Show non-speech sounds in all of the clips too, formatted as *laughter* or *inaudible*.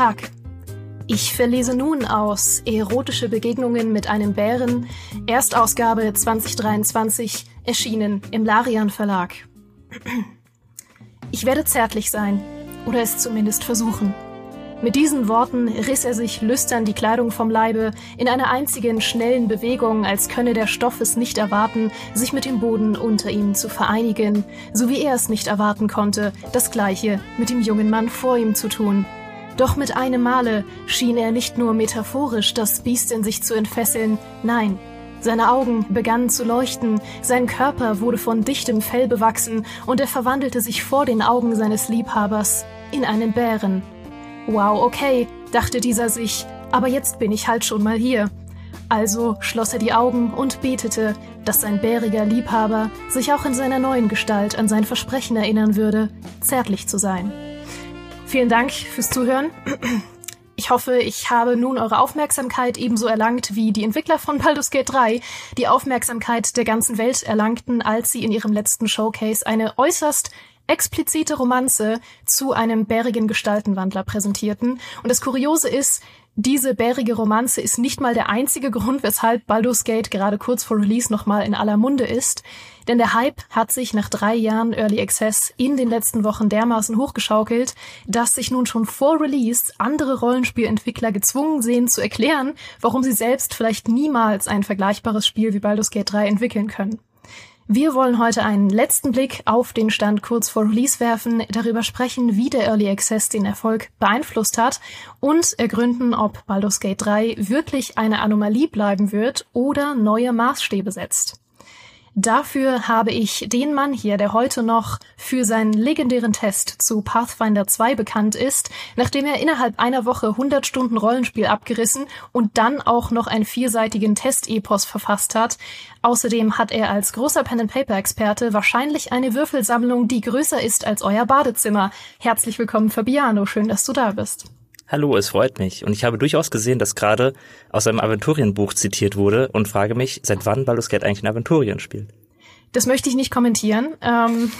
Tag. Ich verlese nun aus Erotische Begegnungen mit einem Bären, Erstausgabe 2023, erschienen im Larian Verlag. Ich werde zärtlich sein, oder es zumindest versuchen. Mit diesen Worten riss er sich lüstern die Kleidung vom Leibe in einer einzigen schnellen Bewegung, als könne der Stoff es nicht erwarten, sich mit dem Boden unter ihm zu vereinigen, so wie er es nicht erwarten konnte, das Gleiche mit dem jungen Mann vor ihm zu tun. Doch mit einem Male schien er nicht nur metaphorisch das Biest in sich zu entfesseln, nein, seine Augen begannen zu leuchten, sein Körper wurde von dichtem Fell bewachsen und er verwandelte sich vor den Augen seines Liebhabers in einen Bären. Wow, okay, dachte dieser sich, aber jetzt bin ich halt schon mal hier. Also schloss er die Augen und betete, dass sein bäriger Liebhaber sich auch in seiner neuen Gestalt an sein Versprechen erinnern würde, zärtlich zu sein. Vielen Dank fürs Zuhören. Ich hoffe, ich habe nun eure Aufmerksamkeit ebenso erlangt, wie die Entwickler von Baldur's Gate 3 die Aufmerksamkeit der ganzen Welt erlangten, als sie in ihrem letzten Showcase eine äußerst explizite Romanze zu einem bärigen Gestaltenwandler präsentierten. Und das Kuriose ist, diese bärige Romanze ist nicht mal der einzige Grund, weshalb Baldur's Gate gerade kurz vor Release nochmal in aller Munde ist. Denn der Hype hat sich nach drei Jahren Early Access in den letzten Wochen dermaßen hochgeschaukelt, dass sich nun schon vor Release andere Rollenspielentwickler gezwungen sehen zu erklären, warum sie selbst vielleicht niemals ein vergleichbares Spiel wie Baldur's Gate 3 entwickeln können. Wir wollen heute einen letzten Blick auf den Stand kurz vor Release werfen, darüber sprechen, wie der Early Access den Erfolg beeinflusst hat und ergründen, ob Baldur's Gate 3 wirklich eine Anomalie bleiben wird oder neue Maßstäbe setzt. Dafür habe ich den Mann hier, der heute noch für seinen legendären Test zu Pathfinder 2 bekannt ist, nachdem er innerhalb einer Woche 100 Stunden Rollenspiel abgerissen und dann auch noch einen vierseitigen Test-Epos verfasst hat. Außerdem hat er als großer Pen-and-Paper-Experte wahrscheinlich eine Würfelsammlung, die größer ist als euer Badezimmer. Herzlich willkommen, Fabiano. Schön, dass du da bist. Hallo, es freut mich. Und ich habe durchaus gesehen, dass gerade aus einem Aventurienbuch zitiert wurde und frage mich, seit wann Baldur's Gate eigentlich in Aventurien spielt. Das möchte ich nicht kommentieren. Ähm,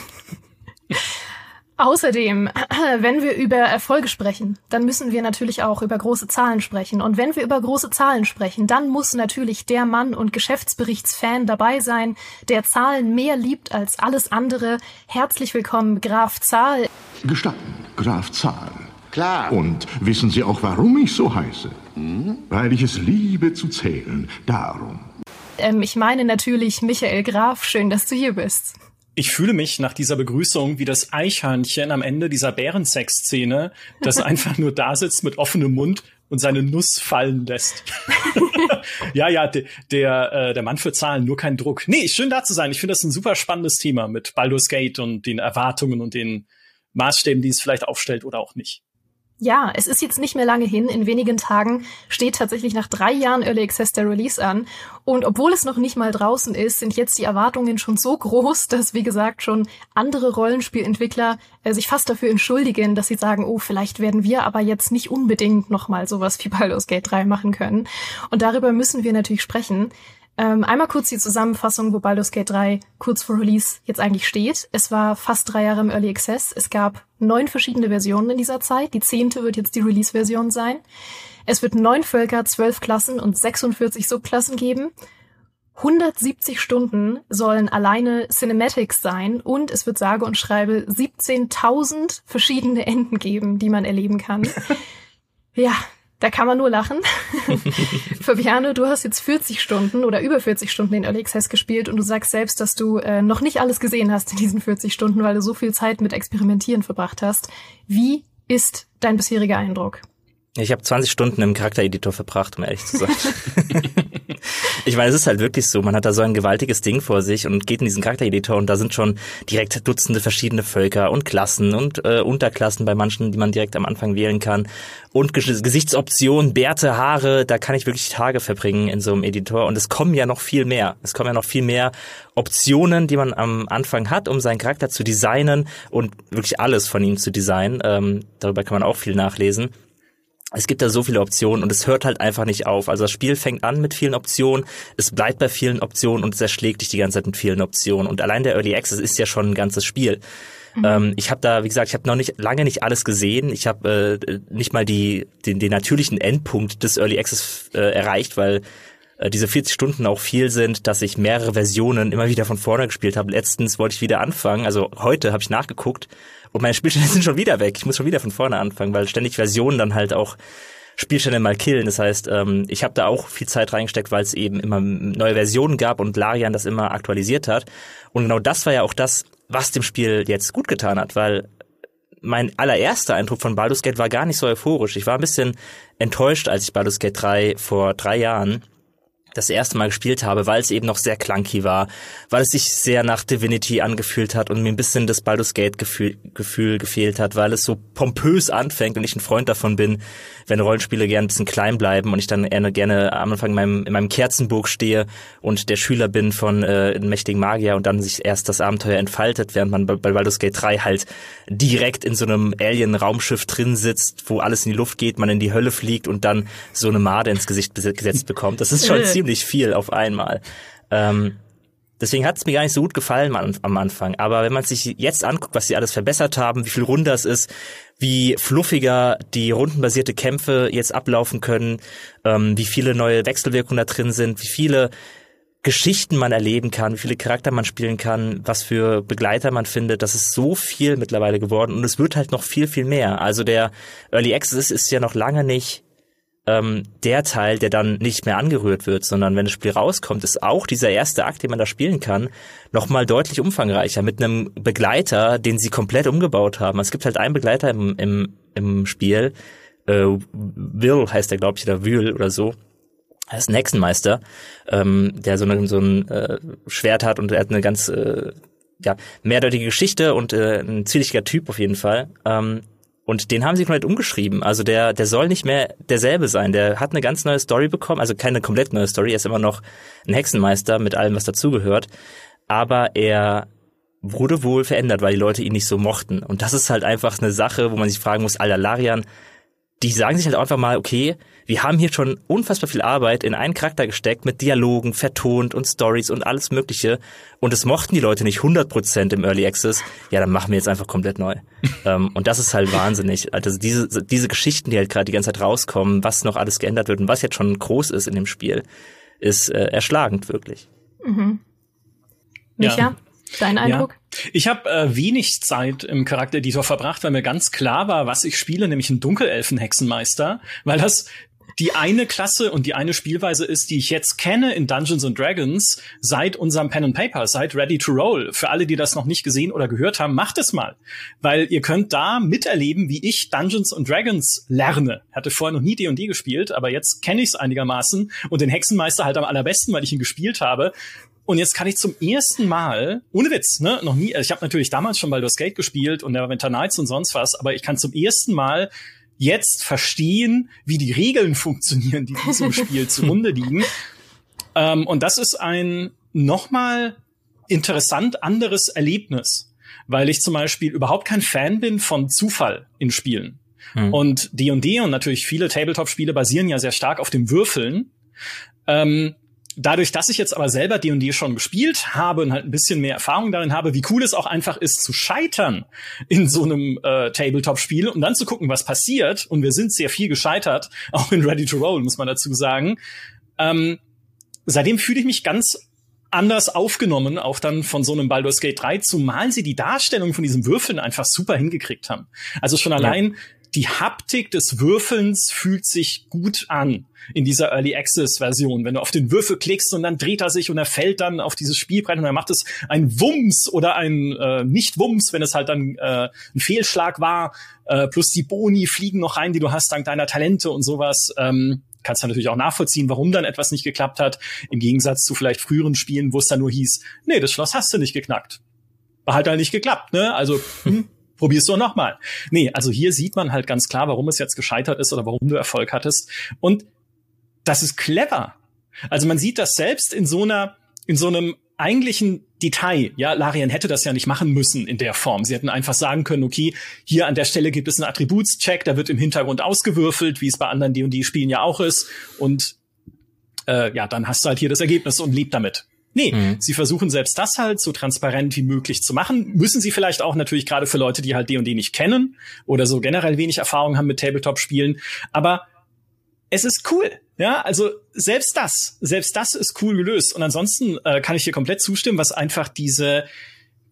*laughs* außerdem, *clears throat* wenn wir über Erfolge sprechen, dann müssen wir natürlich auch über große Zahlen sprechen. Und wenn wir über große Zahlen sprechen, dann muss natürlich der Mann und Geschäftsberichtsfan dabei sein, der Zahlen mehr liebt als alles andere. Herzlich willkommen, Graf Zahl. Gestatten, Graf Zahl. Klar. Und wissen Sie auch, warum ich so heiße? Hm? Weil ich es liebe zu zählen. Darum. Ähm, ich meine natürlich Michael Graf. Schön, dass du hier bist. Ich fühle mich nach dieser Begrüßung wie das Eichhörnchen am Ende dieser Bärensex-Szene, das *laughs* einfach nur da sitzt mit offenem Mund und seine Nuss fallen lässt. *laughs* ja, ja, de, der, äh, der Mann für Zahlen, nur kein Druck. Nee, schön da zu sein. Ich finde das ein super spannendes Thema mit Baldur's Gate und den Erwartungen und den Maßstäben, die es vielleicht aufstellt oder auch nicht. Ja, es ist jetzt nicht mehr lange hin. In wenigen Tagen steht tatsächlich nach drei Jahren Early Access der Release an. Und obwohl es noch nicht mal draußen ist, sind jetzt die Erwartungen schon so groß, dass, wie gesagt, schon andere Rollenspielentwickler äh, sich fast dafür entschuldigen, dass sie sagen, oh, vielleicht werden wir aber jetzt nicht unbedingt nochmal sowas wie Baldur's Gate 3 machen können. Und darüber müssen wir natürlich sprechen. Ähm, einmal kurz die Zusammenfassung, wo Baldur's Gate 3 kurz vor Release jetzt eigentlich steht. Es war fast drei Jahre im Early Access. Es gab neun verschiedene Versionen in dieser Zeit. Die zehnte wird jetzt die Release-Version sein. Es wird neun Völker, zwölf Klassen und 46 Subklassen geben. 170 Stunden sollen alleine Cinematics sein und es wird sage und schreibe 17.000 verschiedene Enden geben, die man erleben kann. *laughs* ja, da kann man nur lachen. *laughs* Fabiano, du hast jetzt 40 Stunden oder über 40 Stunden in Early Access gespielt und du sagst selbst, dass du äh, noch nicht alles gesehen hast in diesen 40 Stunden, weil du so viel Zeit mit Experimentieren verbracht hast. Wie ist dein bisheriger Eindruck? Ich habe 20 Stunden im Charaktereditor verbracht, um ehrlich zu sein. *laughs* ich meine, es ist halt wirklich so, man hat da so ein gewaltiges Ding vor sich und geht in diesen Charaktereditor und da sind schon direkt Dutzende verschiedene Völker und Klassen und äh, Unterklassen bei manchen, die man direkt am Anfang wählen kann und Gesichtsoptionen, Bärte, Haare, da kann ich wirklich Tage verbringen in so einem Editor und es kommen ja noch viel mehr. Es kommen ja noch viel mehr Optionen, die man am Anfang hat, um seinen Charakter zu designen und wirklich alles von ihm zu designen. Ähm, darüber kann man auch viel nachlesen. Es gibt da so viele Optionen und es hört halt einfach nicht auf. Also das Spiel fängt an mit vielen Optionen, es bleibt bei vielen Optionen und es erschlägt dich die ganze Zeit mit vielen Optionen. Und allein der Early Access ist ja schon ein ganzes Spiel. Mhm. Ähm, ich habe da, wie gesagt, ich habe noch nicht lange nicht alles gesehen. Ich habe äh, nicht mal die, den, den natürlichen Endpunkt des Early Access äh, erreicht, weil äh, diese 40 Stunden auch viel sind, dass ich mehrere Versionen immer wieder von vorne gespielt habe. Letztens wollte ich wieder anfangen, also heute habe ich nachgeguckt und meine Spielstände *laughs* sind schon wieder weg. Ich muss schon wieder von vorne anfangen, weil ständig Versionen dann halt auch Spielstände mal killen. Das heißt, ähm, ich habe da auch viel Zeit reingesteckt, weil es eben immer neue Versionen gab und Larian das immer aktualisiert hat. Und genau das war ja auch das, was dem Spiel jetzt gut getan hat, weil mein allererster Eindruck von Baldur's Gate war gar nicht so euphorisch. Ich war ein bisschen enttäuscht, als ich Baldur's Gate 3 vor drei Jahren das erste Mal gespielt habe, weil es eben noch sehr clunky war, weil es sich sehr nach Divinity angefühlt hat und mir ein bisschen das Baldur's Gate Gefühl, Gefühl gefehlt hat, weil es so pompös anfängt und ich ein Freund davon bin, wenn Rollenspiele gerne ein bisschen klein bleiben und ich dann gerne, gerne am Anfang in meinem, in meinem Kerzenburg stehe und der Schüler bin von äh, einem mächtigen Magier und dann sich erst das Abenteuer entfaltet, während man bei, bei Baldur's Gate 3 halt direkt in so einem Alien-Raumschiff drin sitzt, wo alles in die Luft geht, man in die Hölle fliegt und dann so eine Made ins Gesicht gesetzt bekommt. Das ist schon ziemlich viel auf einmal. Ähm, Deswegen hat es mir gar nicht so gut gefallen am Anfang. Aber wenn man sich jetzt anguckt, was sie alles verbessert haben, wie viel runder es ist, wie fluffiger die rundenbasierte Kämpfe jetzt ablaufen können, ähm, wie viele neue Wechselwirkungen da drin sind, wie viele Geschichten man erleben kann, wie viele Charakter man spielen kann, was für Begleiter man findet, das ist so viel mittlerweile geworden und es wird halt noch viel, viel mehr. Also der Early Access ist ja noch lange nicht ähm, der Teil, der dann nicht mehr angerührt wird, sondern wenn das Spiel rauskommt, ist auch dieser erste Akt, den man da spielen kann, nochmal deutlich umfangreicher mit einem Begleiter, den sie komplett umgebaut haben. Es gibt halt einen Begleiter im, im, im Spiel, äh, Will heißt der, glaube ich, oder Will oder so. Er ist ein Hexenmeister, ähm, der so, eine, so ein äh, Schwert hat und er hat eine ganz äh, ja, mehrdeutige Geschichte und äh, ein zwielichtiger Typ auf jeden Fall. Ähm, und den haben sie komplett umgeschrieben. Also der, der soll nicht mehr derselbe sein. Der hat eine ganz neue Story bekommen. Also keine komplett neue Story. Er ist immer noch ein Hexenmeister mit allem, was dazugehört. Aber er wurde wohl verändert, weil die Leute ihn nicht so mochten. Und das ist halt einfach eine Sache, wo man sich fragen muss, alter Larian, die sagen sich halt einfach mal, okay, wir haben hier schon unfassbar viel Arbeit in einen Charakter gesteckt mit Dialogen, vertont und Stories und alles Mögliche. Und es mochten die Leute nicht 100% im Early Access. Ja, dann machen wir jetzt einfach komplett neu. *laughs* ähm, und das ist halt wahnsinnig. Also diese, diese Geschichten, die halt gerade die ganze Zeit rauskommen, was noch alles geändert wird und was jetzt schon groß ist in dem Spiel, ist äh, erschlagend wirklich. Mhm. Micha? Ja. Dein Eindruck? Ja. Ich habe äh, wenig Zeit im Charaktereditor verbracht, weil mir ganz klar war, was ich spiele, nämlich einen Dunkelelfen-Hexenmeister, weil das die eine Klasse und die eine Spielweise ist, die ich jetzt kenne in Dungeons and Dragons seit unserem Pen and Paper, seit Ready to Roll. Für alle, die das noch nicht gesehen oder gehört haben, macht es mal, weil ihr könnt da miterleben, wie ich Dungeons and Dragons lerne. Ich hatte vorher noch nie D&D gespielt, aber jetzt kenne ich es einigermaßen und den Hexenmeister halt am allerbesten, weil ich ihn gespielt habe. Und jetzt kann ich zum ersten Mal, ohne Witz, ne, noch nie, also ich habe natürlich damals schon Baldur's Gate gespielt und Neverwinter Nights und sonst was, aber ich kann zum ersten Mal jetzt verstehen, wie die Regeln *laughs* funktionieren, die diesem Spiel zugrunde liegen. Ähm, und das ist ein nochmal interessant anderes Erlebnis, weil ich zum Beispiel überhaupt kein Fan bin von Zufall in Spielen. Hm. Und D&D und natürlich viele Tabletop-Spiele basieren ja sehr stark auf dem Würfeln. Ähm, dadurch, dass ich jetzt aber selber D&D schon gespielt habe und halt ein bisschen mehr Erfahrung darin habe, wie cool es auch einfach ist zu scheitern in so einem äh, Tabletop-Spiel und dann zu gucken, was passiert. Und wir sind sehr viel gescheitert, *laughs* auch in Ready to Roll, muss man dazu sagen. Ähm, seitdem fühle ich mich ganz anders aufgenommen, auch dann von so einem Baldur's Gate 3, zumal sie die Darstellung von diesen Würfeln einfach super hingekriegt haben. Also schon allein ja die Haptik des Würfelns fühlt sich gut an in dieser Early Access Version. Wenn du auf den Würfel klickst und dann dreht er sich und er fällt dann auf dieses Spielbrett und dann macht es ein Wumms oder ein äh, Nicht-Wumms, wenn es halt dann äh, ein Fehlschlag war. Äh, plus die Boni fliegen noch rein, die du hast dank deiner Talente und sowas. Ähm, kannst du natürlich auch nachvollziehen, warum dann etwas nicht geklappt hat. Im Gegensatz zu vielleicht früheren Spielen, wo es dann nur hieß, nee, das Schloss hast du nicht geknackt. War halt dann nicht geklappt, ne? Also, hm, probier's doch nochmal. Nee, also hier sieht man halt ganz klar, warum es jetzt gescheitert ist oder warum du Erfolg hattest. Und das ist clever. Also man sieht das selbst in so einer, in so einem eigentlichen Detail. Ja, Larian hätte das ja nicht machen müssen in der Form. Sie hätten einfach sagen können, okay, hier an der Stelle gibt es einen Attributscheck, da wird im Hintergrund ausgewürfelt, wie es bei anderen D&D Spielen ja auch ist und äh, ja, dann hast du halt hier das Ergebnis und lebt damit. Nee, mhm. sie versuchen selbst das halt so transparent wie möglich zu machen. Müssen sie vielleicht auch natürlich gerade für Leute, die halt D&D nicht kennen oder so generell wenig Erfahrung haben mit Tabletop-Spielen. Aber es ist cool. Ja, also selbst das, selbst das ist cool gelöst. Und ansonsten äh, kann ich dir komplett zustimmen, was einfach diese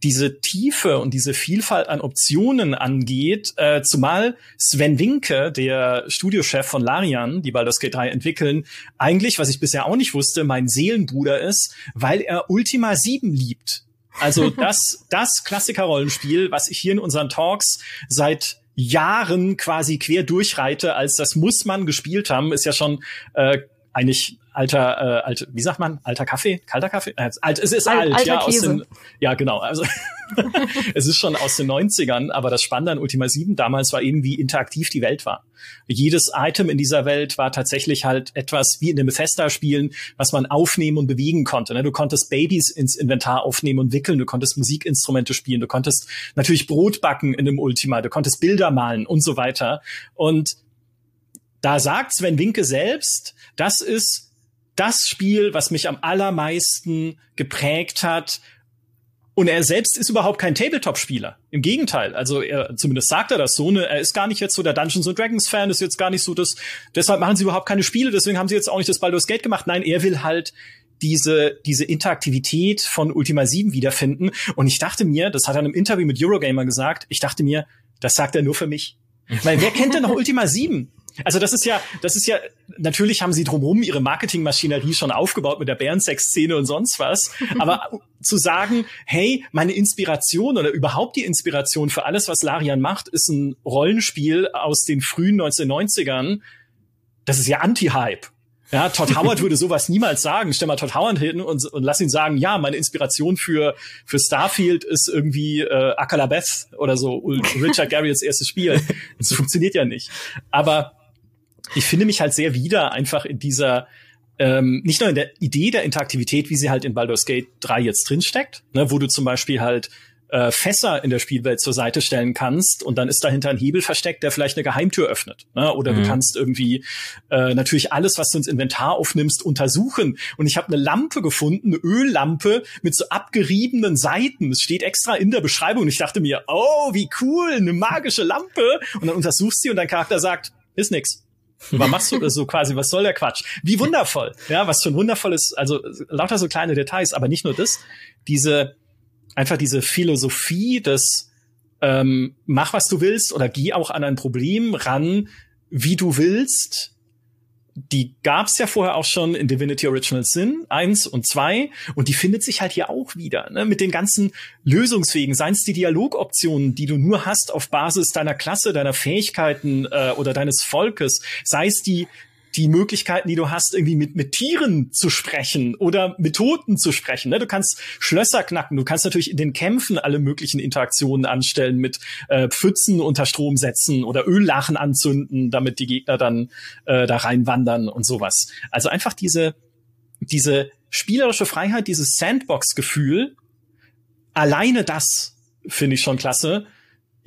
diese Tiefe und diese Vielfalt an Optionen angeht, äh, zumal Sven Winke, der Studiochef von Larian, die Baldur's Gate 3 entwickeln, eigentlich, was ich bisher auch nicht wusste, mein Seelenbruder ist, weil er Ultima 7 liebt. Also *laughs* das, das Klassiker-Rollenspiel, was ich hier in unseren Talks seit Jahren quasi quer durchreite, als das muss man gespielt haben, ist ja schon äh, eigentlich alter, äh, alte, wie sagt man, alter Kaffee, kalter Kaffee, äh, alt, es ist Al alt, ja, aus den, ja genau, also *laughs* es ist schon aus den 90ern, aber das Spannende an Ultima 7 damals war eben, wie interaktiv die Welt war. Jedes Item in dieser Welt war tatsächlich halt etwas wie in den Bethesda-Spielen, was man aufnehmen und bewegen konnte. Ne? Du konntest Babys ins Inventar aufnehmen und wickeln, du konntest Musikinstrumente spielen, du konntest natürlich Brot backen in einem Ultima, du konntest Bilder malen und so weiter. Und da sagt Sven Winke selbst, das ist das Spiel, was mich am allermeisten geprägt hat. Und er selbst ist überhaupt kein Tabletop-Spieler. Im Gegenteil. Also er, zumindest sagt er das so, ne? Er ist gar nicht jetzt so der Dungeons and Dragons Fan, ist jetzt gar nicht so das, deshalb machen sie überhaupt keine Spiele, deswegen haben sie jetzt auch nicht das Baldur's Gate gemacht. Nein, er will halt diese, diese Interaktivität von Ultima 7 wiederfinden. Und ich dachte mir, das hat er in einem Interview mit Eurogamer gesagt, ich dachte mir, das sagt er nur für mich. *laughs* Weil wer kennt denn noch Ultima 7? Also das ist ja, das ist ja, natürlich haben sie drumherum ihre Marketingmaschinerie schon aufgebaut mit der Bärensex-Szene und sonst was. Aber *laughs* zu sagen, hey, meine Inspiration oder überhaupt die Inspiration für alles, was Larian macht, ist ein Rollenspiel aus den frühen 1990ern, das ist ja Anti-Hype. Ja, Todd Howard würde sowas niemals sagen. Stell mal Todd Howard hin und, und lass ihn sagen, ja, meine Inspiration für, für Starfield ist irgendwie äh, Akalabeth oder so, Richard Garriotts erstes Spiel. Das funktioniert ja nicht. Aber ich finde mich halt sehr wieder einfach in dieser ähm, nicht nur in der Idee der Interaktivität, wie sie halt in Baldur's Gate 3 jetzt drinsteckt, ne, wo du zum Beispiel halt äh, Fässer in der Spielwelt zur Seite stellen kannst und dann ist dahinter ein Hebel versteckt, der vielleicht eine Geheimtür öffnet. Ne? Oder mhm. du kannst irgendwie äh, natürlich alles, was du ins Inventar aufnimmst, untersuchen. Und ich habe eine Lampe gefunden, eine Öllampe mit so abgeriebenen Seiten. Es steht extra in der Beschreibung. Und ich dachte mir, oh, wie cool, eine magische Lampe. Und dann untersuchst sie und dein Charakter sagt, ist nix. Was machst du so quasi? Was soll der Quatsch? Wie wundervoll. Ja, was für ein wundervolles, also lauter so kleine Details, aber nicht nur das. Diese, einfach diese Philosophie des, ähm, mach was du willst oder geh auch an ein Problem ran, wie du willst, die gab's ja vorher auch schon in Divinity Original Sin 1 und 2 und die findet sich halt hier auch wieder, ne? mit den ganzen Lösungswegen, seien es die Dialogoptionen, die du nur hast auf Basis deiner Klasse, deiner Fähigkeiten äh, oder deines Volkes, sei es die die Möglichkeiten, die du hast, irgendwie mit, mit Tieren zu sprechen oder mit Toten zu sprechen. Ne? Du kannst Schlösser knacken, du kannst natürlich in den Kämpfen alle möglichen Interaktionen anstellen mit äh, Pfützen unter Strom setzen oder Öllachen anzünden, damit die Gegner dann äh, da reinwandern und sowas. Also einfach diese, diese spielerische Freiheit, dieses Sandbox-Gefühl, alleine das finde ich schon klasse.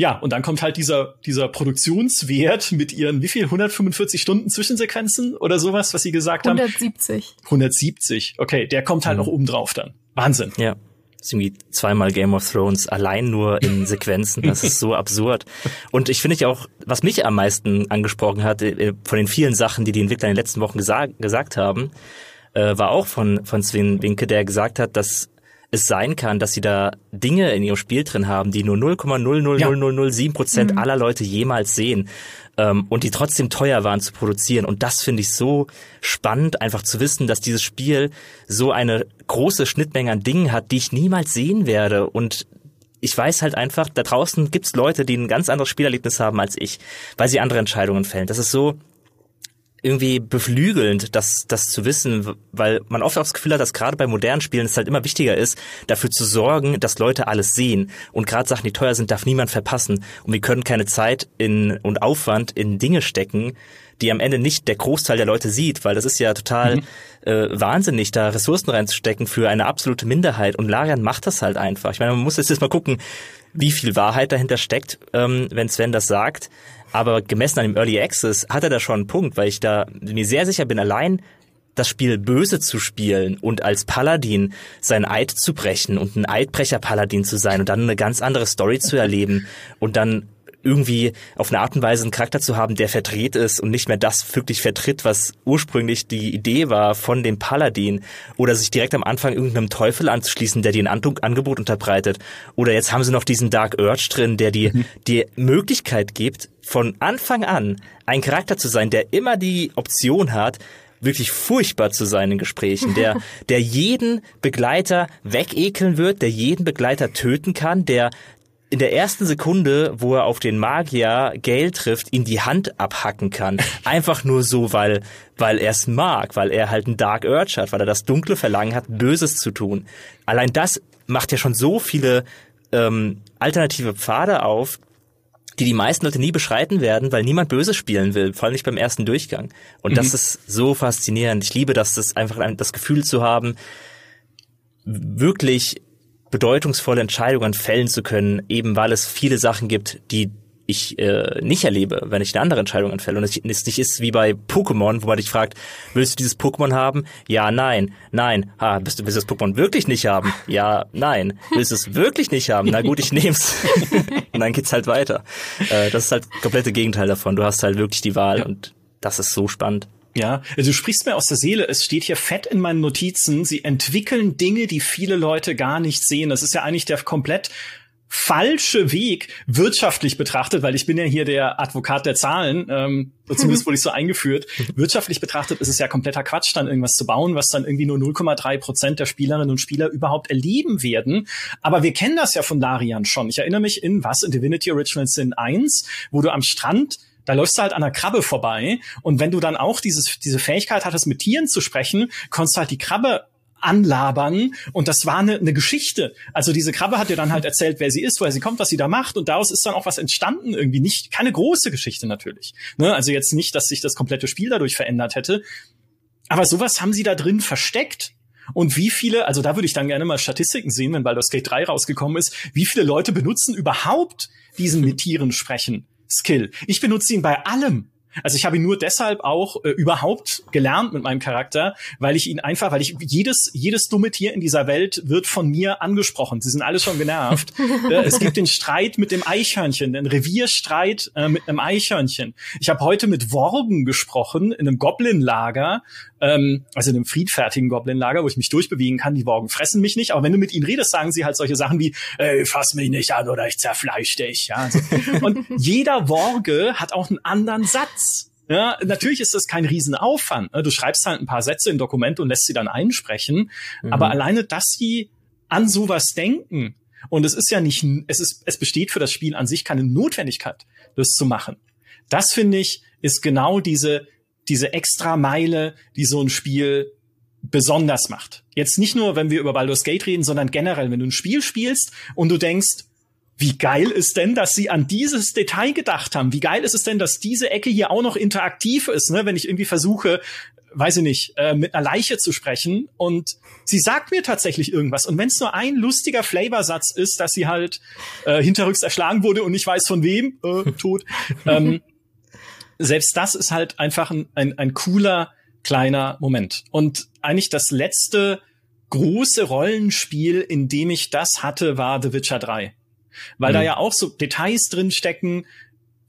Ja, und dann kommt halt dieser, dieser Produktionswert mit ihren, wie viel, 145 Stunden Zwischensequenzen oder sowas, was sie gesagt 170. haben? 170. 170, okay, der kommt halt mhm. noch oben drauf dann. Wahnsinn. Ja. Das ist irgendwie zweimal Game of Thrones allein nur in *laughs* Sequenzen. Das ist so absurd. Und ich finde ich auch, was mich am meisten angesprochen hat, äh, von den vielen Sachen, die die Entwickler in den letzten Wochen gesagt, gesagt haben, äh, war auch von, von Sven Winke, der gesagt hat, dass es sein kann, dass sie da Dinge in ihrem Spiel drin haben, die nur 0,00007 Prozent ja. mhm. aller Leute jemals sehen ähm, und die trotzdem teuer waren zu produzieren. Und das finde ich so spannend, einfach zu wissen, dass dieses Spiel so eine große Schnittmenge an Dingen hat, die ich niemals sehen werde und ich weiß halt einfach, da draußen gibt's Leute, die ein ganz anderes Spielerlebnis haben als ich, weil sie andere Entscheidungen fällen. Das ist so, irgendwie beflügelnd, das, das zu wissen, weil man oft auch das Gefühl hat, dass gerade bei modernen Spielen es halt immer wichtiger ist, dafür zu sorgen, dass Leute alles sehen. Und gerade Sachen, die teuer sind, darf niemand verpassen. Und wir können keine Zeit in, und Aufwand in Dinge stecken, die am Ende nicht der Großteil der Leute sieht, weil das ist ja total mhm. äh, wahnsinnig, da Ressourcen reinzustecken für eine absolute Minderheit. Und Larian macht das halt einfach. Ich meine, man muss jetzt mal gucken, wie viel Wahrheit dahinter steckt, ähm, wenn Sven das sagt. Aber gemessen an dem Early Access hat er da schon einen Punkt, weil ich da mir sehr sicher bin, allein das Spiel böse zu spielen und als Paladin sein Eid zu brechen und ein Eidbrecher-Paladin zu sein und dann eine ganz andere Story zu erleben und dann irgendwie auf eine Art und Weise einen Charakter zu haben, der verdreht ist und nicht mehr das wirklich vertritt, was ursprünglich die Idee war von dem Paladin oder sich direkt am Anfang irgendeinem Teufel anzuschließen, der dir ein Angebot unterbreitet oder jetzt haben sie noch diesen Dark Urge drin, der dir mhm. die Möglichkeit gibt, von Anfang an ein Charakter zu sein, der immer die Option hat, wirklich furchtbar zu sein in Gesprächen, der, *laughs* der jeden Begleiter wegekeln wird, der jeden Begleiter töten kann, der in der ersten Sekunde, wo er auf den Magier Gale trifft, ihn die Hand abhacken kann. *laughs* Einfach nur so, weil, weil er es mag, weil er halt einen Dark Urge hat, weil er das dunkle Verlangen hat, Böses zu tun. Allein das macht ja schon so viele ähm, alternative Pfade auf, die die meisten Leute nie beschreiten werden, weil niemand Böses spielen will, vor allem nicht beim ersten Durchgang. Und mhm. das ist so faszinierend. Ich liebe das, das einfach das Gefühl zu haben, wirklich bedeutungsvolle Entscheidungen fällen zu können, eben weil es viele Sachen gibt, die ich äh, nicht erlebe, wenn ich eine andere Entscheidung entfälle. Und es nicht ist wie bei Pokémon, wo man dich fragt, willst du dieses Pokémon haben? Ja, nein, nein. Ha, bist du, willst du das Pokémon wirklich nicht haben? Ja, nein. Willst du es wirklich nicht haben? Na gut, ich nehm's. *laughs* und dann geht's halt weiter. Äh, das ist halt komplette Gegenteil davon. Du hast halt wirklich die Wahl und das ist so spannend. Ja, also du sprichst mir aus der Seele. Es steht hier fett in meinen Notizen. Sie entwickeln Dinge, die viele Leute gar nicht sehen. Das ist ja eigentlich der komplett falsche Weg wirtschaftlich betrachtet, weil ich bin ja hier der Advokat der Zahlen, ähm, zumindest *laughs* wurde ich so eingeführt. Wirtschaftlich betrachtet ist es ja kompletter Quatsch, dann irgendwas zu bauen, was dann irgendwie nur 0,3 Prozent der Spielerinnen und Spieler überhaupt erleben werden. Aber wir kennen das ja von Larian schon. Ich erinnere mich in was? In Divinity Original Sin 1, wo du am Strand da läufst du halt an der Krabbe vorbei und wenn du dann auch dieses, diese Fähigkeit hattest, mit Tieren zu sprechen, konntest du halt die Krabbe anlabern und das war eine, eine Geschichte. Also diese Krabbe hat dir dann halt erzählt, wer sie ist, woher sie kommt, was sie da macht und daraus ist dann auch was entstanden irgendwie. Nicht keine große Geschichte natürlich. Ne? Also jetzt nicht, dass sich das komplette Spiel dadurch verändert hätte, aber sowas haben sie da drin versteckt. Und wie viele, also da würde ich dann gerne mal Statistiken sehen, wenn Baldur's Gate 3 rausgekommen ist, wie viele Leute benutzen überhaupt diesen mit Tieren sprechen? Skill. Ich benutze ihn bei allem. Also ich habe ihn nur deshalb auch äh, überhaupt gelernt mit meinem Charakter, weil ich ihn einfach, weil ich jedes jedes dumme Tier in dieser Welt wird von mir angesprochen. Sie sind alle schon genervt. *laughs* äh, es gibt den Streit mit dem Eichhörnchen, den Revierstreit äh, mit einem Eichhörnchen. Ich habe heute mit Worgen gesprochen in einem Goblin-Lager, ähm, also in einem friedfertigen Goblin-Lager, wo ich mich durchbewegen kann. Die Worgen fressen mich nicht, aber wenn du mit ihnen redest, sagen sie halt solche Sachen wie, ey, fass mich nicht an oder ich zerfleisch dich. Ja, also. *laughs* Und jeder Worge hat auch einen anderen Satz. Ja, natürlich ist das kein Riesenaufwand. Ne? Du schreibst halt ein paar Sätze im Dokument und lässt sie dann einsprechen. Mhm. Aber alleine, dass sie an sowas denken, und es ist ja nicht, es ist, es besteht für das Spiel an sich keine Notwendigkeit, das zu machen. Das finde ich, ist genau diese, diese extra Meile, die so ein Spiel besonders macht. Jetzt nicht nur, wenn wir über Baldur's Gate reden, sondern generell, wenn du ein Spiel spielst und du denkst, wie geil ist denn, dass sie an dieses Detail gedacht haben? Wie geil ist es denn, dass diese Ecke hier auch noch interaktiv ist, ne? wenn ich irgendwie versuche, weiß ich nicht, äh, mit einer Leiche zu sprechen und sie sagt mir tatsächlich irgendwas. Und wenn es nur ein lustiger Flavorsatz ist, dass sie halt äh, hinterrücks erschlagen wurde und nicht weiß von wem, äh, tot, *laughs* ähm, selbst das ist halt einfach ein, ein, ein cooler kleiner Moment. Und eigentlich das letzte große Rollenspiel, in dem ich das hatte, war The Witcher 3 weil mhm. da ja auch so Details drinstecken,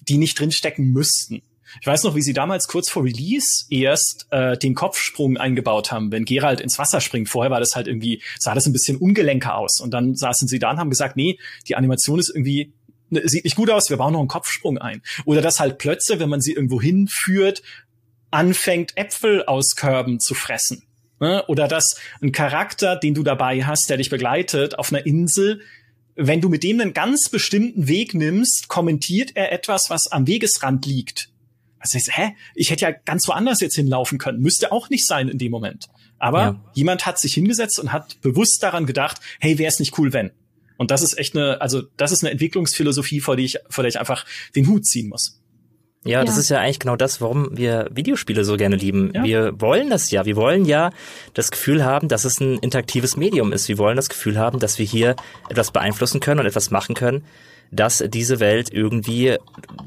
die nicht drinstecken müssten. Ich weiß noch, wie sie damals kurz vor Release erst äh, den Kopfsprung eingebaut haben, wenn Geralt ins Wasser springt. Vorher war das halt irgendwie, sah das ein bisschen ungelenker aus. Und dann saßen sie da und haben gesagt, nee, die Animation ist irgendwie, ne, sieht nicht gut aus, wir bauen noch einen Kopfsprung ein. Oder dass halt Plötze, wenn man sie irgendwo hinführt, anfängt, Äpfel aus Körben zu fressen. Ne? Oder dass ein Charakter, den du dabei hast, der dich begleitet, auf einer Insel wenn du mit dem einen ganz bestimmten Weg nimmst, kommentiert er etwas, was am Wegesrand liegt. Also ich, hä? Ich hätte ja ganz woanders jetzt hinlaufen können. Müsste auch nicht sein in dem Moment. Aber ja. jemand hat sich hingesetzt und hat bewusst daran gedacht, hey, wäre es nicht cool, wenn. Und das ist echt eine, also das ist eine Entwicklungsphilosophie, vor der ich, vor der ich einfach den Hut ziehen muss. Ja, ja, das ist ja eigentlich genau das, warum wir Videospiele so gerne lieben. Ja. Wir wollen das ja. Wir wollen ja das Gefühl haben, dass es ein interaktives Medium ist. Wir wollen das Gefühl haben, dass wir hier etwas beeinflussen können und etwas machen können, dass diese Welt irgendwie,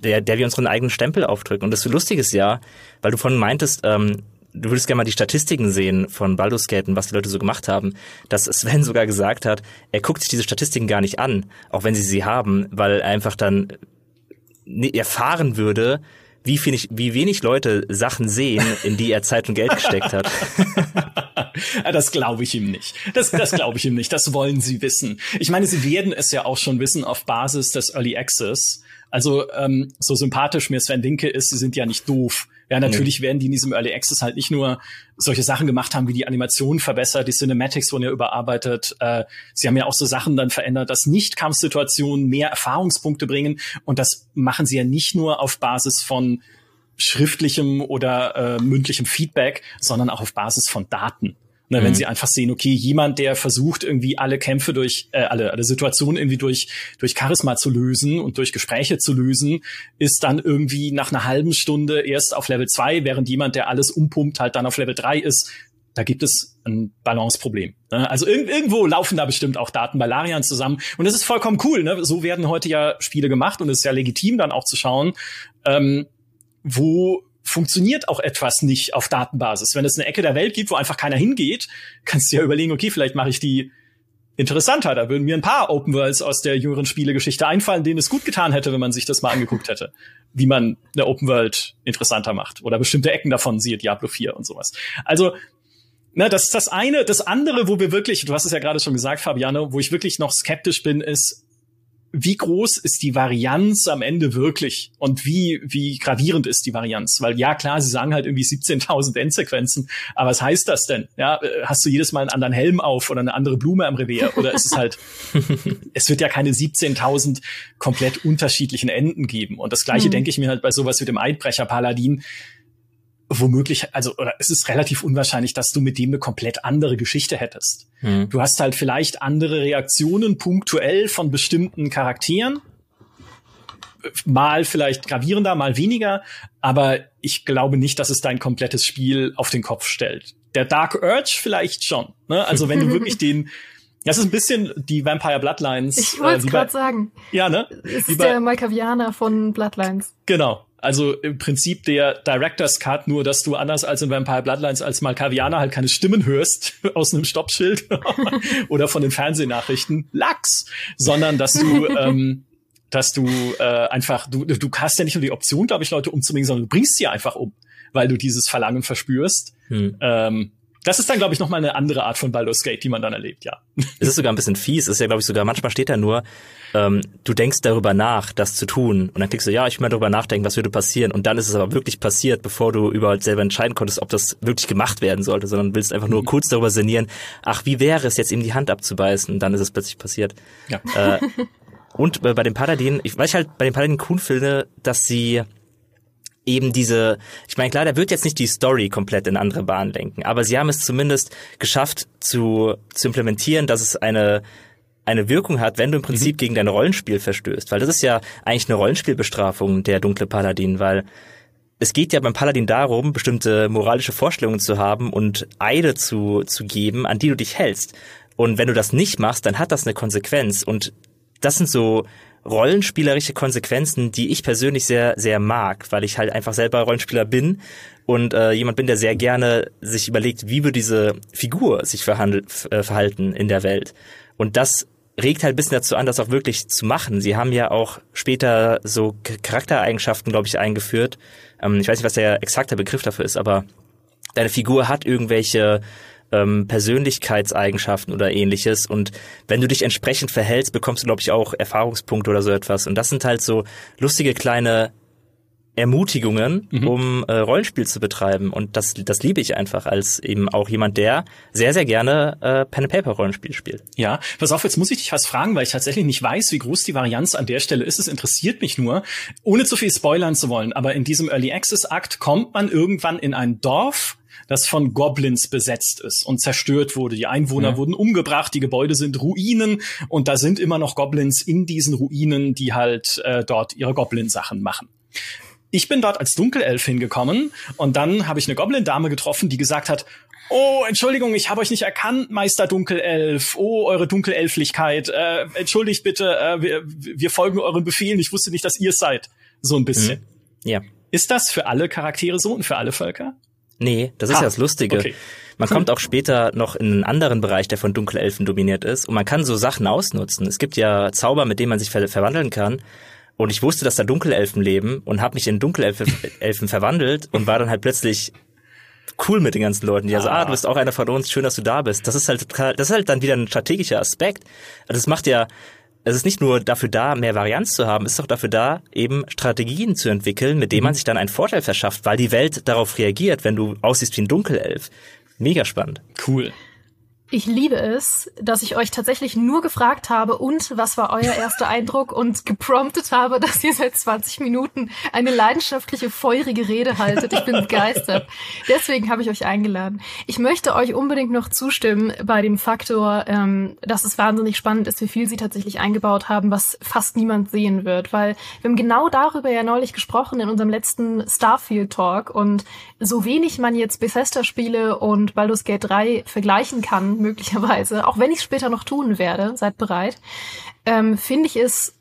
der, der wir unseren eigenen Stempel aufdrücken. Und das Lustige ist ja, weil du vorhin meintest, ähm, du würdest gerne mal die Statistiken sehen von Baldur's was die Leute so gemacht haben, dass Sven *laughs* sogar gesagt hat, er guckt sich diese Statistiken gar nicht an, auch wenn sie sie haben, weil er einfach dann erfahren würde, wie, wenig, wie wenig Leute Sachen sehen, in die er Zeit und Geld gesteckt hat. *laughs* das glaube ich ihm nicht. Das, das glaube ich ihm nicht. Das wollen sie wissen. Ich meine, sie werden es ja auch schon wissen auf Basis des Early Access. Also ähm, so sympathisch mir Sven Dinke ist, sie sind ja nicht doof. Ja, natürlich nee. werden die in diesem Early Access halt nicht nur solche Sachen gemacht haben, wie die Animation verbessert, die Cinematics wurden ja überarbeitet. Äh, sie haben ja auch so Sachen dann verändert, dass Nicht-Kampfsituationen mehr Erfahrungspunkte bringen. Und das machen sie ja nicht nur auf Basis von schriftlichem oder äh, mündlichem Feedback, sondern auch auf Basis von Daten. Ne, wenn mhm. sie einfach sehen, okay, jemand, der versucht, irgendwie alle Kämpfe durch, äh, alle, alle Situationen irgendwie durch, durch Charisma zu lösen und durch Gespräche zu lösen, ist dann irgendwie nach einer halben Stunde erst auf Level 2, während jemand, der alles umpumpt, halt dann auf Level 3 ist. Da gibt es ein Balanceproblem. Ne? Also irg irgendwo laufen da bestimmt auch Daten bei Larian zusammen. Und das ist vollkommen cool. Ne? So werden heute ja Spiele gemacht und es ist ja legitim dann auch zu schauen, ähm, wo funktioniert auch etwas nicht auf Datenbasis. Wenn es eine Ecke der Welt gibt, wo einfach keiner hingeht, kannst du ja überlegen, okay, vielleicht mache ich die interessanter. Da würden mir ein paar Open Worlds aus der jüngeren Spielegeschichte einfallen, denen es gut getan hätte, wenn man sich das mal angeguckt hätte. Wie man eine Open World interessanter macht. Oder bestimmte Ecken davon, siehe Diablo 4 und sowas. Also, na, das ist das eine. Das andere, wo wir wirklich, du hast es ja gerade schon gesagt, Fabiano, wo ich wirklich noch skeptisch bin, ist, wie groß ist die Varianz am Ende wirklich und wie, wie gravierend ist die Varianz? Weil ja, klar, sie sagen halt irgendwie 17.000 Endsequenzen, aber was heißt das denn? Ja, äh, hast du jedes Mal einen anderen Helm auf oder eine andere Blume am Revier oder ist es halt, *laughs* es wird ja keine 17.000 komplett unterschiedlichen Enden geben und das gleiche mhm. denke ich mir halt bei sowas wie dem Eidbrecher Paladin womöglich, also oder es ist relativ unwahrscheinlich, dass du mit dem eine komplett andere Geschichte hättest. Mhm. Du hast halt vielleicht andere Reaktionen punktuell von bestimmten Charakteren, mal vielleicht gravierender, mal weniger, aber ich glaube nicht, dass es dein komplettes Spiel auf den Kopf stellt. Der Dark Urge vielleicht schon. Ne? Also wenn du wirklich *laughs* den das ist ein bisschen die Vampire Bloodlines. Ich wollte es äh, gerade sagen. Ja, ne? Es ist der Malkavianer von Bloodlines. Genau. Also im Prinzip der Director's Cut, nur dass du anders als in Vampire Bloodlines als Malkavianer halt keine Stimmen hörst *laughs* aus einem Stoppschild *laughs* oder von den Fernsehnachrichten, Lachs, sondern dass du *laughs* ähm, dass du äh, einfach, du, du hast ja nicht nur die Option, glaube ich, Leute umzubringen, sondern du bringst sie einfach um, weil du dieses Verlangen verspürst. Hm. Ähm, das ist dann, glaube ich, noch mal eine andere Art von Baldur's Gate, die man dann erlebt, ja. *laughs* Es ist sogar ein bisschen fies. Es ist ja, glaube ich, sogar, manchmal steht da nur, ähm, du denkst darüber nach, das zu tun. Und dann klickst du, ja, ich will mal darüber nachdenken, was würde passieren. Und dann ist es aber wirklich passiert, bevor du überhaupt selber entscheiden konntest, ob das wirklich gemacht werden sollte, sondern willst einfach nur mhm. kurz darüber sinnieren, ach, wie wäre es jetzt, ihm die Hand abzubeißen? Und dann ist es plötzlich passiert. Ja. Äh, und bei den Paladinen, ich weiß halt bei den Paladinen cool finde, dass sie eben diese, ich meine, klar, der wird jetzt nicht die Story komplett in andere Bahnen lenken, aber sie haben es zumindest geschafft zu, zu implementieren, dass es eine, eine Wirkung hat, wenn du im mhm. Prinzip mhm. gegen dein Rollenspiel verstößt. Weil das ist ja eigentlich eine Rollenspielbestrafung, der dunkle Paladin, weil es geht ja beim Paladin darum, bestimmte moralische Vorstellungen zu haben und Eide zu, zu geben, an die du dich hältst. Und wenn du das nicht machst, dann hat das eine Konsequenz. Und das sind so rollenspielerische Konsequenzen, die ich persönlich sehr, sehr mag, weil ich halt einfach selber Rollenspieler bin und äh, jemand bin, der sehr gerne sich überlegt, wie wird diese Figur sich äh, verhalten in der Welt. Und das regt halt ein bisschen dazu an, das auch wirklich zu machen. Sie haben ja auch später so Charaktereigenschaften, glaube ich, eingeführt. Ähm, ich weiß nicht, was der exakte Begriff dafür ist, aber deine Figur hat irgendwelche ähm, Persönlichkeitseigenschaften oder ähnliches. Und wenn du dich entsprechend verhältst, bekommst du, glaube ich, auch Erfahrungspunkte oder so etwas. Und das sind halt so lustige kleine Ermutigungen, mhm. um äh, Rollenspiel zu betreiben. Und das, das liebe ich einfach als eben auch jemand, der sehr, sehr gerne äh, Pen-and-Paper-Rollenspiel spielt. Ja, pass auf, jetzt muss ich dich was fragen, weil ich tatsächlich nicht weiß, wie groß die Varianz an der Stelle ist. Es interessiert mich nur, ohne zu viel spoilern zu wollen. Aber in diesem Early Access-Akt kommt man irgendwann in ein Dorf, das von Goblins besetzt ist und zerstört wurde. Die Einwohner mhm. wurden umgebracht, die Gebäude sind Ruinen und da sind immer noch Goblins in diesen Ruinen, die halt äh, dort ihre Goblin-Sachen machen. Ich bin dort als Dunkelelf hingekommen und dann habe ich eine Goblin-Dame getroffen, die gesagt hat, Oh, Entschuldigung, ich habe euch nicht erkannt, Meister Dunkelelf. Oh, eure Dunkelelflichkeit. Äh, entschuldigt bitte, äh, wir, wir folgen euren Befehlen. Ich wusste nicht, dass ihr seid. So ein bisschen. Mhm. Ja. Ist das für alle Charaktere so und für alle Völker? Nee, das ist ah, ja das Lustige. Okay. Man *laughs* kommt auch später noch in einen anderen Bereich, der von Dunkelelfen dominiert ist. Und man kann so Sachen ausnutzen. Es gibt ja Zauber, mit denen man sich ver verwandeln kann. Und ich wusste, dass da Dunkelelfen leben und habe mich in Dunkelelfen *laughs* Elfen verwandelt und war dann halt plötzlich cool mit den ganzen Leuten. Die also, ah, du bist auch einer von uns, schön, dass du da bist. Das ist halt das ist halt dann wieder ein strategischer Aspekt. Also das macht ja, es ist nicht nur dafür da, mehr Varianz zu haben, es ist auch dafür da, eben Strategien zu entwickeln, mit denen man mhm. sich dann einen Vorteil verschafft, weil die Welt darauf reagiert, wenn du aussiehst wie ein Dunkelelf. Mega spannend. Cool. Ich liebe es, dass ich euch tatsächlich nur gefragt habe, und was war euer erster Eindruck und gepromptet habe, dass ihr seit 20 Minuten eine leidenschaftliche, feurige Rede haltet. Ich bin begeistert. Deswegen habe ich euch eingeladen. Ich möchte euch unbedingt noch zustimmen bei dem Faktor, ähm, dass es wahnsinnig spannend ist, wie viel sie tatsächlich eingebaut haben, was fast niemand sehen wird, weil wir haben genau darüber ja neulich gesprochen in unserem letzten Starfield Talk und so wenig man jetzt Bethesda-Spiele und Baldur's Gate 3 vergleichen kann, möglicherweise, auch wenn ich es später noch tun werde, seid bereit, ähm, finde ich es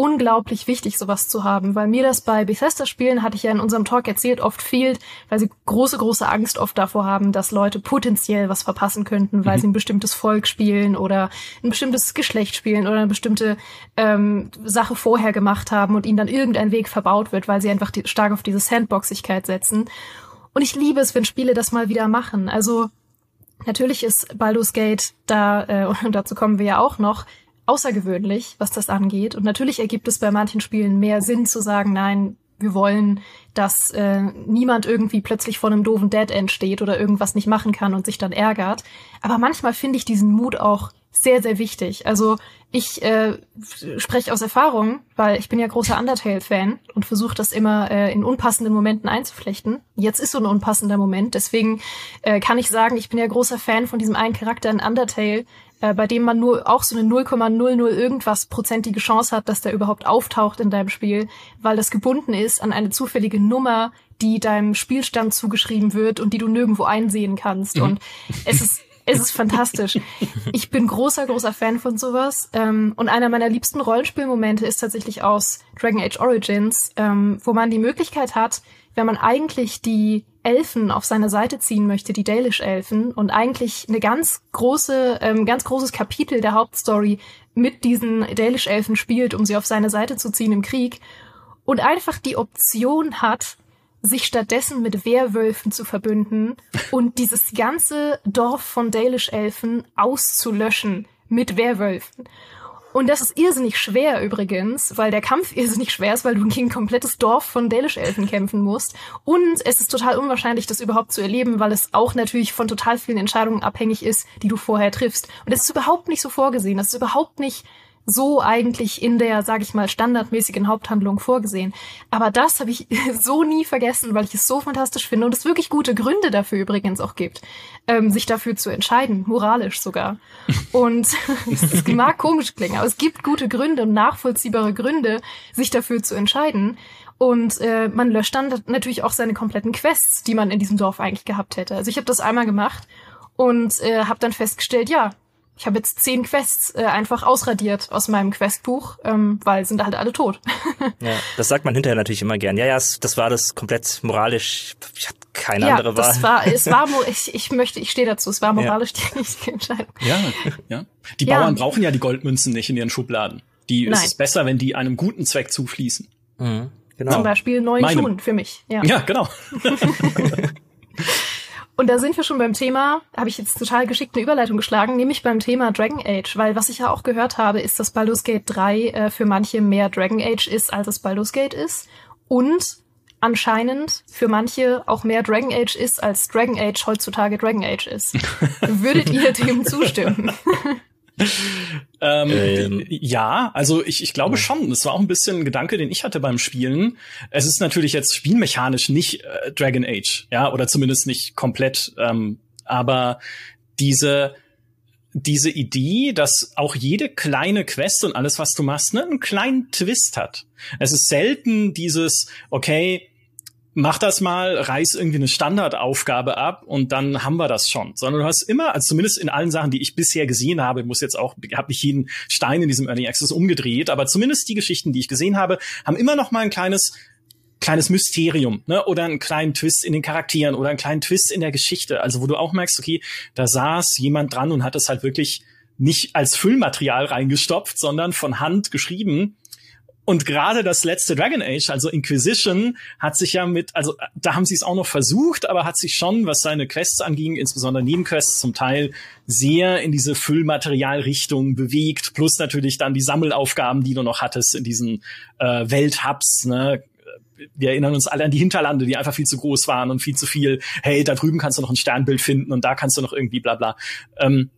unglaublich wichtig, sowas zu haben, weil mir das bei Bethesda-Spielen, hatte ich ja in unserem Talk erzählt, oft fehlt, weil sie große, große Angst oft davor haben, dass Leute potenziell was verpassen könnten, weil mhm. sie ein bestimmtes Volk spielen oder ein bestimmtes Geschlecht spielen oder eine bestimmte ähm, Sache vorher gemacht haben und ihnen dann irgendein Weg verbaut wird, weil sie einfach die, stark auf diese Sandboxigkeit setzen. Und ich liebe es, wenn Spiele das mal wieder machen. Also Natürlich ist Baldur's Gate da, äh, *laughs* und dazu kommen wir ja auch noch, außergewöhnlich, was das angeht. Und natürlich ergibt es bei manchen Spielen mehr Sinn zu sagen, nein, wir wollen, dass äh, niemand irgendwie plötzlich vor einem doofen Dead End steht oder irgendwas nicht machen kann und sich dann ärgert. Aber manchmal finde ich diesen Mut auch sehr, sehr wichtig. Also ich äh, spreche aus Erfahrung, weil ich bin ja großer Undertale-Fan und versuche das immer äh, in unpassenden Momenten einzuflechten. Jetzt ist so ein unpassender Moment, deswegen äh, kann ich sagen, ich bin ja großer Fan von diesem einen Charakter in Undertale, äh, bei dem man nur auch so eine 0,00 irgendwas prozentige Chance hat, dass der überhaupt auftaucht in deinem Spiel, weil das gebunden ist an eine zufällige Nummer, die deinem Spielstand zugeschrieben wird und die du nirgendwo einsehen kannst. Mhm. Und es ist es ist fantastisch. *laughs* Ich bin großer, großer Fan von sowas. Ähm, und einer meiner liebsten Rollenspielmomente ist tatsächlich aus Dragon Age Origins, ähm, wo man die Möglichkeit hat, wenn man eigentlich die Elfen auf seine Seite ziehen möchte, die Dalish-Elfen, und eigentlich eine ganz große, ähm, ganz großes Kapitel der Hauptstory mit diesen Dalish-Elfen spielt, um sie auf seine Seite zu ziehen im Krieg, und einfach die Option hat, sich stattdessen mit Werwölfen zu verbünden und dieses ganze Dorf von Dalish-Elfen auszulöschen mit Werwölfen. Und das ist irrsinnig schwer übrigens, weil der Kampf *laughs* irrsinnig schwer ist, weil du gegen ein komplettes Dorf von Dalish-Elfen kämpfen musst. Und es ist total unwahrscheinlich, das überhaupt zu erleben, weil es auch natürlich von total vielen Entscheidungen abhängig ist, die du vorher triffst. Und es ist überhaupt nicht so vorgesehen. Das ist überhaupt nicht so eigentlich in der, sage ich mal, standardmäßigen Haupthandlung vorgesehen. Aber das habe ich *laughs* so nie vergessen, weil ich es so fantastisch finde und es wirklich gute Gründe dafür übrigens auch gibt, ähm, sich dafür zu entscheiden, moralisch sogar. Und *laughs* es mag komisch klingen, aber es gibt gute Gründe und nachvollziehbare Gründe, sich dafür zu entscheiden. Und äh, man löscht dann natürlich auch seine kompletten Quests, die man in diesem Dorf eigentlich gehabt hätte. Also ich habe das einmal gemacht und äh, habe dann festgestellt, ja, ich habe jetzt zehn Quests äh, einfach ausradiert aus meinem Questbuch, ähm, weil sind halt alle tot. *laughs* ja, das sagt man hinterher natürlich immer gern. Ja, ja, das war das komplett moralisch. Ich hatte keine ja, andere Wahl. Das war, es war, *laughs* ich, ich möchte, ich stehe dazu. Es war moralisch ja. die richtige Entscheidung. Ja, ja. Die ja. Bauern brauchen ja die Goldmünzen nicht in ihren Schubladen. Die Nein. ist es besser, wenn die einem guten Zweck zufließen. Mhm, genau. Zum Beispiel neuen Meinem. Schuhen für mich. Ja, ja genau. *laughs* Und da sind wir schon beim Thema, habe ich jetzt total geschickt eine Überleitung geschlagen, nämlich beim Thema Dragon Age, weil was ich ja auch gehört habe, ist, dass Baldur's Gate 3 äh, für manche mehr Dragon Age ist, als es Baldur's Gate ist. Und anscheinend für manche auch mehr Dragon Age ist, als Dragon Age heutzutage Dragon Age ist. *laughs* Würdet ihr dem zustimmen? *laughs* *laughs* ähm, ähm, ja, also ich, ich glaube schon. Das war auch ein bisschen ein Gedanke, den ich hatte beim Spielen. Es ist natürlich jetzt spielmechanisch nicht äh, Dragon Age, ja, oder zumindest nicht komplett. Ähm, aber diese diese Idee, dass auch jede kleine Quest und alles, was du machst, ne, einen kleinen Twist hat. Es ist selten dieses, okay, mach das mal, reiß irgendwie eine Standardaufgabe ab und dann haben wir das schon. Sondern du hast immer, also zumindest in allen Sachen, die ich bisher gesehen habe, muss jetzt auch, habe nicht jeden Stein in diesem Early Access umgedreht, aber zumindest die Geschichten, die ich gesehen habe, haben immer noch mal ein kleines kleines Mysterium, ne, oder einen kleinen Twist in den Charakteren oder einen kleinen Twist in der Geschichte. Also wo du auch merkst, okay, da saß jemand dran und hat es halt wirklich nicht als Füllmaterial reingestopft, sondern von Hand geschrieben und gerade das letzte Dragon Age, also Inquisition, hat sich ja mit, also da haben sie es auch noch versucht, aber hat sich schon, was seine Quests anging, insbesondere Nebenquests zum Teil, sehr in diese Füllmaterialrichtung bewegt, plus natürlich dann die Sammelaufgaben, die du noch hattest in diesen äh, Welthubs, ne? wir erinnern uns alle an die Hinterlande, die einfach viel zu groß waren und viel zu viel, hey, da drüben kannst du noch ein Sternbild finden und da kannst du noch irgendwie bla bla. Ähm,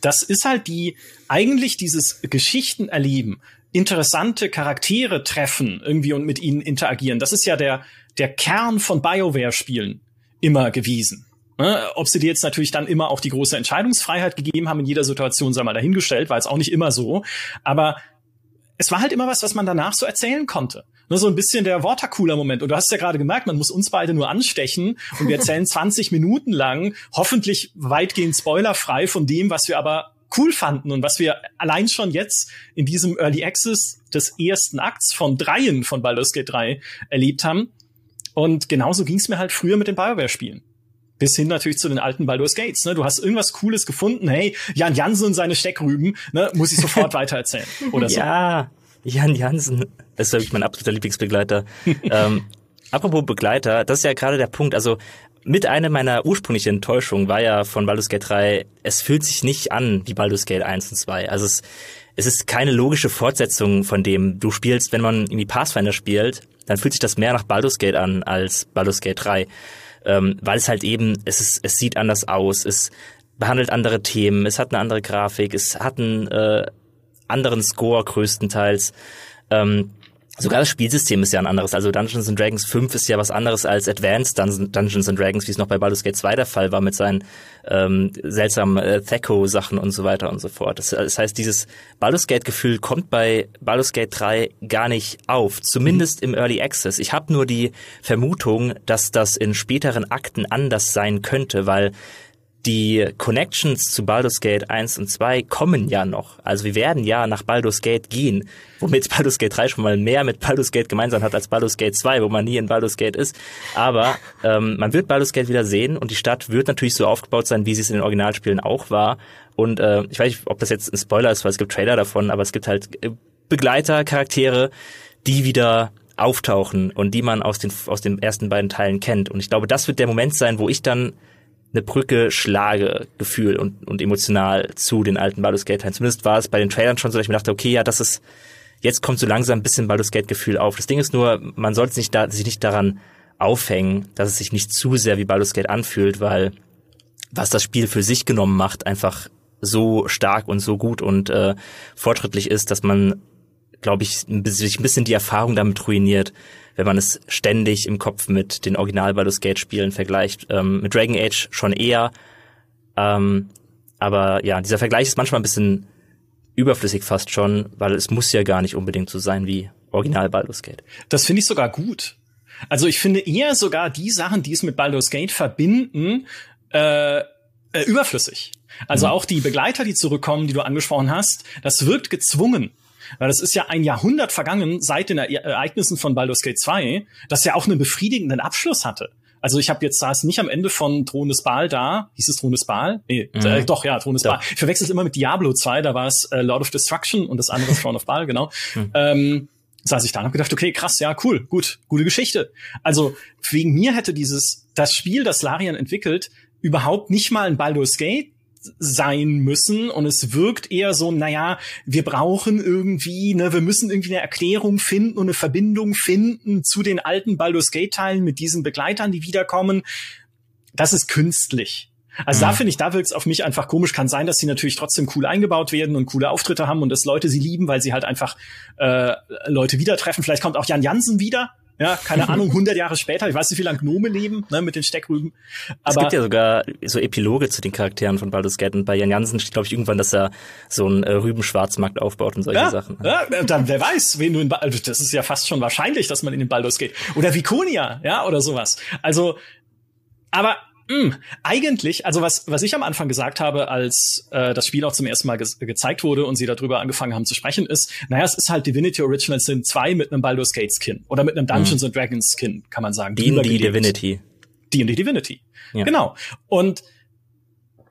das ist halt die, eigentlich dieses Geschichten erleben, interessante Charaktere treffen irgendwie und mit ihnen interagieren. Das ist ja der, der Kern von BioWare-Spielen immer gewesen. Ne? Ob sie dir jetzt natürlich dann immer auch die große Entscheidungsfreiheit gegeben haben in jeder Situation, sei mal dahingestellt, war jetzt auch nicht immer so. Aber es war halt immer was, was man danach so erzählen konnte. Nur ne, so ein bisschen der Watercooler-Moment. Und du hast ja gerade gemerkt, man muss uns beide nur anstechen und wir erzählen *laughs* 20 Minuten lang, hoffentlich weitgehend spoilerfrei von dem, was wir aber cool fanden und was wir allein schon jetzt in diesem Early Access des ersten Akts von dreien von Baldur's Gate 3 erlebt haben. Und genauso ging es mir halt früher mit den BioWare-Spielen. Bis hin natürlich zu den alten Baldur's Gates. Ne? Du hast irgendwas Cooles gefunden, hey, Jan Jansen und seine Steckrüben, ne? muss ich sofort *laughs* weitererzählen. Oder so. Ja, Jan Jansen ist wirklich mein absoluter Lieblingsbegleiter. *laughs* ähm, apropos Begleiter, das ist ja gerade der Punkt. Also mit einer meiner ursprünglichen Enttäuschungen war ja von Baldur's Gate 3, es fühlt sich nicht an wie Baldur's Gate 1 und 2. Also es, es ist keine logische Fortsetzung von dem du spielst, wenn man irgendwie Pathfinder spielt, dann fühlt sich das mehr nach Baldur's Gate an als Baldur's Gate 3. Ähm, weil es halt eben, es ist, es sieht anders aus, es behandelt andere Themen, es hat eine andere Grafik, es hat einen äh, anderen Score größtenteils. Ähm, Sogar das Spielsystem ist ja ein anderes. Also Dungeons and Dragons 5 ist ja was anderes als Advanced Dungeons and Dragons, wie es noch bei Baldur's Gate 2 der Fall war mit seinen ähm, seltsamen äh, Thaco-Sachen und so weiter und so fort. Das, das heißt, dieses Baldur's Gate-Gefühl kommt bei Baldur's Gate 3 gar nicht auf, zumindest mhm. im Early Access. Ich habe nur die Vermutung, dass das in späteren Akten anders sein könnte, weil die Connections zu Baldur's Gate 1 und 2 kommen ja noch. Also wir werden ja nach Baldur's Gate gehen, womit *laughs* Baldur's Gate 3 schon mal mehr mit Baldur's Gate gemeinsam hat als Baldur's Gate 2, wo man nie in Baldur's Gate ist. Aber ähm, man wird Baldur's Gate wieder sehen und die Stadt wird natürlich so aufgebaut sein, wie sie es in den Originalspielen auch war. Und äh, ich weiß nicht, ob das jetzt ein Spoiler ist, weil es gibt Trailer davon, aber es gibt halt äh, Begleiter, Charaktere, die wieder auftauchen und die man aus den, aus den ersten beiden Teilen kennt. Und ich glaube, das wird der Moment sein, wo ich dann eine Brücke schlage, Gefühl und, und emotional zu den alten Baldur's Gate Teilen. Zumindest war es bei den Trailern schon so, dass ich mir dachte, okay, ja, das ist, jetzt kommt so langsam ein bisschen Baldur's Gate Gefühl auf. Das Ding ist nur, man sollte sich, da, sich nicht daran aufhängen, dass es sich nicht zu sehr wie Baldur's Gate anfühlt, weil was das Spiel für sich genommen macht, einfach so stark und so gut und äh, fortschrittlich ist, dass man, glaube ich, sich ein bisschen die Erfahrung damit ruiniert, wenn man es ständig im Kopf mit den Original Baldur's Gate Spielen vergleicht. Ähm, mit Dragon Age schon eher. Ähm, aber ja, dieser Vergleich ist manchmal ein bisschen überflüssig fast schon, weil es muss ja gar nicht unbedingt so sein wie Original Baldur's Gate. Das finde ich sogar gut. Also ich finde eher sogar die Sachen, die es mit Baldur's Gate verbinden, äh, äh, überflüssig. Also mhm. auch die Begleiter, die zurückkommen, die du angesprochen hast, das wirkt gezwungen. Weil das ist ja ein Jahrhundert vergangen seit den Ereignissen von Baldur's Gate 2, das ja auch einen befriedigenden Abschluss hatte. Also ich habe jetzt saß nicht am Ende von Thron des Baal da. Hieß es Thron des Baal? Nee, mhm. äh, doch, ja, Thron des Baal. Ich verwechsel es immer mit Diablo 2, da war es äh, Lord of Destruction und das andere Throne of Baal, genau. Mhm. *laughs* Ähm, saß ich da und hab gedacht, okay, krass, ja, cool, gut, gute Geschichte. Also wegen mir hätte dieses, das Spiel, das Larian entwickelt, überhaupt nicht mal ein Baldur's Gate sein müssen und es wirkt eher so, naja, wir brauchen irgendwie, ne, wir müssen irgendwie eine Erklärung finden und eine Verbindung finden zu den alten Baldur's Gate Teilen mit diesen Begleitern, die wiederkommen. Das ist künstlich. Also mhm. da finde ich, da wirkt es auf mich einfach komisch. Kann sein, dass sie natürlich trotzdem cool eingebaut werden und coole Auftritte haben und dass Leute sie lieben, weil sie halt einfach äh, Leute wieder treffen. Vielleicht kommt auch Jan Jansen wieder. Ja, keine *laughs* Ahnung, 100 Jahre später. Ich weiß nicht, wie lange Gnome leben, ne, mit den Steckrüben. Aber es gibt ja sogar so Epiloge zu den Charakteren von Baldur's Gate. Und bei Jan Jansen steht, glaube ich, irgendwann, dass er so einen äh, Rübenschwarzmarkt aufbaut und solche ja, Sachen. Ja, dann wer weiß, wen du in ba also das ist ja fast schon wahrscheinlich, dass man in den Baldur's Gate oder Viconia, ja, oder sowas. Also, aber mh, hm, eigentlich, also was, was ich am Anfang gesagt habe, als äh, das Spiel auch zum ersten Mal ge gezeigt wurde und sie darüber angefangen haben zu sprechen, ist, naja, es ist halt Divinity Original Sin 2 mit einem Baldur's Gate Skin oder mit einem Dungeons mhm. and Dragons Skin, kann man sagen. D&D Divinity. D&D Divinity. Ja. Genau. Und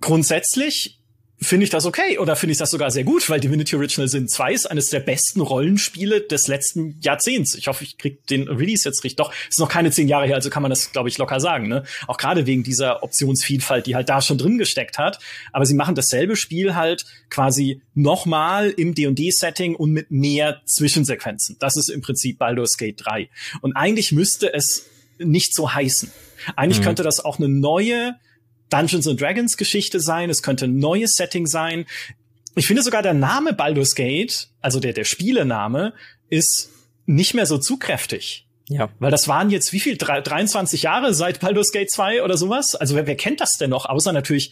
grundsätzlich finde ich das okay oder finde ich das sogar sehr gut, weil Divinity Original Sin 2 ist eines der besten Rollenspiele des letzten Jahrzehnts. Ich hoffe, ich krieg den Release jetzt richtig. Doch, ist noch keine zehn Jahre her, also kann man das, glaube ich, locker sagen. Ne? Auch gerade wegen dieser Optionsvielfalt, die halt da schon drin gesteckt hat. Aber sie machen dasselbe Spiel halt quasi nochmal im D&D-Setting und mit mehr Zwischensequenzen. Das ist im Prinzip Baldur's Gate 3. Und eigentlich müsste es nicht so heißen. Eigentlich mhm. könnte das auch eine neue Dungeons and Dragons Geschichte sein, es könnte ein neues Setting sein. Ich finde sogar der Name Baldur's Gate, also der, der Spielename, ist nicht mehr so zugkräftig. Ja. Weil das waren jetzt wie viel? 23 Jahre seit Baldur's Gate 2 oder sowas? Also wer, wer kennt das denn noch? Außer natürlich,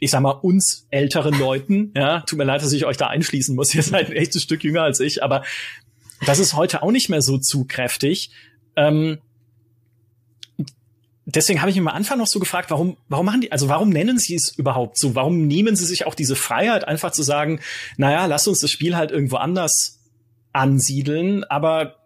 ich sag mal, uns älteren Leuten. *laughs* Ja, tut mir leid, dass ich euch da einschließen muss. *laughs* Ihr seid ein echtes Stück jünger als ich, aber das ist heute auch nicht mehr so zugkräftig. Ähm, deswegen habe ich mich am Anfang noch so gefragt, warum, warum machen die, also warum nennen sie es überhaupt so? Warum nehmen sie sich auch diese Freiheit, einfach zu sagen, naja, lass uns das Spiel halt irgendwo anders ansiedeln, aber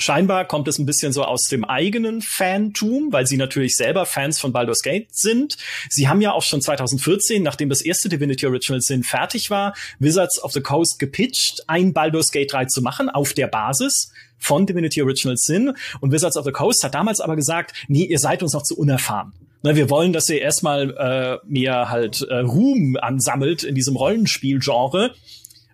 scheinbar kommt es ein bisschen so aus dem eigenen Fantum, weil sie natürlich selber Fans von Baldur's Gate sind. Sie haben ja auch schon 2014, nachdem das erste Divinity Original Sin fertig war, Wizards of the Coast gepitcht, ein Baldur's Gate 3 zu machen auf der Basis von Divinity Original Sin. Und Wizards of the Coast hat damals aber gesagt, nee, ihr seid uns noch zu unerfahren. Na, wir wollen, dass ihr erstmal äh, mehr halt äh, Ruhm ansammelt in diesem Rollenspielgenre.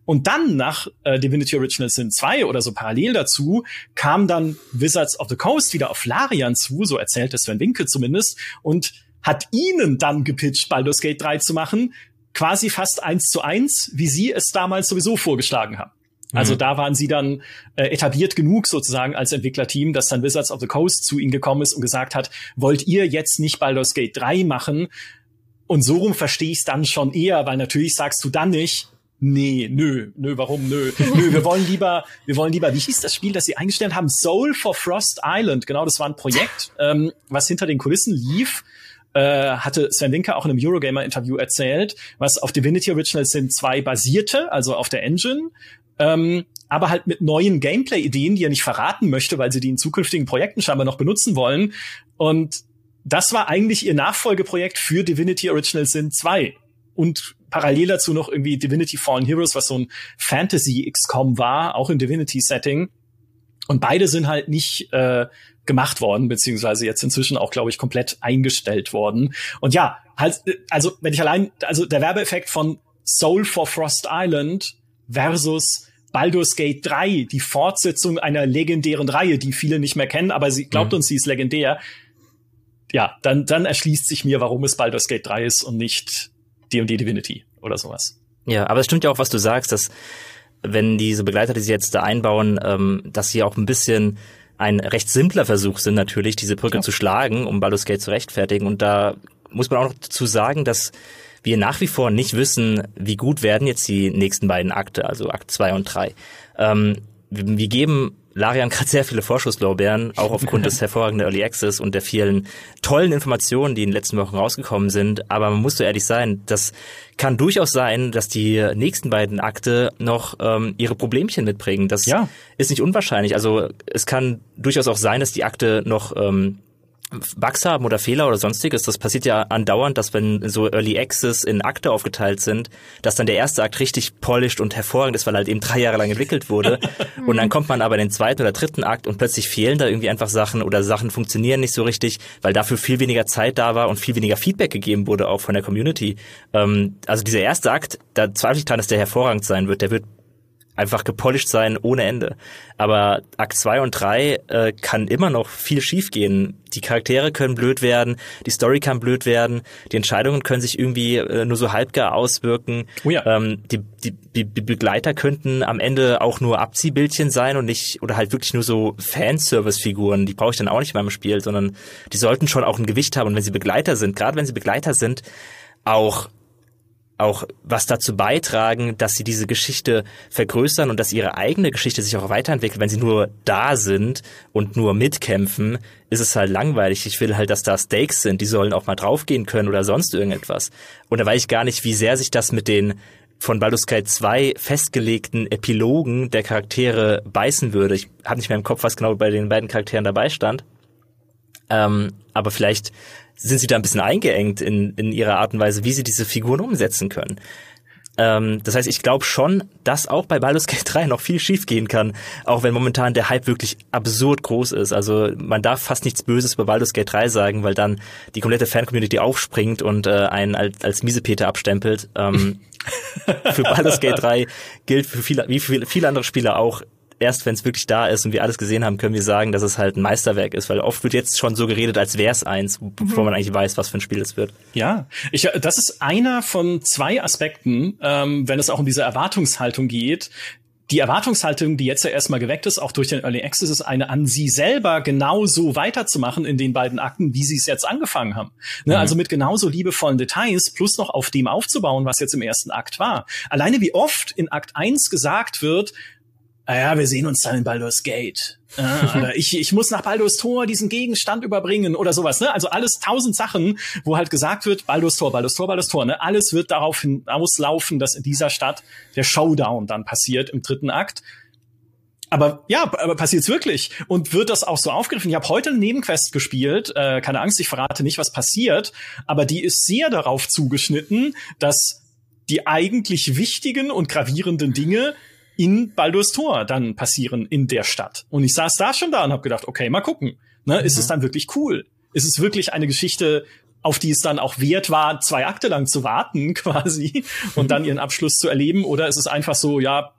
Und dann nach äh, Divinity Original Sin 2 oder so parallel dazu kam dann Wizards of the Coast wieder auf Larian zu, so erzählt Sven Winkel zumindest, und hat ihnen dann gepitcht, Baldur's Gate 3 zu machen, quasi fast eins zu eins, wie sie es damals sowieso vorgeschlagen haben. Also mhm. da waren sie dann äh, etabliert genug sozusagen als Entwicklerteam, dass dann Wizards of the Coast zu ihnen gekommen ist und gesagt hat, wollt ihr jetzt nicht Baldur's Gate 3 machen? Und so rum verstehe ich es dann schon eher, weil natürlich sagst du dann nicht, nee, nö, nö, warum, nö, nö, wir wollen lieber, wir wollen lieber, wie hieß das Spiel, das sie eingestellt haben? Soul for Frost Island. Genau, das war ein Projekt, ähm, was hinter den Kulissen lief äh, hatte Sven Winker auch in einem Eurogamer-Interview erzählt, was auf Divinity Original Sin 2 basierte, also auf der Engine, ähm, aber halt mit neuen Gameplay-Ideen, die er nicht verraten möchte, weil sie die in zukünftigen Projekten scheinbar noch benutzen wollen. Und das war eigentlich ihr Nachfolgeprojekt für Divinity Original Sin 2. Und parallel dazu noch irgendwie Divinity Fallen Heroes, was so ein Fantasy XCOM war, auch im Divinity-Setting. Und beide sind halt nicht äh, gemacht worden, beziehungsweise jetzt inzwischen auch, glaube ich, komplett eingestellt worden. Und ja, halt, also wenn ich allein, also der Werbeeffekt von Soul for Frost Island versus Baldur's Gate 3, die Fortsetzung einer legendären Reihe, die viele nicht mehr kennen, aber sie glaubt mhm. uns, sie ist legendär. Ja, dann, dann erschließt sich mir, warum es Baldur's Gate 3 ist und nicht D&D Divinity oder sowas. Ja, aber es stimmt ja auch, was du sagst, dass wenn diese Begleiter, die sie jetzt da einbauen, ähm, dass sie auch ein bisschen ein recht simpler Versuch sind, natürlich diese Brücke ja. zu schlagen, um Baldur's Gate zu rechtfertigen. Und da muss man auch noch dazu sagen, dass wir nach wie vor nicht wissen, wie gut werden jetzt die nächsten beiden Akte, also Akt 2 und 3. Ähm, wir geben Larian gerade sehr viele Vorschusslorbeeren, auch aufgrund des *laughs* hervorragenden Early Access und der vielen tollen Informationen, die in den letzten Wochen rausgekommen sind. Aber man muss so ehrlich sein, das kann durchaus sein, dass die nächsten beiden Akte noch ähm, ihre Problemchen mitbringen. Das ja. ist nicht unwahrscheinlich. Also es kann durchaus auch sein, dass die Akte noch ähm, Bugs haben oder Fehler oder sonstiges. Das passiert ja andauernd, dass wenn so Early Access in Akte aufgeteilt sind, dass dann der erste Akt richtig polished und hervorragend ist, weil halt eben drei Jahre lang entwickelt wurde. *laughs* und dann kommt man aber in den zweiten oder dritten Akt und plötzlich fehlen da irgendwie einfach Sachen oder Sachen funktionieren nicht so richtig, weil dafür viel weniger Zeit da war und viel weniger Feedback gegeben wurde auch von der Community. Ähm, also dieser erste Akt, da zweifle ich dran, dass der hervorragend sein wird. Der wird einfach gepolished sein ohne Ende. Aber Akt 2 und 3 äh, kann immer noch viel schiefgehen. Die Charaktere können blöd werden, die Story kann blöd werden, die Entscheidungen können sich irgendwie äh, nur so halbgar auswirken. Oh ja. ähm, die, die, die Begleiter könnten am Ende auch nur Abziehbildchen sein und nicht, oder halt wirklich nur so Fanservice-Figuren. Die brauche ich dann auch nicht beim Spiel, sondern die sollten schon auch ein Gewicht haben. Und wenn sie Begleiter sind, gerade wenn sie Begleiter sind, auch auch was dazu beitragen, dass sie diese Geschichte vergrößern und dass ihre eigene Geschichte sich auch weiterentwickelt. Wenn sie nur da sind und nur mitkämpfen, ist es halt langweilig. Ich will halt, dass da Stakes sind, die sollen auch mal draufgehen können oder sonst irgendetwas. Und da weiß ich gar nicht, wie sehr sich das mit den von Baldur's Gate 2 festgelegten Epilogen der Charaktere beißen würde. Ich habe nicht mehr im Kopf, was genau bei den beiden Charakteren dabei stand. Ähm, aber vielleicht sind sie da ein bisschen eingeengt in, in ihrer Art und Weise, wie sie diese Figuren umsetzen können. Ähm, das heißt, ich glaube schon, dass auch bei Baldur's Gate 3 noch viel schiefgehen kann, auch wenn momentan der Hype wirklich absurd groß ist. Also man darf fast nichts Böses über Baldur's Gate 3 sagen, weil dann die komplette Fan-Community aufspringt und äh, einen als, als Miesepeter abstempelt. Ähm, *laughs* für Baldur's Gate 3 gilt für viele, wie für viele andere Spieler auch, erst wenn es wirklich da ist und wir alles gesehen haben, können wir sagen, dass es halt ein Meisterwerk ist, weil oft wird jetzt schon so geredet, als wäre es eins, bevor mhm. man eigentlich weiß, was für ein Spiel es wird. Ja, ich, das ist einer von zwei Aspekten, ähm, wenn es auch um diese Erwartungshaltung geht, die Erwartungshaltung, die jetzt ja erstmal geweckt ist, auch durch den Early Access, ist eine an sie selber genauso weiterzumachen in den beiden Akten, wie sie es jetzt angefangen haben. Ne? Mhm. Also mit genauso liebevollen Details plus noch auf dem aufzubauen, was jetzt im ersten Akt war. Alleine wie oft in Akt 1 gesagt wird, ah ja, wir sehen uns dann in Baldur's Gate. Ah, *laughs* oder ich, ich muss nach Baldur's Tor diesen Gegenstand überbringen oder sowas. Ne? Also alles tausend Sachen, wo halt gesagt wird, Baldur's Tor, Baldur's Tor, Baldur's Tor. Ne? Alles wird darauf hinauslaufen, dass in dieser Stadt der Showdown dann passiert im dritten Akt. Aber ja, aber passiert's wirklich und wird das auch so aufgegriffen? Ich habe heute eine Nebenquest gespielt. Äh, keine Angst, ich verrate nicht, was passiert, aber die ist sehr darauf zugeschnitten, dass die eigentlich wichtigen und gravierenden Dinge in Baldur's Tor dann passieren in der Stadt. Und ich saß da schon da und habe gedacht, okay, mal gucken. Ne, mhm. Ist es dann wirklich cool? Ist es wirklich eine Geschichte, auf die es dann auch wert war, zwei Akte lang zu warten, *laughs* quasi, und dann ihren Abschluss zu erleben? Oder ist es einfach so, ja,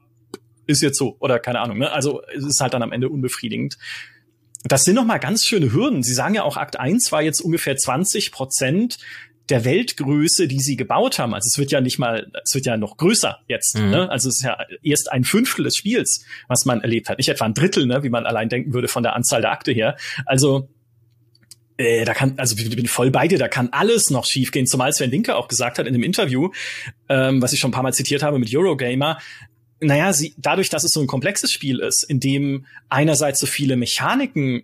ist jetzt so, oder keine Ahnung, ne? Also es ist halt dann am Ende unbefriedigend. Das sind noch mal ganz schöne Hürden. Sie sagen ja auch, Akt 1 war jetzt ungefähr 20 Prozent der Weltgröße, die sie gebaut haben. Also es wird ja nicht mal, es wird ja noch größer jetzt. Mhm. Ne? Also es ist ja erst ein Fünftel des Spiels, was man erlebt hat. Nicht etwa ein Drittel, ne? wie man allein denken würde von der Anzahl der Akte her. Also äh, da kann, also ich bin voll bei dir, da kann alles noch schiefgehen, zumal Sven Linke auch gesagt hat in dem Interview, ähm, was ich schon ein paar Mal zitiert habe mit Eurogamer, naja, sie, dadurch, dass es so ein komplexes Spiel ist, in dem einerseits so viele Mechaniken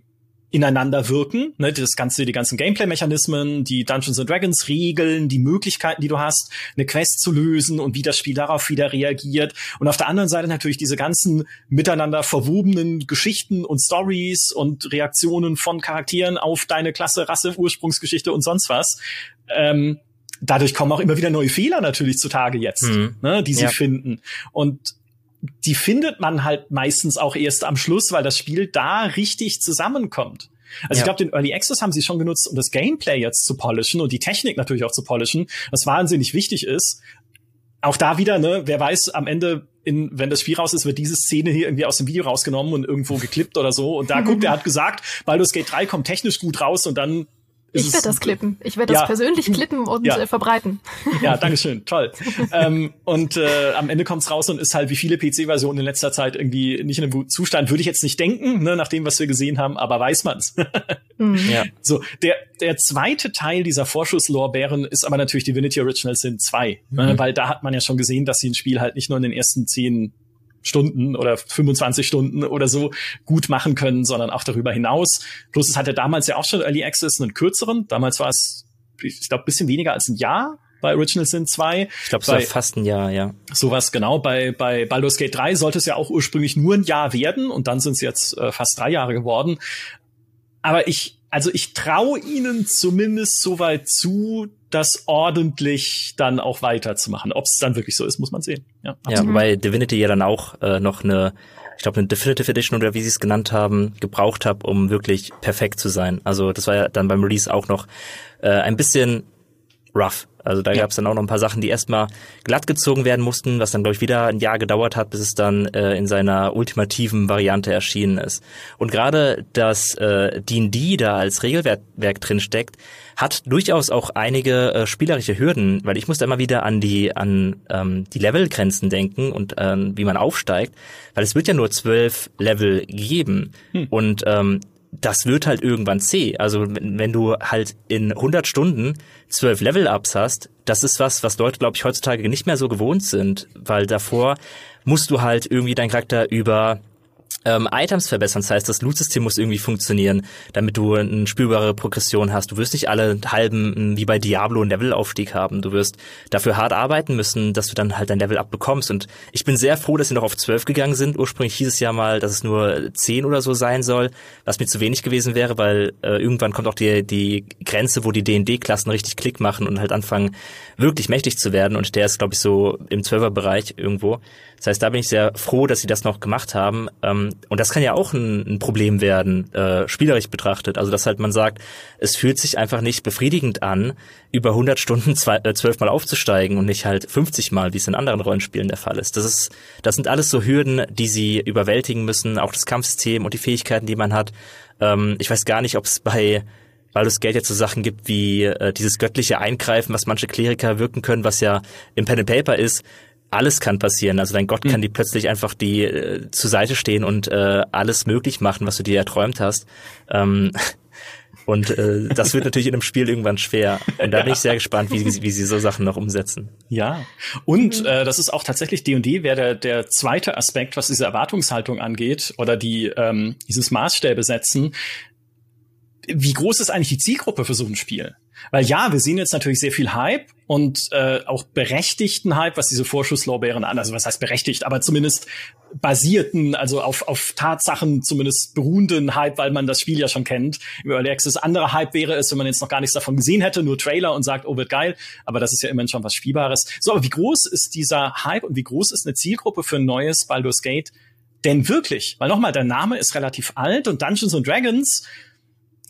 ineinander wirken. Ne, das ganze, die ganzen Gameplay-Mechanismen, die Dungeons and Dragons Regeln, die Möglichkeiten, die du hast, eine Quest zu lösen und wie das Spiel darauf wieder reagiert. Und auf der anderen Seite natürlich diese ganzen miteinander verwobenen Geschichten und Stories und Reaktionen von Charakteren auf deine Klasse, Rasse, Ursprungsgeschichte und sonst was. Ähm, dadurch kommen auch immer wieder neue Fehler natürlich zutage jetzt, mhm. ne, die sie ja. finden. Und die findet man halt meistens auch erst am Schluss, weil das Spiel da richtig zusammenkommt. Also ja. ich glaube, den Early Access haben sie schon genutzt, um das Gameplay jetzt zu polischen und die Technik natürlich auch zu polischen, was wahnsinnig wichtig ist. Auch da wieder, ne, wer weiß, am Ende, in, wenn das Spiel raus ist, wird diese Szene hier irgendwie aus dem Video rausgenommen und irgendwo geklippt oder so. Und da guckt, er *laughs* hat gesagt, Baldur's Gate 3 kommt technisch gut raus und dann ich werde das klippen. Ich werde das ja. persönlich klippen und ja. äh, verbreiten. Ja, Dankeschön. Toll. ähm, und äh, am Ende kommt's raus und ist halt wie viele PC-Versionen in letzter Zeit irgendwie nicht in einem guten Zustand. Würde ich jetzt nicht denken, ne, nach dem, was wir gesehen haben, aber weiß man's. mhm. ja. So, der, der zweite Teil dieser Vorschusslorbeeren ist aber natürlich Divinity Original Sin 2. Ne, mhm. Ne, weil da hat man ja schon gesehen, dass sie ein Spiel halt nicht nur in den ersten zehn Stunden oder 25 Stunden oder so gut machen können, sondern auch darüber hinaus. Plus es hatte damals ja auch schon Early Access einen kürzeren. Damals war es, ich glaube, bisschen weniger als ein Jahr bei Original Sin 2. Ich glaube, es war fast ein Jahr, ja. Sowas genau. Bei, bei Baldur's Gate 3 sollte es ja auch ursprünglich nur ein Jahr werden und dann sind es jetzt äh, fast drei Jahre geworden. Aber ich also ich traue ihnen zumindest so weit zu, das ordentlich dann auch weiterzumachen. Ob es dann wirklich so ist, muss man sehen. Ja, ja wobei Divinity ja dann auch äh, noch eine, ich glaube, eine Definitive Edition oder wie sie es genannt haben, gebraucht habe, um wirklich perfekt zu sein. Also das war ja dann beim Release auch noch äh, ein bisschen rough. Also da ja. gab es dann auch noch ein paar Sachen, die erstmal glatt gezogen werden mussten, was dann, glaube ich, wieder ein Jahr gedauert hat, bis es dann äh, in seiner ultimativen Variante erschienen ist. Und gerade das äh, D&D da als Regelwerk drin steckt, hat durchaus auch einige äh, spielerische Hürden, weil ich musste immer wieder an die an ähm, die Levelgrenzen denken und ähm, wie man aufsteigt, weil es wird ja nur zwölf Level geben hm. und ähm, das wird halt irgendwann zäh. Also wenn du halt in 100 Stunden zwölf Level-Ups hast, das ist was, was Leute, glaube ich, heutzutage nicht mehr so gewohnt sind, weil davor musst du halt irgendwie deinen Charakter über ähm, Items verbessern. Das heißt, das Loot-System muss irgendwie funktionieren, damit du eine spürbare Progression hast. Du wirst nicht alle halben wie bei Diablo einen Levelaufstieg haben. Du wirst dafür hart arbeiten müssen, dass du dann halt dein Level abbekommst. Und ich bin sehr froh, dass sie noch auf 12 gegangen sind. Ursprünglich hieß es ja mal, dass es nur 10 oder so sein soll, was mir zu wenig gewesen wäre, weil äh, irgendwann kommt auch die, die Grenze, wo die D&D-Klassen richtig Klick machen und halt anfangen, wirklich mächtig zu werden. Und der ist, glaube ich, so im 12er-Bereich irgendwo. Das heißt, da bin ich sehr froh, dass sie das noch gemacht haben. Ähm, und das kann ja auch ein, ein Problem werden, äh, spielerisch betrachtet. Also, dass halt man sagt, es fühlt sich einfach nicht befriedigend an, über 100 Stunden äh, zwölfmal aufzusteigen und nicht halt 50 Mal, wie es in anderen Rollenspielen der Fall ist. Das ist, das sind alles so Hürden, die sie überwältigen müssen. Auch das Kampfsystem und die Fähigkeiten, die man hat. Ähm, ich weiß gar nicht, ob es bei weil es Geld jetzt so Sachen gibt wie äh, dieses göttliche Eingreifen, was manche Kleriker wirken können, was ja im Pen and Paper ist, alles kann passieren. Also dein Gott mhm. kann dir plötzlich einfach die äh, zur Seite stehen und äh, alles möglich machen, was du dir erträumt hast. Ähm, *laughs* und äh, das wird natürlich in einem Spiel irgendwann schwer. Und da bin ich sehr gespannt, wie, wie sie so Sachen noch umsetzen. Ja. Und mhm. äh, das ist auch tatsächlich D&D wäre der, der zweite Aspekt, was diese Erwartungshaltung angeht oder die ähm, dieses Maßstäbe setzen. Wie groß ist eigentlich die Zielgruppe für so ein Spiel? Weil ja, wir sehen jetzt natürlich sehr viel Hype und äh, auch berechtigten Hype, was diese Vorschusslorbeeren an, also was heißt berechtigt, aber zumindest basierten, also auf, auf Tatsachen zumindest beruhenden Hype, weil man das Spiel ja schon kennt. Im Early Access andere Hype wäre es, wenn man jetzt noch gar nichts davon gesehen hätte, nur Trailer und sagt, oh, wird geil, aber das ist ja immerhin schon was Spielbares. So, aber wie groß ist dieser Hype und wie groß ist eine Zielgruppe für ein neues Baldur's Gate denn wirklich? Weil nochmal, der Name ist relativ alt und Dungeons and Dragons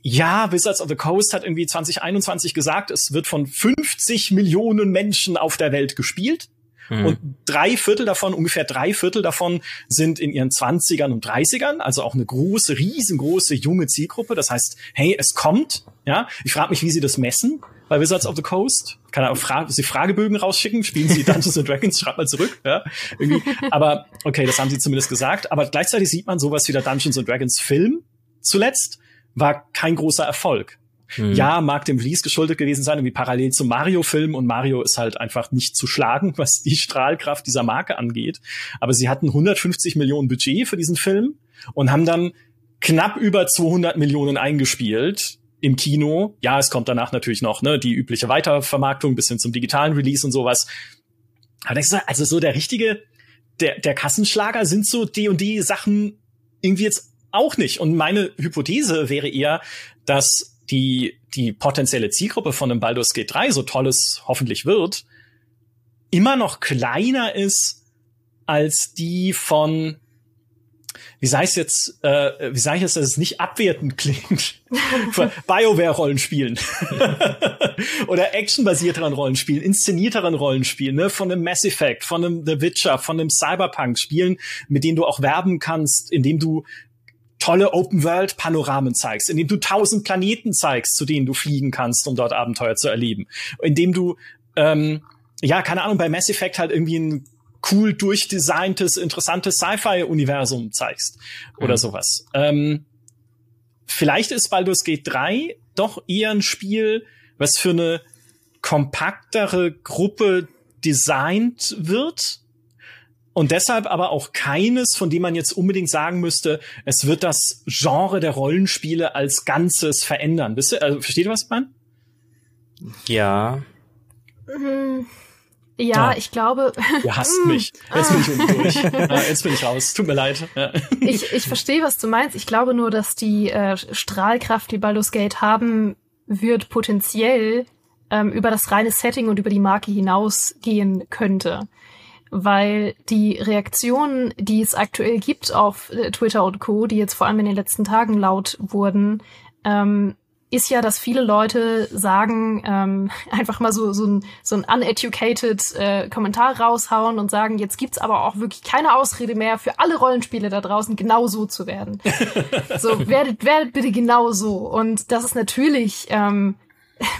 ja, Wizards of the Coast hat irgendwie 2021 gesagt, es wird von 50 Millionen Menschen auf der Welt gespielt. Mhm. Und drei Viertel davon, ungefähr drei Viertel davon sind in ihren 20ern und 30ern, also auch eine große, riesengroße junge Zielgruppe. Das heißt, hey, es kommt. Ja, ich frage mich, wie sie das messen bei Wizards of the Coast. Kann er auch Fra sie Fragebögen rausschicken? Spielen sie *laughs* Dungeons and Dragons? Schreibt mal zurück. Ja, irgendwie. Aber okay, das haben sie zumindest gesagt. Aber gleichzeitig sieht man sowas wie der Dungeons and Dragons Film zuletzt war kein großer Erfolg. Mhm. Ja, mag dem Release geschuldet gewesen sein, irgendwie parallel zum Mario-Film und Mario ist halt einfach nicht zu schlagen, *laughs* was die Strahlkraft dieser Marke angeht. Aber sie hatten 150 Millionen Budget für diesen Film und haben dann knapp über 200 Millionen eingespielt im Kino. Ja, es kommt danach natürlich noch ne, die übliche Weitervermarktung bis hin zum digitalen Release und sowas. Aber denkst du, also so der richtige, der, der Kassenschlager sind so die und die Sachen irgendwie jetzt auch nicht. Und meine Hypothese wäre eher, dass die, die potenzielle Zielgruppe von einem Baldur's Gate 3, so toll es hoffentlich wird, immer noch kleiner ist als die von wie sage ich jetzt, äh, wie sage ich jetzt, dass es nicht abwertend *laughs* klingt? BioWare-Rollenspielen *laughs* oder actionbasierteren Rollenspielen, inszenierteren Rollenspielen, ne, von einem Mass Effect, von einem The Witcher, von einem Cyberpunk-Spielen, mit denen du auch werben kannst, indem du tolle Open-World-Panoramen zeigst, indem du tausend Planeten zeigst, zu denen du fliegen kannst, um dort Abenteuer zu erleben, indem du ähm, ja, keine Ahnung, bei Mass Effect halt irgendwie ein cool durchdesigntes, interessantes Sci-Fi-Universum zeigst oder mhm. sowas. Ähm, vielleicht ist Baldur's Gate 3 doch eher ein Spiel, was für eine kompaktere Gruppe designt wird und deshalb aber auch keines, von dem man jetzt unbedingt sagen müsste, es wird das Genre der Rollenspiele als Ganzes verändern. Wisst ihr, also, versteht ihr, was ich meine? Ja. Mhm. Ja, ja, ich glaube. Du hasst *laughs* mich. Jetzt bin ich unten durch. *laughs* Ja, jetzt bin ich raus. Tut mir leid. Ja. Ich, ich verstehe, was du meinst. Ich glaube nur, dass die äh, Strahlkraft, die Baldur's Gate haben wird, potenziell ähm, über das reine Setting und über die Marke hinausgehen könnte. Weil die Reaktionen, die es aktuell gibt auf äh, Twitter und Co., die jetzt vor allem in den letzten Tagen laut wurden, ähm, ist ja, dass viele Leute sagen, ähm, *laughs* einfach mal so, so ein, so ein uneducated äh, Kommentar raushauen und sagen, jetzt gibt's aber auch wirklich keine Ausrede mehr für alle Rollenspiele da draußen, genau so zu werden. *laughs* so, werdet, werdet bitte genau so. Und das ist natürlich ähm,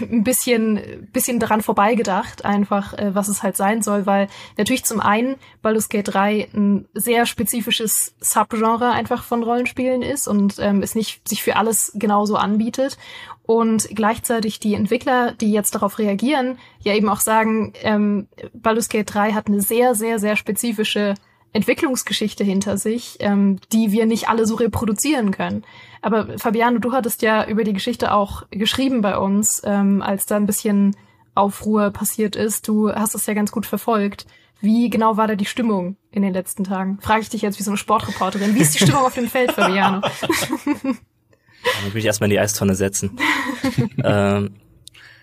ein bisschen, bisschen daran vorbeigedacht, einfach, äh, was es halt sein soll, weil natürlich zum einen Baldur's Gate 3 ein sehr spezifisches Subgenre einfach von Rollenspielen ist und ähm, es nicht sich für alles genauso anbietet und gleichzeitig die Entwickler, die jetzt darauf reagieren, ja eben auch sagen, ähm, Baldur's Gate 3 hat eine sehr, sehr, sehr spezifische Entwicklungsgeschichte hinter sich, ähm, die wir nicht alle so reproduzieren können. Aber Fabiano, du hattest ja über die Geschichte auch geschrieben bei uns, ähm, als da ein bisschen Aufruhr passiert ist. Du hast es ja ganz gut verfolgt. Wie genau war da die Stimmung in den letzten Tagen? Frage ich dich jetzt wie so eine Sportreporterin. Wie ist die Stimmung auf dem Feld, Fabiano? Dann will ich erstmal in die Eistonne setzen. *laughs* ähm,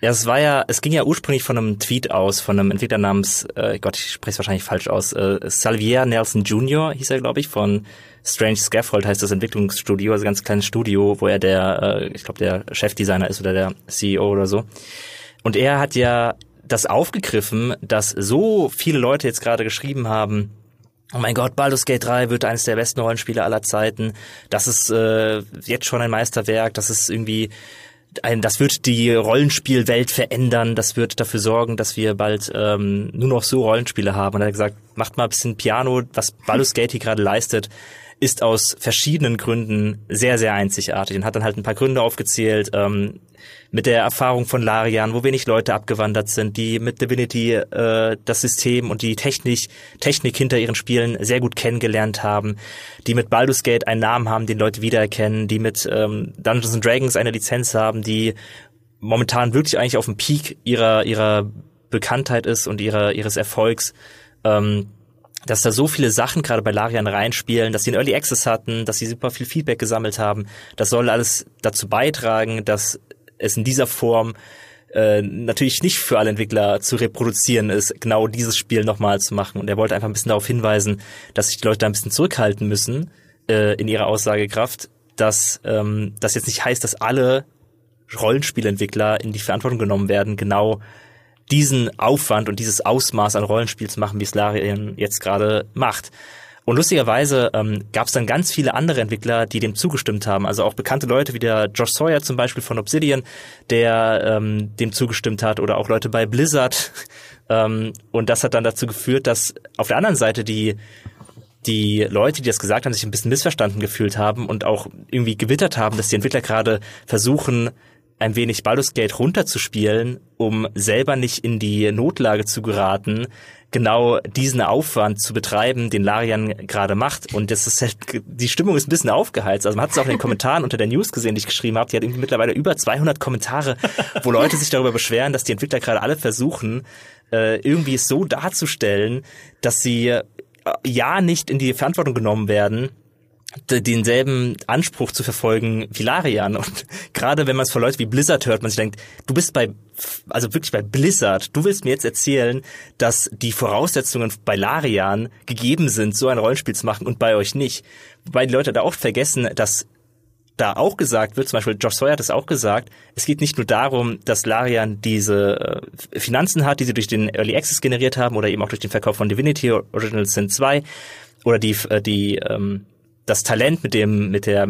ja, es war ja, es ging ja ursprünglich von einem Tweet aus, von einem Entwickler namens, äh, Gott, ich spreche es wahrscheinlich falsch aus, äh, Salvier Nelson Jr. hieß er, glaube ich, von Strange Scaffold heißt das Entwicklungsstudio, also ganz kleines Studio, wo er der, äh, ich glaube, der Chefdesigner ist oder der CEO oder so. Und er hat ja das aufgegriffen, dass so viele Leute jetzt gerade geschrieben haben, Oh mein Gott, Baldur's Gate 3 wird eines der besten Rollenspiele aller Zeiten. Das ist äh, jetzt schon ein Meisterwerk. Das ist irgendwie ein, das wird die Rollenspielwelt verändern, das wird dafür sorgen, dass wir bald ähm, nur noch so Rollenspiele haben. Und er hat gesagt, macht mal ein bisschen Piano, was Baldur's Gate hier gerade leistet, ist aus verschiedenen Gründen sehr, sehr einzigartig und hat dann halt ein paar Gründe aufgezählt. Ähm, mit der Erfahrung von Larian, wo wenig Leute abgewandert sind, die mit Divinity äh, das System und die Technik, Technik hinter ihren Spielen sehr gut kennengelernt haben, die mit Baldur's Gate einen Namen haben, den Leute wiedererkennen, die mit ähm, Dungeons and Dragons eine Lizenz haben, die momentan wirklich eigentlich auf dem Peak ihrer ihrer Bekanntheit ist und ihrer ihres Erfolgs. Ähm, dass da so viele Sachen gerade bei Larian reinspielen, dass sie einen Early Access hatten, dass sie super viel Feedback gesammelt haben. Das soll alles dazu beitragen, dass es in dieser Form äh, natürlich nicht für alle Entwickler zu reproduzieren ist, genau dieses Spiel nochmal zu machen. Und er wollte einfach ein bisschen darauf hinweisen, dass sich die Leute da ein bisschen zurückhalten müssen äh, in ihrer Aussagekraft, dass ähm, das jetzt nicht heißt, dass alle Rollenspielentwickler in die Verantwortung genommen werden, genau diesen Aufwand und dieses Ausmaß an Rollenspiel zu machen, wie es Larian jetzt gerade macht. Und lustigerweise ähm, gab es dann ganz viele andere Entwickler, die dem zugestimmt haben. Also auch bekannte Leute wie der Josh Sawyer zum Beispiel von Obsidian, der ähm, dem zugestimmt hat, oder auch Leute bei Blizzard. *laughs* ähm, und das hat dann dazu geführt, dass auf der anderen Seite die die Leute, die das gesagt haben, sich ein bisschen missverstanden gefühlt haben und auch irgendwie gewittert haben, dass die Entwickler gerade versuchen, ein wenig Baldur's Gate runterzuspielen, um selber nicht in die Notlage zu geraten, genau diesen Aufwand zu betreiben, den Larian gerade macht. Und das ist halt, die Stimmung ist ein bisschen aufgeheizt. Also man hat es auch in den Kommentaren unter der News gesehen, die ich geschrieben habe. Die hat irgendwie mittlerweile über 200 Kommentare, wo Leute sich darüber beschweren, dass die Entwickler gerade alle versuchen, äh, irgendwie es so darzustellen, dass sie äh, ja nicht in die Verantwortung genommen werden, denselben Anspruch zu verfolgen wie Larian. Und *laughs* gerade wenn man es von Leuten wie Blizzard hört, man sich denkt, du bist bei, also wirklich bei Blizzard, du willst mir jetzt erzählen, dass die Voraussetzungen bei Larian gegeben sind, so ein Rollenspiel zu machen und bei euch nicht. Wobei die Leute da oft vergessen, dass da auch gesagt wird, zum Beispiel Josh Sawyer hat es auch gesagt, es geht nicht nur darum, dass Larian diese äh, Finanzen hat, die sie durch den Early Access generiert haben oder eben auch durch den Verkauf von Divinity Original Sin 2 oder die, äh, die ähm, das Talent mit dem, mit der,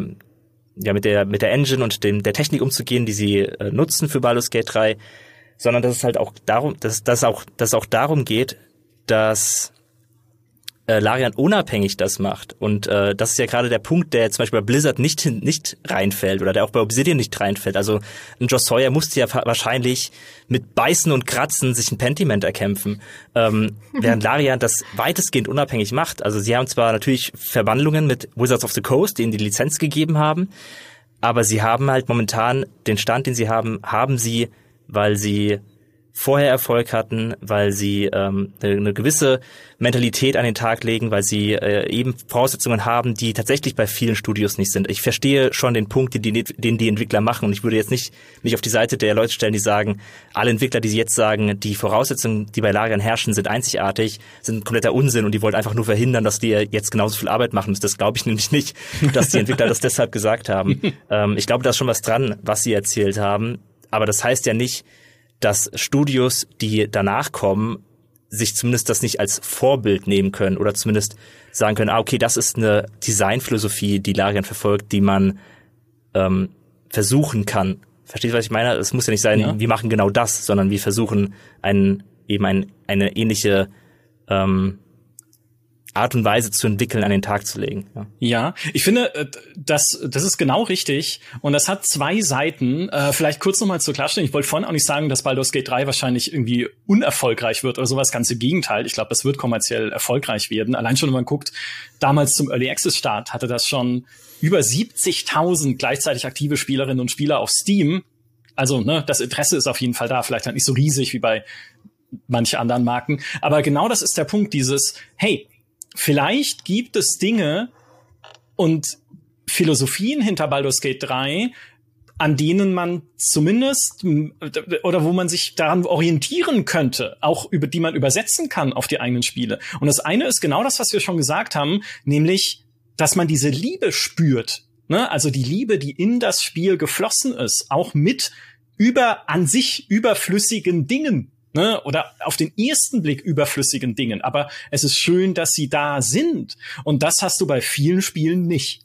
ja, mit der, mit der Engine und dem, der Technik umzugehen, die sie äh, nutzen für Baldur's Gate 3, sondern dass es halt auch darum, dass, dass auch, dass es auch darum geht, dass äh, Larian unabhängig das macht. Und äh, das ist ja gerade der Punkt, der zum Beispiel bei Blizzard nicht, nicht reinfällt oder der auch bei Obsidian nicht reinfällt. Also ein Joss Sawyer musste ja wahrscheinlich mit Beißen und Kratzen sich ein Pentiment erkämpfen, ähm, *laughs* während Larian das weitestgehend unabhängig macht. Also sie haben zwar natürlich Verwandlungen mit Wizards of the Coast, die ihnen die Lizenz gegeben haben, aber sie haben halt momentan den Stand, den sie haben, haben sie, weil sie vorher Erfolg hatten, weil sie ähm, eine gewisse Mentalität an den Tag legen, weil sie äh, eben Voraussetzungen haben, die tatsächlich bei vielen Studios nicht sind. Ich verstehe schon den Punkt, den die, den die Entwickler machen und ich würde jetzt nicht mich auf die Seite der Leute stellen, die sagen, alle Entwickler, die jetzt sagen, die Voraussetzungen, die bei Lagern herrschen, sind einzigartig, sind kompletter Unsinn und die wollen einfach nur verhindern, dass die jetzt genauso viel Arbeit machen müssen. Das glaube ich *laughs* nämlich nicht, dass die Entwickler das deshalb gesagt haben. *laughs* ähm, ich glaube, da ist schon was dran, was sie erzählt haben, aber das heißt ja nicht, dass Studios, die danach kommen, sich zumindest das nicht als Vorbild nehmen können oder zumindest sagen können, ah, okay, das ist eine Designphilosophie, die Larian verfolgt, die man ähm, versuchen kann. Verstehst du, was ich meine? Es muss ja nicht sein, ja. wir machen genau das, sondern wir versuchen einen, eben ein, eine ähnliche ähm, Art und Weise zu entwickeln, an den Tag zu legen. Ja, ja ich finde, äh, das, das ist genau richtig. Und das hat zwei Seiten. Äh, vielleicht kurz nochmal zur Klarstellung. Ich wollte vorhin auch nicht sagen, dass Baldur's Gate 3 wahrscheinlich irgendwie unerfolgreich wird oder sowas. Ganz im Gegenteil. Ich glaube, das wird kommerziell erfolgreich werden. Allein schon, wenn man guckt, damals zum Early Access Start hatte das schon über 70.000 gleichzeitig aktive Spielerinnen und Spieler auf Steam. Also, ne, das Interesse ist auf jeden Fall da. Vielleicht halt nicht so riesig wie bei manche anderen Marken. Aber genau das ist der Punkt, dieses, hey, vielleicht gibt es Dinge und Philosophien hinter Baldur's Gate 3, an denen man zumindest oder wo man sich daran orientieren könnte, auch über die man übersetzen kann auf die eigenen Spiele. Und das eine ist genau das, was wir schon gesagt haben, nämlich, dass man diese Liebe spürt. Ne? Also die Liebe, die in das Spiel geflossen ist, auch mit über an sich überflüssigen Dingen, ne, oder auf den ersten Blick überflüssigen Dingen. Aber es ist schön, dass sie da sind. Und das hast du bei vielen Spielen nicht.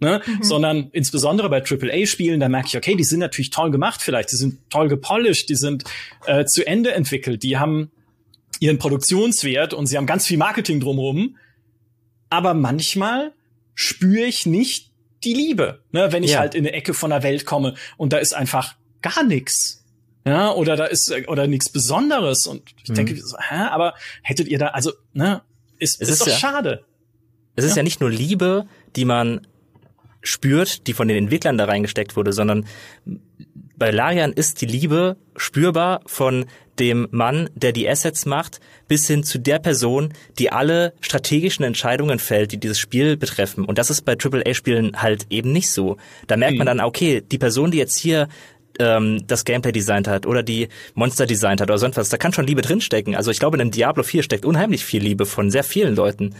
Ne? Mhm. Sondern insbesondere bei AAA-Spielen, da merke ich, okay, die sind natürlich toll gemacht vielleicht, die sind toll gepolished, die sind äh, zu Ende entwickelt, die haben ihren Produktionswert und sie haben ganz viel Marketing drumherum. Aber manchmal spüre ich nicht die Liebe, ne? wenn ich ja. halt in eine Ecke von der Welt komme und da ist einfach gar nichts. Ja, oder da ist oder nichts Besonderes und ich mhm. denke, so, hä, aber hättet ihr da also, ne, ist, ist, ist doch ja, schade. Es ist ja. ja nicht nur Liebe, die man spürt, die von den Entwicklern da reingesteckt wurde, sondern bei Larian ist die Liebe spürbar von dem Mann, der die Assets macht, bis hin zu der Person, die alle strategischen Entscheidungen fällt, die dieses Spiel betreffen. Und das ist bei AAA-Spielen halt eben nicht so. Da merkt man mhm. dann, okay, die Person, die jetzt hier ähm, das Gameplay designt hat oder die Monster designt hat oder sonst was. Da kann schon Liebe drinstecken. Also ich glaube, in einem Diablo 4 steckt unheimlich viel Liebe von sehr vielen Leuten.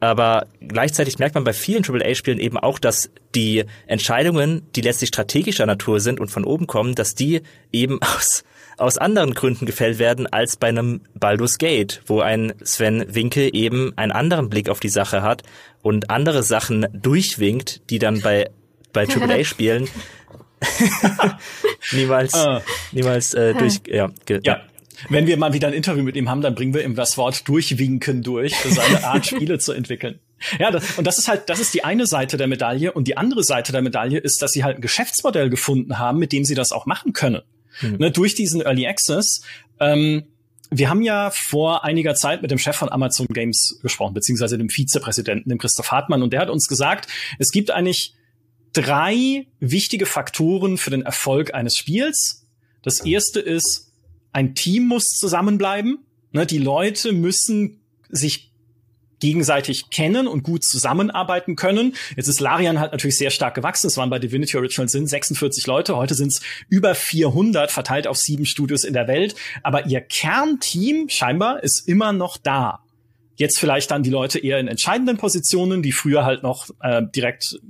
Aber gleichzeitig merkt man bei vielen AAA-Spielen eben auch, dass die Entscheidungen, die letztlich strategischer Natur sind und von oben kommen, dass die eben *laughs* aus aus anderen Gründen gefällt werden als bei einem Baldur's Gate, wo ein Sven Winke eben einen anderen Blick auf die Sache hat und andere Sachen durchwinkt, die dann bei bei *laughs* AAA-Spielen *laughs* niemals, ah. niemals äh, durch. Ja, ja. Wenn wir mal wieder ein Interview mit ihm haben, dann bringen wir ihm das Wort durchwinken durch, für seine *laughs* Art Spiele zu entwickeln. Ja, das, und das ist halt, das ist die eine Seite der Medaille und die andere Seite der Medaille ist, dass sie halt ein Geschäftsmodell gefunden haben, mit dem sie das auch machen können. Mhm. Ne, durch diesen Early Access. Ähm, wir haben ja vor einiger Zeit mit dem Chef von Amazon Games gesprochen, beziehungsweise dem Vizepräsidenten, dem Christoph Hartmann, und der hat uns gesagt, es gibt eigentlich drei wichtige Faktoren für den Erfolg eines Spiels. Das erste ist, ein Team muss zusammenbleiben. Ne, die Leute müssen sich gegenseitig kennen und gut zusammenarbeiten können. Jetzt ist Larian halt natürlich sehr stark gewachsen. Es waren bei Divinity Original Sin 46 Leute. Heute sind es über 400 verteilt auf sieben Studios in der Welt. Aber ihr Kernteam scheinbar ist immer noch da. Jetzt vielleicht dann die Leute eher in entscheidenden Positionen, die früher halt noch äh, direkt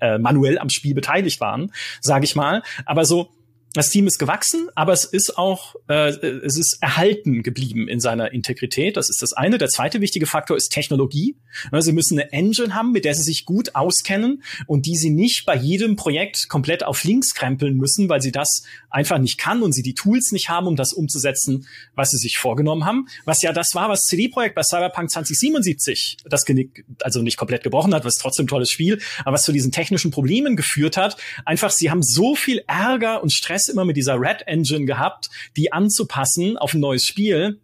äh, manuell am Spiel beteiligt waren, sage ich mal. Aber so das Team ist gewachsen, aber es ist auch, äh, es ist erhalten geblieben in seiner Integrität. Das ist das eine. Der zweite wichtige Faktor ist Technologie. Sie müssen eine Engine haben, mit der sie sich gut auskennen und die sie nicht bei jedem Projekt komplett auf links krempeln müssen, weil sie das einfach nicht kann und sie die Tools nicht haben, um das umzusetzen, was sie sich vorgenommen haben. Was ja das war, was CD-Projekt bei Cyberpunk 2077 das Genick, also nicht komplett gebrochen hat, was trotzdem tolles Spiel, aber was zu diesen technischen Problemen geführt hat. Einfach, sie haben so viel Ärger und Stress Stress immer mit dieser Red Engine gehabt, die anzupassen auf ein neues Spiel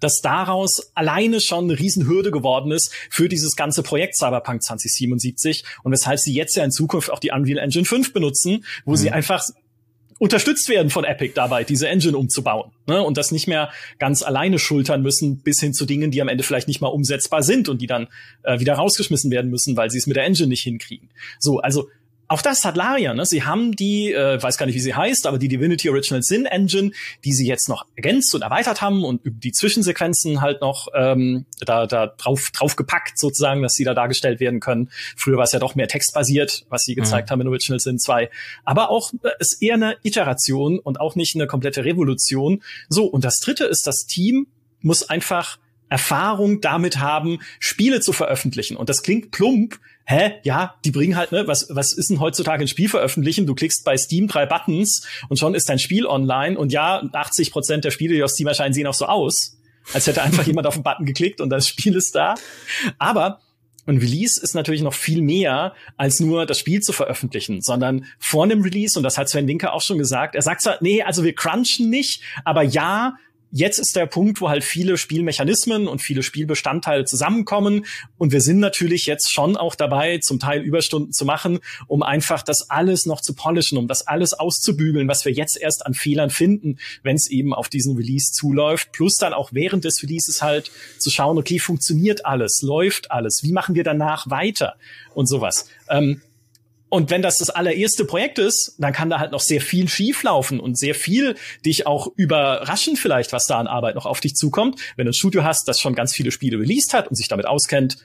dass daraus alleine schon eine Riesenhürde geworden ist für dieses ganze Projekt Cyberpunk 2077 und weshalb sie jetzt ja in Zukunft auch die Unreal Engine 5 benutzen, wo mhm. sie einfach unterstützt werden von Epic dabei, diese Engine umzubauen. Ne? Und das nicht mehr ganz alleine schultern müssen, bis hin zu Dingen, die am Ende vielleicht nicht mal umsetzbar sind und die dann äh, wieder rausgeschmissen werden müssen, weil sie es mit der Engine nicht hinkriegen. So, also auch das hat Larian. Ne? Sie haben die, äh, weiß gar nicht, wie sie heißt, aber die Divinity Original Sin Engine, die sie jetzt noch ergänzt und erweitert haben und die Zwischensequenzen halt noch ähm, da, da drauf, drauf gepackt sozusagen, dass sie da dargestellt werden können. Früher war es ja doch mehr textbasiert, was sie gezeigt mhm. haben in Original Sin 2. Aber auch äh, ist eher eine Iteration und auch nicht eine komplette Revolution. So, und das dritte ist, das Team muss einfach Erfahrung damit haben, Spiele zu veröffentlichen. Und das klingt plump, hä, ja, die bringen halt, ne, was, was ist denn heutzutage ein Spiel veröffentlichen? Du klickst bei Steam drei Buttons und schon ist dein Spiel online und ja, 80 Prozent der Spiele, die auf Steam erscheinen, sehen auch so aus, als hätte einfach *laughs* jemand auf den Button geklickt und das Spiel ist da. Aber ein Release ist natürlich noch viel mehr als nur das Spiel zu veröffentlichen, sondern vor einem Release, und das hat Sven Winker auch schon gesagt, er sagt zwar, nee, also wir crunchen nicht, aber ja, jetzt ist der Punkt, wo halt viele Spielmechanismen und viele Spielbestandteile zusammenkommen. Und wir sind natürlich jetzt schon auch dabei, zum Teil Überstunden zu machen, um einfach das alles noch zu polischen, um das alles auszubügeln, was wir jetzt erst an Fehlern finden, wenn es eben auf diesen Release zuläuft. Plus dann auch während des Releases halt zu schauen, okay, funktioniert alles, läuft alles, wie machen wir danach weiter und sowas. Ähm, und wenn das das allererste Projekt ist, dann kann da halt noch sehr viel schieflaufen und sehr viel dich auch überraschen vielleicht, was da an Arbeit noch auf dich zukommt. Wenn du ein Studio hast, das schon ganz viele Spiele released hat und sich damit auskennt,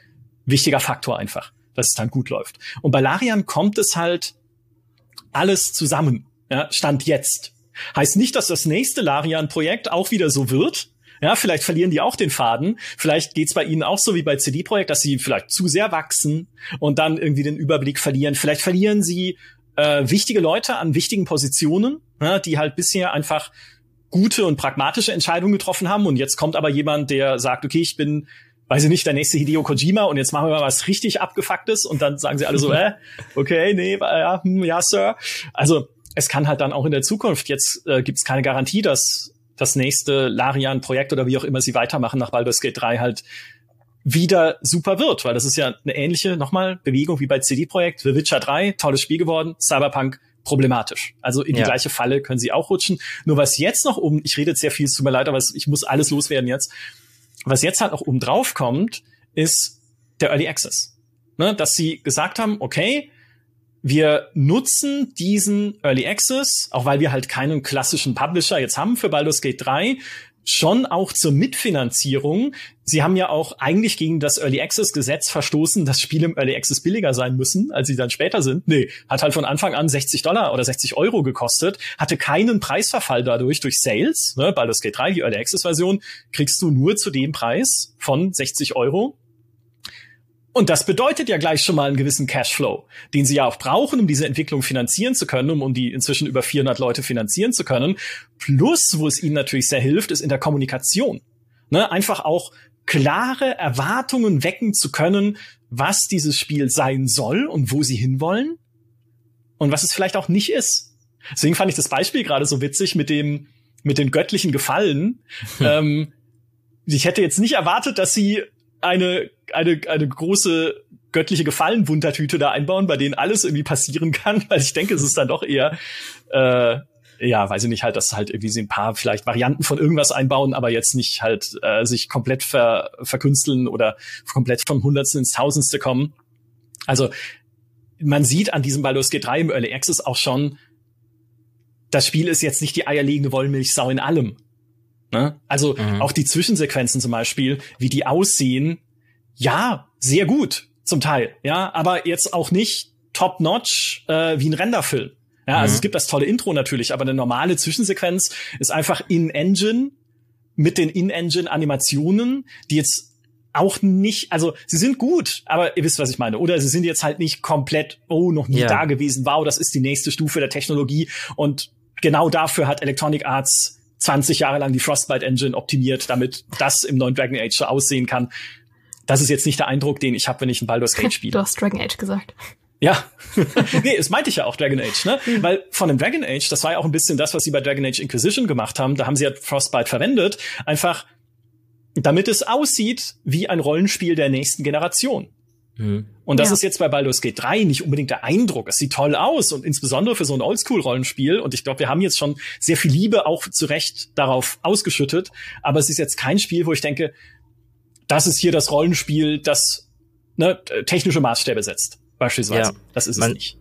wichtiger Faktor einfach, dass es dann gut läuft. Und bei Larian kommt es halt alles zusammen. Ja, Stand jetzt. Heißt nicht, dass das nächste Larian-Projekt auch wieder so wird, ja, vielleicht verlieren die auch den Faden. Vielleicht geht's bei ihnen auch so wie bei CD Projekt, dass sie vielleicht zu sehr wachsen und dann irgendwie den Überblick verlieren. Vielleicht verlieren sie äh, wichtige Leute an wichtigen Positionen, ja, die halt bisher einfach gute und pragmatische Entscheidungen getroffen haben. Und jetzt kommt aber jemand, der sagt, okay, ich bin weiß ich nicht, der nächste Hideo Kojima und jetzt machen wir mal was richtig abgefucktes und dann sagen sie alle so, *laughs* äh, okay, nee, ja, hm, ja, Sir. Also es kann halt dann auch in der Zukunft, jetzt äh, gibt es keine Garantie, dass das nächste Larian-Projekt oder wie auch immer sie weitermachen nach Baldur's Gate 3 halt wieder super wird, weil das ist ja eine ähnliche, nochmal, Bewegung wie bei CD-Projekt. The Witcher 3, tolles Spiel geworden, Cyberpunk problematisch. Also in die ja. gleiche Falle können sie auch rutschen. Nur was jetzt noch um, ich rede jetzt sehr viel, es tut mir leid, aber ich muss alles loswerden jetzt. Was jetzt halt noch oben drauf kommt, ist der Early Access. Ne, dass sie gesagt haben, okay, wir nutzen diesen Early Access, auch weil wir halt keinen klassischen Publisher jetzt haben für Baldur's Gate 3, schon auch zur Mitfinanzierung. Sie haben ja auch eigentlich gegen das Early Access Gesetz verstoßen, dass Spiele im Early Access billiger sein müssen, als sie dann später sind. Nee, hat halt von Anfang an 60 Dollar oder 60 Euro gekostet, hatte keinen Preisverfall dadurch durch Sales. Ne, Baldur's Gate 3, die Early Access Version, kriegst du nur zu dem Preis von 60 Euro. Und das bedeutet ja gleich schon mal einen gewissen Cashflow, den sie ja auch brauchen, um diese Entwicklung finanzieren zu können, um, um die inzwischen über 400 Leute finanzieren zu können. Plus, wo es ihnen natürlich sehr hilft, ist in der Kommunikation. Ne? Einfach auch klare Erwartungen wecken zu können, was dieses Spiel sein soll und wo sie hinwollen und was es vielleicht auch nicht ist. Deswegen fand ich das Beispiel gerade so witzig mit dem, mit den göttlichen Gefallen. *laughs* ähm, ich hätte jetzt nicht erwartet, dass sie eine, eine, eine große göttliche Gefallenwundertüte da einbauen, bei denen alles irgendwie passieren kann, *laughs* weil ich denke, es ist dann doch eher, äh, ja, weiß ich nicht, halt, dass halt irgendwie sie ein paar vielleicht Varianten von irgendwas einbauen, aber jetzt nicht halt äh, sich komplett ver, verkünsteln oder komplett vom Hundertsten ins Tausendste kommen. Also man sieht an diesem Baldur's G3 im Early Access auch schon, das Spiel ist jetzt nicht die eierlegende Wollmilchsau in allem. Ne? Also mhm. auch die Zwischensequenzen zum Beispiel, wie die aussehen, ja, sehr gut zum Teil, ja, aber jetzt auch nicht top-notch äh, wie ein Renderfilm. Ja, also mhm. es gibt das tolle Intro natürlich, aber eine normale Zwischensequenz ist einfach in-Engine mit den In-Engine-Animationen, die jetzt auch nicht, also sie sind gut, aber ihr wisst, was ich meine. Oder sie sind jetzt halt nicht komplett, oh, noch nie ja. da gewesen, wow, das ist die nächste Stufe der Technologie. Und genau dafür hat Electronic Arts 20 Jahre lang die Frostbite Engine optimiert, damit das im neuen Dragon Age so aussehen kann. Das ist jetzt nicht der Eindruck, den ich habe, wenn ich ein Baldur's Gate *laughs* spiele. Du hast Dragon Age gesagt. Ja, *laughs* nee, das meinte ich ja auch Dragon Age, ne? Mhm. Weil von dem Dragon Age, das war ja auch ein bisschen das, was sie bei Dragon Age Inquisition gemacht haben. Da haben sie ja Frostbite verwendet, einfach damit es aussieht wie ein Rollenspiel der nächsten Generation. Mhm. Und das ja. ist jetzt bei Baldur's Gate 3 nicht unbedingt der Eindruck. Es sieht toll aus und insbesondere für so ein Oldschool-Rollenspiel. Und ich glaube, wir haben jetzt schon sehr viel Liebe auch zu Recht darauf ausgeschüttet. Aber es ist jetzt kein Spiel, wo ich denke, das ist hier das Rollenspiel, das ne, technische Maßstäbe setzt. Beispielsweise. Ja, das ist es nicht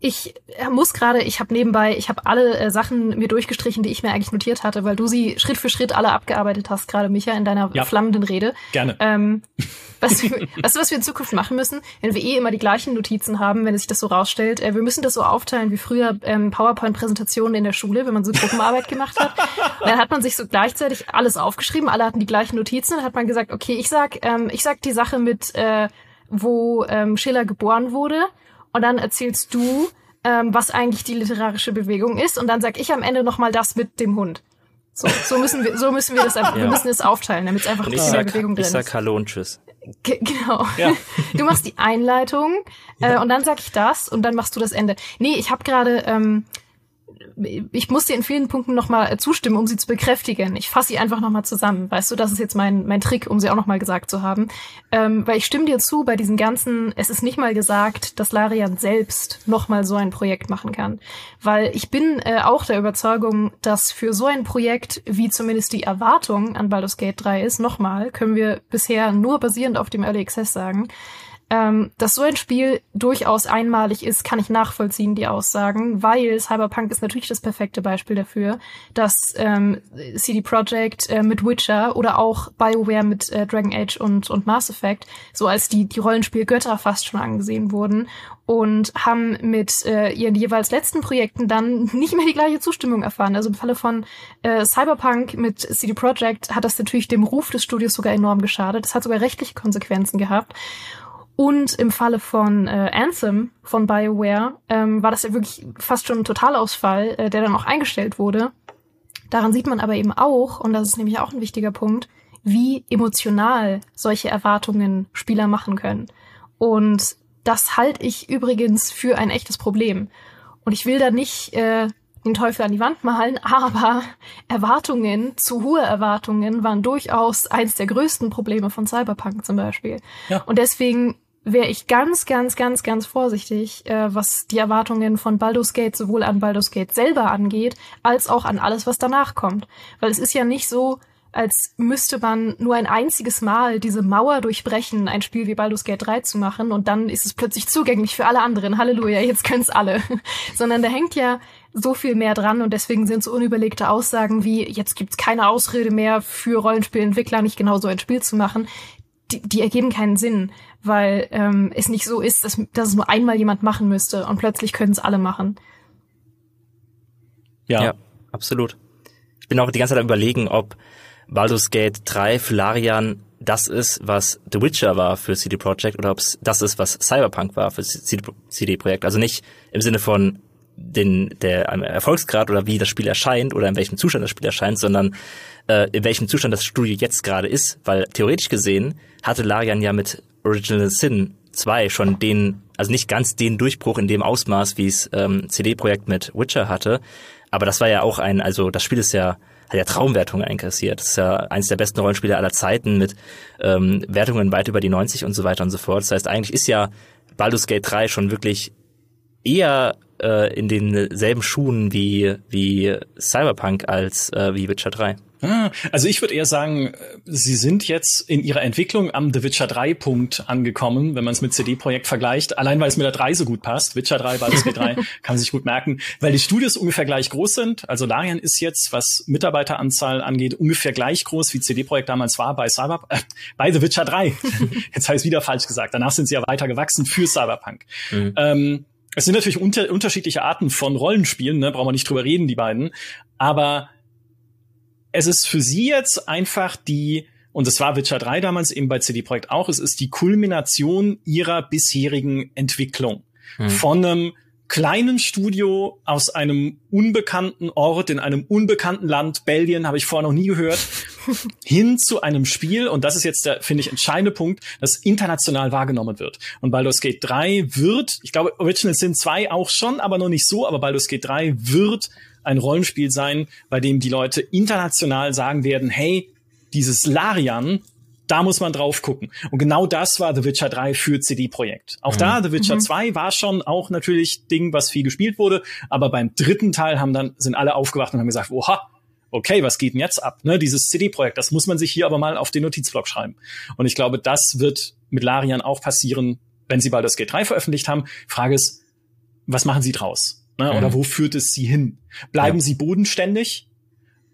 ich muss gerade, ich habe nebenbei, ich habe alle äh, Sachen mir durchgestrichen, die ich mir eigentlich notiert hatte, weil du sie Schritt für Schritt alle abgearbeitet hast, gerade Micha, in deiner ja. flammenden Rede. Gerne. Ähm, *laughs* was, wir, weißt du, was wir in Zukunft machen müssen? Wenn wir eh immer die gleichen Notizen haben, wenn sich das so rausstellt, äh, wir müssen das so aufteilen wie früher ähm, PowerPoint-Präsentationen in der Schule, wenn man so Gruppenarbeit gemacht hat. *laughs* dann hat man sich so gleichzeitig alles aufgeschrieben, alle hatten die gleichen Notizen, dann hat man gesagt, okay, ich sag, ähm, ich sag die Sache mit, äh, wo ähm, Schiller geboren wurde und dann erzählst du, ähm, was eigentlich die literarische Bewegung ist und dann sag ich am Ende nochmal das mit dem Hund. So, so müssen wir, so müssen wir das, ja. wir müssen es aufteilen, damit es einfach und ich sag, Bewegung drin ist. Ich sag Hallo und Tschüss. G genau. Ja. *laughs* Du machst die Einleitung äh, und dann sag ich das und dann machst du das Ende. Nee, ich habe gerade ähm, ich muss dir in vielen Punkten nochmal zustimmen, um sie zu bekräftigen. Ich fasse sie einfach nochmal zusammen. Weißt du, das ist jetzt mein, mein Trick, um sie auch nochmal gesagt zu haben. Ähm, weil ich stimme dir zu, bei diesem ganzen, es ist nicht mal gesagt, dass Larian selbst nochmal so ein Projekt machen kann. Weil ich bin äh, auch der Überzeugung, dass für so ein Projekt, wie zumindest die Erwartung an Baldur's Gate 3 ist, nochmal, können wir bisher nur basierend auf dem Early Access sagen, ähm, dass so ein Spiel durchaus einmalig ist, kann ich nachvollziehen, die Aussagen, weil Cyberpunk ist natürlich das perfekte Beispiel dafür, dass ähm, CD Projekt äh, mit Witcher oder auch BioWare mit äh, Dragon Age und, und Mass Effect so als die, die Rollenspielgötter fast schon angesehen wurden und haben mit äh, ihren jeweils letzten Projekten dann *laughs* nicht mehr die gleiche Zustimmung erfahren. Also im Falle von äh, Cyberpunk mit CD Projekt hat das natürlich dem Ruf des Studios sogar enorm geschadet. Das hat sogar rechtliche Konsequenzen gehabt. Und im Falle von äh, Anthem von BioWare ähm, war das ja wirklich fast schon ein Totalausfall, äh, der dann auch eingestellt wurde. Daran sieht man aber eben auch, und das ist nämlich auch ein wichtiger Punkt, wie emotional solche Erwartungen Spieler machen können. Und das halte ich übrigens für ein echtes Problem. Und ich will da nicht äh, den Teufel an die Wand malen, *laughs* aber Erwartungen, zu hohe Erwartungen waren durchaus eins der größten Probleme von Cyberpunk zum Beispiel. Ja. Und deswegen wäre ich ganz, ganz, ganz, ganz vorsichtig, äh, was die Erwartungen von Baldur's Gate sowohl an Baldur's Gate selber angeht, als auch an alles, was danach kommt. Weil es ist ja nicht so, als müsste man nur ein einziges Mal diese Mauer durchbrechen, ein Spiel wie Baldur's Gate 3 zu machen und dann ist es plötzlich zugänglich für alle anderen. Halleluja, jetzt können's alle. *laughs* Sondern da hängt ja so viel mehr dran und deswegen sind so unüberlegte Aussagen wie, jetzt gibt's keine Ausrede mehr für Rollenspielentwickler, nicht genau so ein Spiel zu machen, die, die ergeben keinen Sinn weil ähm, es nicht so ist, dass, dass es nur einmal jemand machen müsste und plötzlich können es alle machen. Ja. ja, absolut. Ich bin auch die ganze Zeit am überlegen, ob Baldur's Gate 3 für Larian das ist, was The Witcher war für CD Projekt oder ob es das ist, was Cyberpunk war für CD Projekt. Also nicht im Sinne von den der Erfolgsgrad oder wie das Spiel erscheint oder in welchem Zustand das Spiel erscheint, sondern äh, in welchem Zustand das Studio jetzt gerade ist, weil theoretisch gesehen hatte Larian ja mit Original Sin 2 schon den, also nicht ganz den Durchbruch in dem Ausmaß, wie es ähm, CD-Projekt mit Witcher hatte, aber das war ja auch ein, also das Spiel ist ja hat ja Traumwertungen einkassiert. Das ist ja eines der besten Rollenspiele aller Zeiten mit ähm, Wertungen weit über die 90 und so weiter und so fort. Das heißt, eigentlich ist ja Baldur's Gate 3 schon wirklich eher äh, in denselben Schuhen wie, wie Cyberpunk als äh, wie Witcher 3. Ah, also ich würde eher sagen, sie sind jetzt in ihrer Entwicklung am The Witcher 3 Punkt angekommen, wenn man es mit CD-Projekt vergleicht. Allein weil es mit der 3 so gut passt. Witcher 3, Baldur's Gate 3 *laughs* kann man sich gut merken, weil die Studios ungefähr gleich groß sind. Also Larian ist jetzt, was Mitarbeiteranzahl angeht, ungefähr gleich groß wie CD-Projekt damals war bei Cyber, äh, bei The Witcher 3. *laughs* jetzt habe ich es wieder falsch gesagt. Danach sind sie ja weiter gewachsen für Cyberpunk. Mhm. Ähm, es sind natürlich unter, unterschiedliche Arten von Rollenspielen, ne? brauchen wir nicht drüber reden, die beiden. Aber es ist für sie jetzt einfach die, und das war Witcher 3 damals eben bei CD Projekt auch, es ist die Kulmination ihrer bisherigen Entwicklung. Hm. Von einem kleinen Studio aus einem unbekannten Ort in einem unbekannten Land, Belgien, habe ich vorher noch nie gehört, *laughs* hin zu einem Spiel, und das ist jetzt der, finde ich, entscheidende Punkt, das international wahrgenommen wird. Und Baldur's Gate 3 wird, ich glaube, Original Sin 2 auch schon, aber noch nicht so, aber Baldur's Gate 3 wird ein Rollenspiel sein, bei dem die Leute international sagen werden, hey, dieses Larian, Da muss man drauf gucken. Und genau das war The Witcher 3 für CD Projekt. Auch mhm. da, The Witcher mhm. 2 war schon auch natürlich Ding, was viel gespielt wurde. Aber beim dritten Teil haben dann, sind alle aufgewacht und haben gesagt, oha, okay, was geht denn jetzt ab? Ne, dieses CD-Projekt, das muss man sich hier aber mal auf den Notizblock schreiben. Und ich glaube, das wird mit Larian auch passieren, wenn sie Baldur's Gate 3 veröffentlicht haben. Frage ist, was machen sie draus? Ne? Oder mhm. wo führt es sie hin? Bleiben ja. sie bodenständig?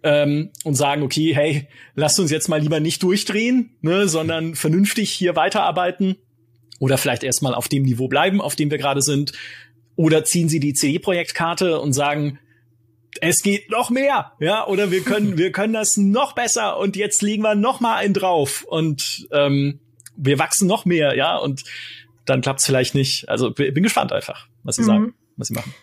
Ähm, und sagen, okay, hey, lasst uns jetzt mal lieber nicht durchdrehen, ne, sondern vernünftig hier weiterarbeiten oder vielleicht erstmal auf dem Niveau bleiben, auf dem wir gerade sind. Oder ziehen sie die CD-Projektkarte und sagen, es geht noch mehr, ja, oder wir können, *laughs* wir können das noch besser und jetzt liegen wir noch mal einen drauf und ähm, wir wachsen noch mehr, ja, und dann klappt's vielleicht nicht. Also bin gespannt einfach, was sie mhm. sagen, was sie machen.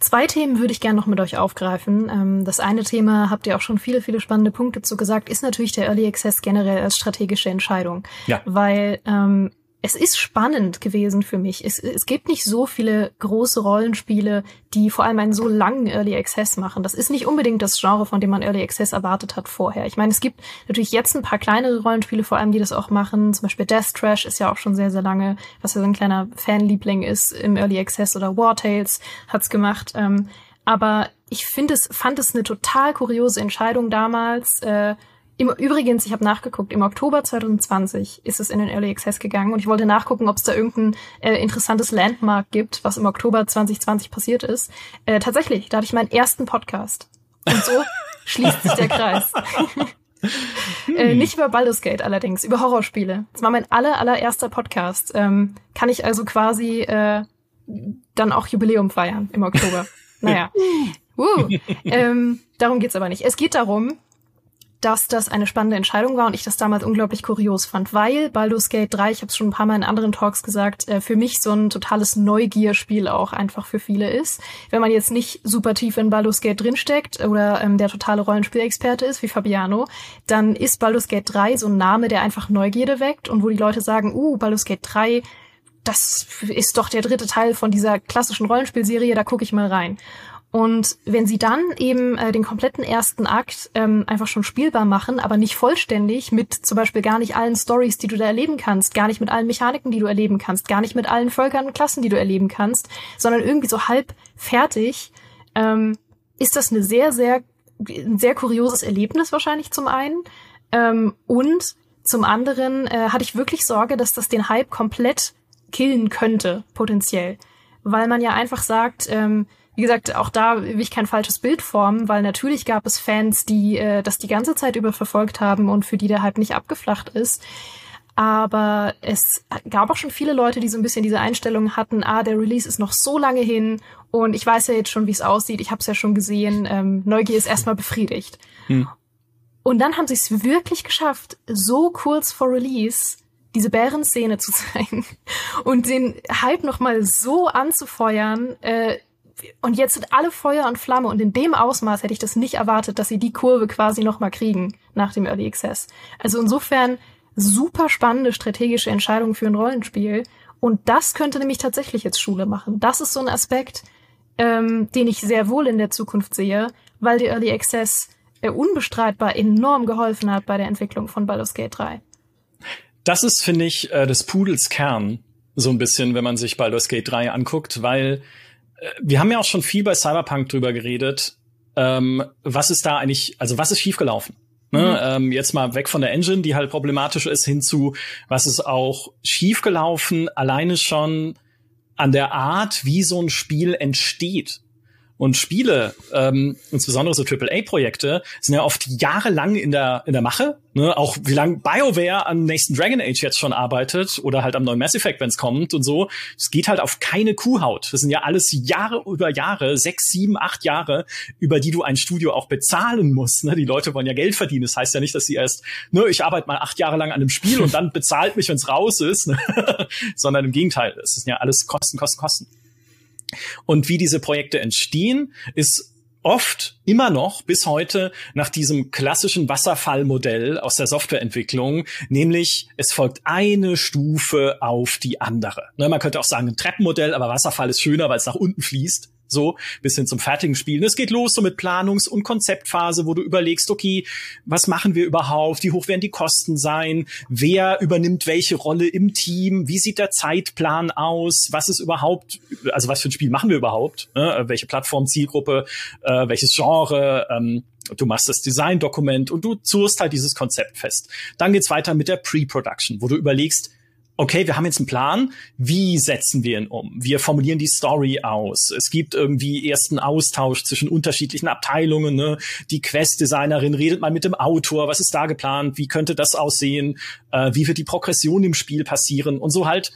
Zwei Themen würde ich gerne noch mit euch aufgreifen. Ähm, das eine Thema habt ihr auch schon viele, viele spannende Punkte zu gesagt, ist natürlich der Early Access generell als strategische Entscheidung. Ja. Weil ähm, es ist spannend gewesen für mich. Es, es gibt nicht so viele große Rollenspiele, die vor allem einen so langen Early Access machen. Das ist nicht unbedingt das Genre, von dem man Early Access erwartet hat vorher. Ich meine, es gibt natürlich jetzt ein paar kleinere Rollenspiele, vor allem, die das auch machen. Zum Beispiel Death Trash ist ja auch schon sehr, sehr lange, was ja so ein kleiner Fanliebling ist im Early Access oder War Tales hat's gemacht. Ähm, aber ich finde es, fand es eine total kuriose Entscheidung damals, äh, im, übrigens, ich habe nachgeguckt, im Oktober 2020 ist es in den Early Access gegangen und ich wollte nachgucken, ob es da irgendein äh, interessantes Landmark gibt, was im Oktober 2020 passiert ist. Äh, tatsächlich, da hatte ich meinen ersten Podcast. Und so *laughs* schließt sich der Kreis. äh, nicht über Baldur's Gate allerdings, über Horrorspiele. Das war mein aller, allererster Podcast. Ähm, kann ich also quasi äh, dann auch Jubiläum feiern im Oktober. *laughs* naja. Uh, ähm, darum geht's aber nicht. Es geht darum, dass das eine spannende Entscheidung war und ich das damals unglaublich kurios fand, weil Baldur's Gate 3, ich habe es schon ein paar Mal in anderen Talks gesagt, äh, für mich so ein totales Neugierspiel auch einfach für viele ist. Wenn man jetzt nicht super tief in Baldur's Gate drinsteckt oder ähm, der totale Rollenspielexperte ist, wie Fabiano, dann ist Baldur's Gate 3 so ein Name, der einfach Neugierde weckt und wo die Leute sagen, uh, Baldur's Gate 3, das ist doch der dritte Teil von dieser klassischen Rollenspielserie, da gucke ich mal rein. Und wenn sie dann eben äh, den kompletten ersten Akt ähm, einfach schon spielbar machen, aber nicht vollständig mit zum Beispiel gar nicht allen Stories, die du da erleben kannst, gar nicht mit allen Mechaniken, die du erleben kannst, gar nicht mit allen Völkern und Klassen, die du erleben kannst, sondern irgendwie so halb fertig, ähm, ist das eine sehr, sehr, ein sehr kurioses Erlebnis wahrscheinlich zum einen. Ähm, und zum anderen äh, hatte ich wirklich Sorge, dass das den Hype komplett killen könnte, potenziell. Weil man ja einfach sagt, ähm, wie gesagt, auch da will ich kein falsches Bild formen, weil natürlich gab es Fans, die äh, das die ganze Zeit über verfolgt haben und für die der Hype nicht abgeflacht ist. Aber es gab auch schon viele Leute, die so ein bisschen diese Einstellung hatten, ah, der Release ist noch so lange hin und ich weiß ja jetzt schon, wie es aussieht, ich habe es ja schon gesehen, ähm, Neugier ist erstmal befriedigt. Hm. Und dann haben sie es wirklich geschafft, so kurz vor Release diese Bärenszene zu *laughs* zeigen und den Hype nochmal so anzufeuern, äh, und jetzt sind alle Feuer und Flamme und in dem Ausmaß hätte ich das nicht erwartet, dass sie die Kurve quasi nochmal kriegen nach dem Early Access. Also insofern super spannende strategische Entscheidung für ein Rollenspiel. Und das könnte nämlich tatsächlich jetzt Schule machen. Das ist so ein Aspekt, ähm, den ich sehr wohl in der Zukunft sehe, weil der Early Access äh, unbestreitbar enorm geholfen hat bei der Entwicklung von Baldur's Gate 3. Das ist, finde ich, äh, des Pudels Kern, so ein bisschen, wenn man sich Baldur's Gate 3 anguckt, weil wir haben ja auch schon viel bei Cyberpunk drüber geredet. Ähm, was ist da eigentlich, also was ist schiefgelaufen? Ne? Mhm. Ähm, jetzt mal weg von der Engine, die halt problematisch ist, hinzu, was ist auch schiefgelaufen, alleine schon an der Art, wie so ein Spiel entsteht. Und Spiele, ähm, insbesondere so AAA-Projekte, sind ja oft jahrelang in der, in der Mache. Ne? Auch wie lange BioWare am nächsten Dragon Age jetzt schon arbeitet oder halt am neuen Mass Effect, wenn es kommt und so. Es geht halt auf keine Kuhhaut. Das sind ja alles Jahre über Jahre, sechs, sieben, acht Jahre, über die du ein Studio auch bezahlen musst. Ne? Die Leute wollen ja Geld verdienen. Das heißt ja nicht, dass sie erst, ne, ich arbeite mal acht Jahre lang an einem Spiel und dann bezahlt mich, wenn es raus ist, ne? *laughs* sondern im Gegenteil. Es sind ja alles Kosten, Kosten, Kosten. Und wie diese Projekte entstehen, ist oft immer noch bis heute nach diesem klassischen Wasserfallmodell aus der Softwareentwicklung, nämlich es folgt eine Stufe auf die andere. Ne, man könnte auch sagen ein Treppenmodell, aber Wasserfall ist schöner, weil es nach unten fließt. So bis hin zum fertigen Spielen. Es geht los so mit Planungs- und Konzeptphase, wo du überlegst, okay, was machen wir überhaupt? Wie hoch werden die Kosten sein? Wer übernimmt welche Rolle im Team? Wie sieht der Zeitplan aus? Was ist überhaupt, also was für ein Spiel machen wir überhaupt? Ne? Welche Plattform, Zielgruppe, äh, welches Genre? Ähm, du machst das Design-Dokument und du zurst halt dieses Konzept fest. Dann geht's weiter mit der Pre-Production, wo du überlegst, okay, wir haben jetzt einen Plan, wie setzen wir ihn um? Wir formulieren die Story aus. Es gibt irgendwie ersten Austausch zwischen unterschiedlichen Abteilungen. Ne? Die Quest-Designerin redet mal mit dem Autor, was ist da geplant, wie könnte das aussehen, äh, wie wird die Progression im Spiel passieren und so halt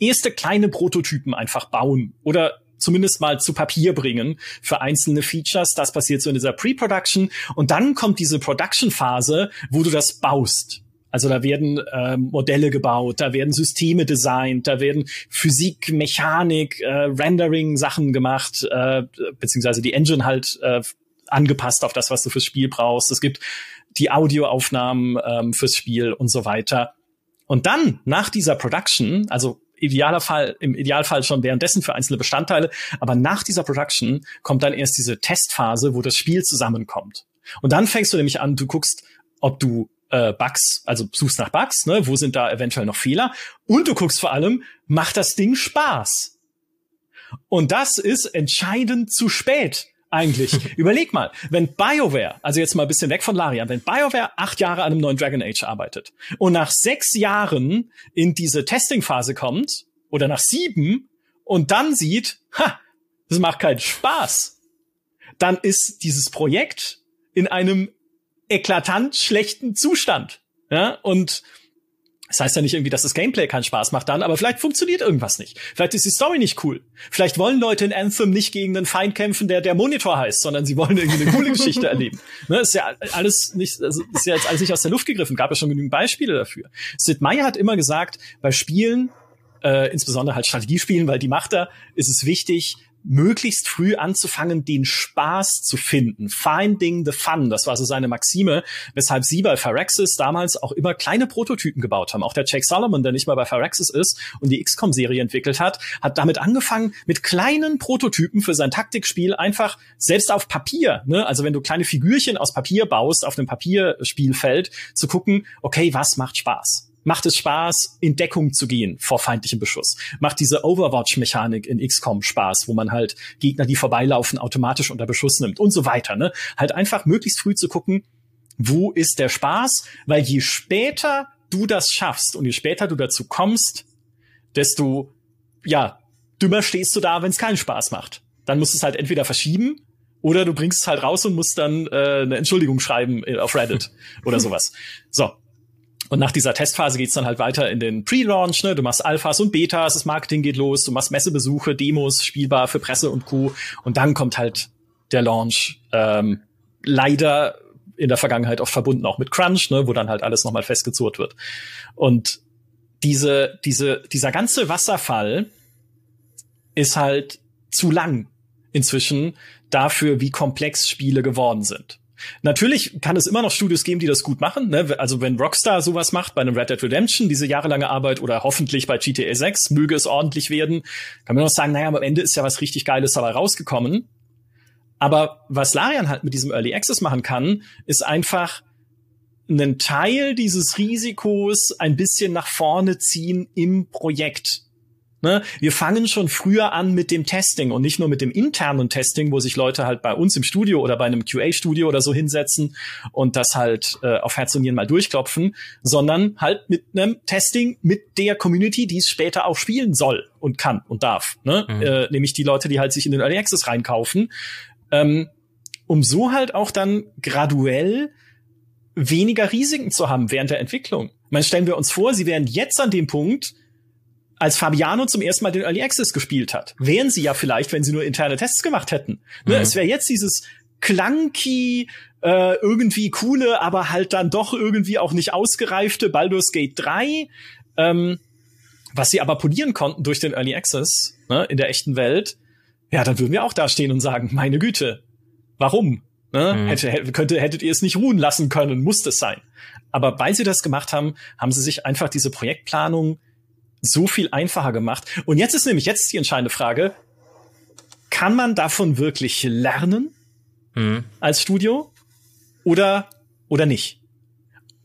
erste kleine Prototypen einfach bauen oder zumindest mal zu Papier bringen für einzelne Features. Das passiert so in dieser Pre-Production. Und dann kommt diese Production-Phase, wo du das baust. Also da werden äh, Modelle gebaut, da werden Systeme designt, da werden Physik, Mechanik, äh, Rendering Sachen gemacht, äh, beziehungsweise die Engine halt äh, angepasst auf das, was du fürs Spiel brauchst. Es gibt die Audioaufnahmen ähm, fürs Spiel und so weiter. Und dann nach dieser Production, also idealer Fall, im Idealfall schon währenddessen für einzelne Bestandteile, aber nach dieser Production kommt dann erst diese Testphase, wo das Spiel zusammenkommt. Und dann fängst du nämlich an, du guckst, ob du äh, Bugs, also suchst nach Bugs, ne, wo sind da eventuell noch Fehler und du guckst vor allem, macht das Ding Spaß? Und das ist entscheidend zu spät eigentlich. *laughs* Überleg mal, wenn BioWare, also jetzt mal ein bisschen weg von Larian, wenn BioWare acht Jahre an einem neuen Dragon Age arbeitet und nach sechs Jahren in diese Testing-Phase kommt oder nach sieben und dann sieht, ha, das macht keinen Spaß, dann ist dieses Projekt in einem eklatant schlechten Zustand. Ja, und das heißt ja nicht irgendwie, dass das Gameplay keinen Spaß macht dann, aber vielleicht funktioniert irgendwas nicht. Vielleicht ist die Story nicht cool. Vielleicht wollen Leute in Anthem nicht gegen einen Feind kämpfen, der der Monitor heißt, sondern sie wollen irgendwie eine coole *laughs* Geschichte erleben. Ne, ist ja alles nicht, also ist ja jetzt alles nicht aus der Luft gegriffen. Gab ja schon genügend Beispiele dafür. Sid Meier hat immer gesagt, bei Spielen, äh, insbesondere halt Strategiespielen, weil die macht er, ist es wichtig, möglichst früh anzufangen, den Spaß zu finden. Finding the fun, das war so seine Maxime, weshalb sie bei Phyrexis damals auch immer kleine Prototypen gebaut haben. Auch der Jake Solomon, der nicht mal bei Phyrexis ist und die XCOM-Serie entwickelt hat, hat damit angefangen, mit kleinen Prototypen für sein Taktikspiel einfach selbst auf Papier, ne? also wenn du kleine Figürchen aus Papier baust, auf einem Papierspielfeld, zu gucken, okay, was macht Spaß? Macht es Spaß, in Deckung zu gehen vor feindlichem Beschuss. Macht diese Overwatch-Mechanik in XCOM Spaß, wo man halt Gegner, die vorbeilaufen, automatisch unter Beschuss nimmt und so weiter. Ne? Halt einfach möglichst früh zu gucken, wo ist der Spaß, weil je später du das schaffst und je später du dazu kommst, desto ja dümmer stehst du da, wenn es keinen Spaß macht. Dann musst du es halt entweder verschieben oder du bringst es halt raus und musst dann äh, eine Entschuldigung schreiben äh, auf Reddit *laughs* oder sowas. So, und nach dieser Testphase geht's dann halt weiter in den Pre-Launch. Ne? Du machst Alphas und Betas, das Marketing geht los, du machst Messebesuche, Demos, spielbar für Presse und Co. Und dann kommt halt der Launch. Ähm, leider in der Vergangenheit oft verbunden auch mit Crunch, ne? wo dann halt alles nochmal festgezurrt wird. Und diese, diese, dieser ganze Wasserfall ist halt zu lang inzwischen dafür, wie komplex Spiele geworden sind. Natürlich kann es immer noch Studios geben, die das gut machen. Ne? Also wenn Rockstar sowas macht bei einem Red Dead Redemption, diese jahrelange Arbeit oder hoffentlich bei GTA 6, möge es ordentlich werden, kann man noch sagen, naja, am Ende ist ja was richtig Geiles dabei rausgekommen. Aber was Larian halt mit diesem Early Access machen kann, ist einfach einen Teil dieses Risikos ein bisschen nach vorne ziehen im Projekt. Ne? Wir fangen schon früher an mit dem Testing und nicht nur mit dem internen Testing, wo sich Leute halt bei uns im Studio oder bei einem QA-Studio oder so hinsetzen und das halt äh, auf Herz und Nieren mal durchklopfen, sondern halt mit einem Testing mit der Community, die es später auch spielen soll und kann und darf. Ne? Mhm. Äh, nämlich die Leute, die halt sich in den Early Access reinkaufen, ähm, um so halt auch dann graduell weniger Risiken zu haben während der Entwicklung. Man stellen wir uns vor, sie wären jetzt an dem Punkt, als Fabiano zum ersten Mal den Early Access gespielt hat. Wären sie ja vielleicht, wenn sie nur interne Tests gemacht hätten. Ne, mhm. Es wäre jetzt dieses clunky, äh, irgendwie coole, aber halt dann doch irgendwie auch nicht ausgereifte Baldur's Gate 3, ähm, was sie aber polieren konnten durch den Early Access ne, in der echten Welt. Ja, dann würden wir auch da stehen und sagen, meine Güte, warum? Ne? Mhm. Hätte, könnte, hättet ihr es nicht ruhen lassen können, muss es sein. Aber weil sie das gemacht haben, haben sie sich einfach diese Projektplanung so viel einfacher gemacht. Und jetzt ist nämlich jetzt die entscheidende Frage, kann man davon wirklich lernen mhm. als Studio oder, oder nicht?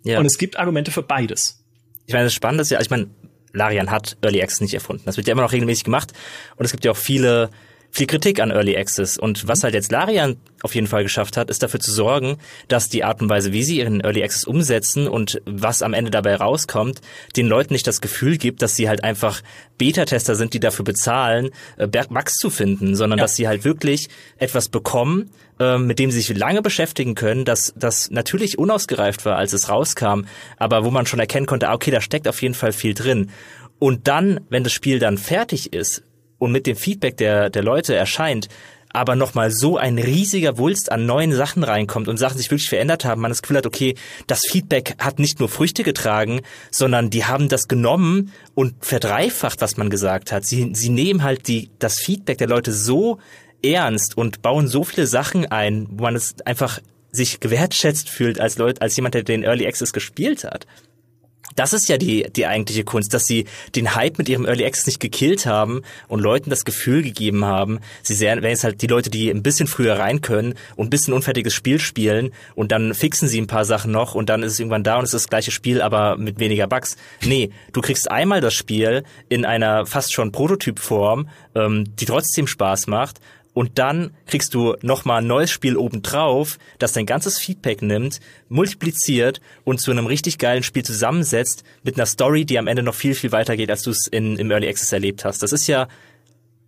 Ja. Und es gibt Argumente für beides. Ich meine, das Spannende ist ja, ich meine, Larian hat Early Access nicht erfunden. Das wird ja immer noch regelmäßig gemacht. Und es gibt ja auch viele viel Kritik an Early Access. Und was halt jetzt Larian auf jeden Fall geschafft hat, ist dafür zu sorgen, dass die Art und Weise, wie sie ihren Early Access umsetzen und was am Ende dabei rauskommt, den Leuten nicht das Gefühl gibt, dass sie halt einfach Beta-Tester sind, die dafür bezahlen, äh, Bugs zu finden, sondern ja. dass sie halt wirklich etwas bekommen, äh, mit dem sie sich lange beschäftigen können, dass das natürlich unausgereift war, als es rauskam, aber wo man schon erkennen konnte, ah, okay, da steckt auf jeden Fall viel drin. Und dann, wenn das Spiel dann fertig ist, und mit dem Feedback der, der Leute erscheint, aber nochmal so ein riesiger Wulst an neuen Sachen reinkommt und Sachen sich wirklich verändert haben, man das Gefühl hat, okay, das Feedback hat nicht nur Früchte getragen, sondern die haben das genommen und verdreifacht, was man gesagt hat. Sie, sie nehmen halt die, das Feedback der Leute so ernst und bauen so viele Sachen ein, wo man es einfach sich gewertschätzt fühlt als Leute, als jemand, der den Early Access gespielt hat das ist ja die, die eigentliche Kunst, dass sie den Hype mit ihrem Early Access nicht gekillt haben und Leuten das Gefühl gegeben haben, sie sehen, wenn jetzt halt die Leute, die ein bisschen früher rein können und ein bisschen unfertiges Spiel spielen und dann fixen sie ein paar Sachen noch und dann ist es irgendwann da und es ist das gleiche Spiel, aber mit weniger Bugs. Nee, du kriegst einmal das Spiel in einer fast schon Prototypform, ähm, die trotzdem Spaß macht und dann kriegst du nochmal ein neues Spiel obendrauf, das dein ganzes Feedback nimmt, multipliziert und zu einem richtig geilen Spiel zusammensetzt mit einer Story, die am Ende noch viel, viel weiter geht, als du es im Early Access erlebt hast. Das ist ja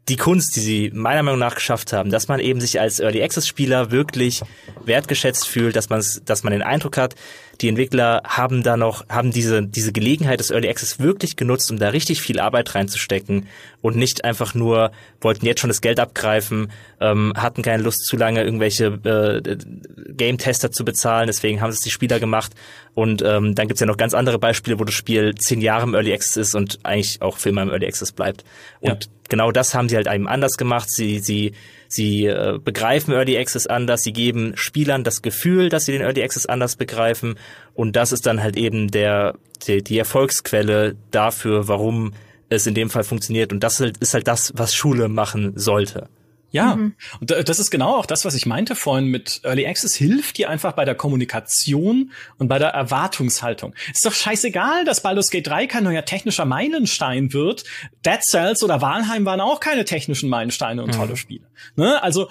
die Kunst, die sie meiner Meinung nach geschafft haben, dass man eben sich als Early Access Spieler wirklich wertgeschätzt fühlt, dass man dass man den Eindruck hat, die Entwickler haben da noch, haben diese, diese Gelegenheit des Early Access wirklich genutzt, um da richtig viel Arbeit reinzustecken und nicht einfach nur wollten jetzt schon das Geld abgreifen, ähm, hatten keine Lust zu lange irgendwelche äh, Game-Tester zu bezahlen, deswegen haben es die Spieler gemacht und ähm, dann gibt's ja noch ganz andere Beispiele, wo das Spiel zehn Jahre im Early Access ist und eigentlich auch für immer im Early Access bleibt. Und ja. genau das haben sie halt eben anders gemacht. Sie, sie Sie äh, begreifen Early Access anders, sie geben Spielern das Gefühl, dass sie den Early Access anders begreifen und das ist dann halt eben der, die, die Erfolgsquelle dafür, warum es in dem Fall funktioniert und das ist halt das, was Schule machen sollte. Ja, mhm. und das ist genau auch das, was ich meinte vorhin mit Early Access hilft dir einfach bei der Kommunikation und bei der Erwartungshaltung. Ist doch scheißegal, dass Baldur's Gate 3 kein neuer technischer Meilenstein wird. Dead Cells oder Walheim waren auch keine technischen Meilensteine und mhm. tolle Spiele. Ne? Also,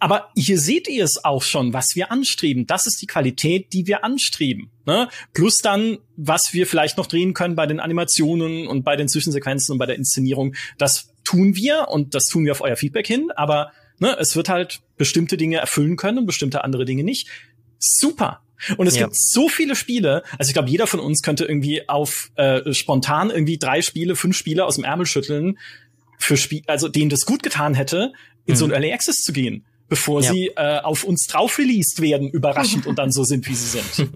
aber hier seht ihr es auch schon, was wir anstreben. Das ist die Qualität, die wir anstreben. Ne? Plus dann, was wir vielleicht noch drehen können bei den Animationen und bei den Zwischensequenzen und bei der Inszenierung. Das tun wir und das tun wir auf euer Feedback hin, aber ne, es wird halt bestimmte Dinge erfüllen können und bestimmte andere Dinge nicht. Super. Und es ja. gibt so viele Spiele, also ich glaube, jeder von uns könnte irgendwie auf äh, spontan irgendwie drei Spiele, fünf Spiele aus dem Ärmel schütteln, für Spiel, also denen das gut getan hätte, in mhm. so ein Early Access zu gehen, bevor ja. sie äh, auf uns drauf released werden, überraschend *laughs* und dann so sind, wie sie sind.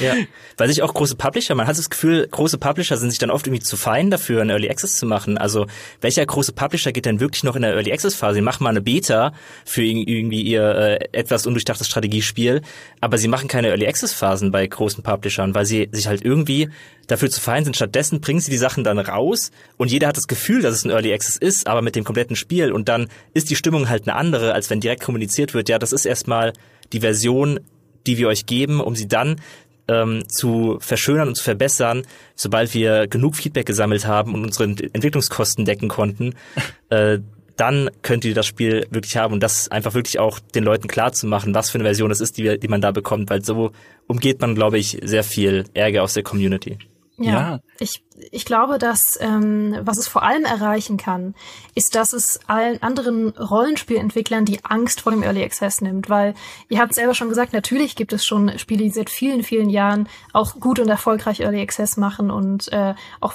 Ja, *laughs* weil sich auch große Publisher, man hat das Gefühl, große Publisher sind sich dann oft irgendwie zu fein dafür, einen Early Access zu machen. Also welcher große Publisher geht denn wirklich noch in der Early Access Phase? Die machen mal eine Beta für irgendwie ihr äh, etwas undurchdachtes Strategiespiel, aber sie machen keine Early Access Phasen bei großen Publishern, weil sie sich halt irgendwie dafür zu fein sind. Stattdessen bringen sie die Sachen dann raus und jeder hat das Gefühl, dass es ein Early Access ist, aber mit dem kompletten Spiel und dann ist die Stimmung halt eine andere, als wenn direkt kommuniziert wird, ja, das ist erstmal die Version, die wir euch geben, um sie dann ähm, zu verschönern und zu verbessern, sobald wir genug Feedback gesammelt haben und unsere Entwicklungskosten decken konnten, *laughs* äh, dann könnt ihr das Spiel wirklich haben und das einfach wirklich auch den Leuten klar zu machen, was für eine Version es ist, die, die man da bekommt, weil so umgeht man, glaube ich, sehr viel Ärger aus der Community. Ja, ja. ich ich glaube, dass ähm, was es vor allem erreichen kann, ist, dass es allen anderen Rollenspielentwicklern die Angst vor dem Early Access nimmt, weil ihr habt selber schon gesagt, natürlich gibt es schon Spiele, die seit vielen, vielen Jahren auch gut und erfolgreich Early Access machen und äh, auch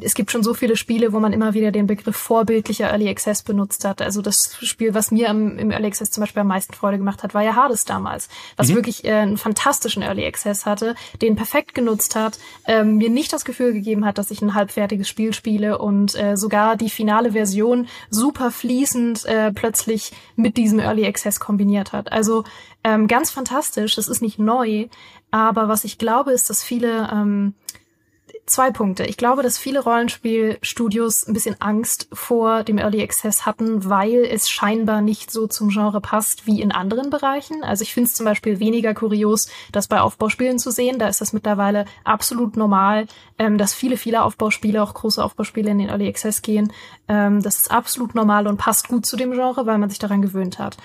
es gibt schon so viele Spiele, wo man immer wieder den Begriff vorbildlicher Early Access benutzt hat. Also das Spiel, was mir im, im Early Access zum Beispiel am meisten Freude gemacht hat, war ja Hades damals, was mhm. wirklich äh, einen fantastischen Early Access hatte, den perfekt genutzt hat, äh, mir nicht das Gefühl gegeben hat, dass ich ein halbfertiges Spiel spiele und äh, sogar die finale Version super fließend äh, plötzlich mit diesem Early Access kombiniert hat. Also ähm, ganz fantastisch. Das ist nicht neu, aber was ich glaube, ist, dass viele ähm, zwei Punkte. Ich glaube, dass viele Rollenspielstudios ein bisschen Angst vor dem Early Access hatten, weil es scheinbar nicht so zum Genre passt wie in anderen Bereichen. Also ich finde es zum Beispiel weniger kurios, das bei Aufbauspielen zu sehen. Da ist das mittlerweile absolut normal, ähm, dass viele, viele Aufbauspiele, auch große Aufbauspiele in den Early Access gehen. Ähm, das ist absolut normal und passt gut zu dem Genre, weil man sich daran gewöhnt hat.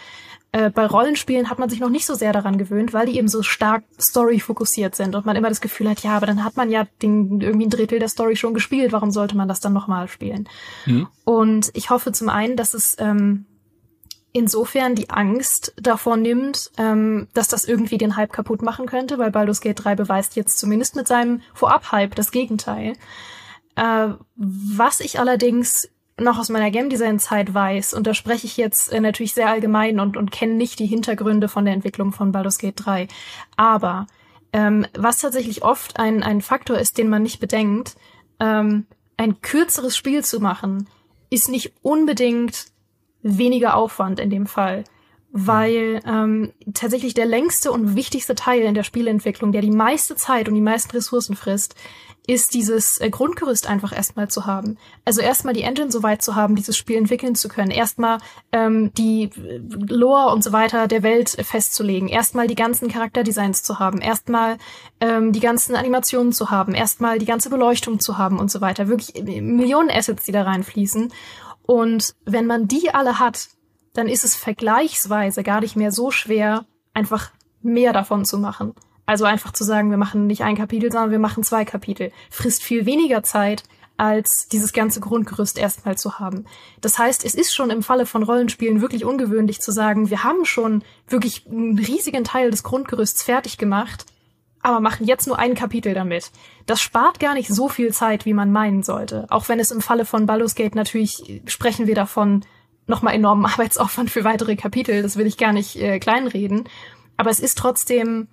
Äh, bei Rollenspielen hat man sich noch nicht so sehr daran gewöhnt, weil die eben so stark Story fokussiert sind und man immer das Gefühl hat, ja, aber dann hat man ja den, irgendwie ein Drittel der Story schon gespielt, warum sollte man das dann nochmal spielen? Mhm. Und ich hoffe zum einen, dass es ähm, insofern die Angst davor nimmt, ähm, dass das irgendwie den Hype kaputt machen könnte, weil Baldur's Gate 3 beweist jetzt zumindest mit seinem Vorab-Hype das Gegenteil. Äh, was ich allerdings noch aus meiner Game Design Zeit weiß, und da spreche ich jetzt äh, natürlich sehr allgemein und, und kenne nicht die Hintergründe von der Entwicklung von Baldur's Gate 3. Aber ähm, was tatsächlich oft ein, ein Faktor ist, den man nicht bedenkt, ähm, ein kürzeres Spiel zu machen, ist nicht unbedingt weniger Aufwand in dem Fall. Weil ähm, tatsächlich der längste und wichtigste Teil in der Spielentwicklung, der die meiste Zeit und die meisten Ressourcen frisst, ist dieses äh, Grundgerüst einfach erstmal zu haben. Also erstmal die Engine so weit zu haben, dieses Spiel entwickeln zu können. Erstmal ähm, die äh, Lore und so weiter der Welt festzulegen. Erstmal die ganzen Charakterdesigns zu haben. Erstmal ähm, die ganzen Animationen zu haben. Erstmal die ganze Beleuchtung zu haben und so weiter. Wirklich äh, Millionen Assets, die da reinfließen. Und wenn man die alle hat, dann ist es vergleichsweise gar nicht mehr so schwer, einfach mehr davon zu machen. Also einfach zu sagen, wir machen nicht ein Kapitel, sondern wir machen zwei Kapitel, frisst viel weniger Zeit, als dieses ganze Grundgerüst erstmal zu haben. Das heißt, es ist schon im Falle von Rollenspielen wirklich ungewöhnlich zu sagen, wir haben schon wirklich einen riesigen Teil des Grundgerüsts fertig gemacht, aber machen jetzt nur ein Kapitel damit. Das spart gar nicht so viel Zeit, wie man meinen sollte. Auch wenn es im Falle von Baldur's Gate natürlich sprechen wir davon nochmal enormen *laughs* Arbeitsaufwand für weitere Kapitel. Das will ich gar nicht äh, kleinreden. Aber es ist trotzdem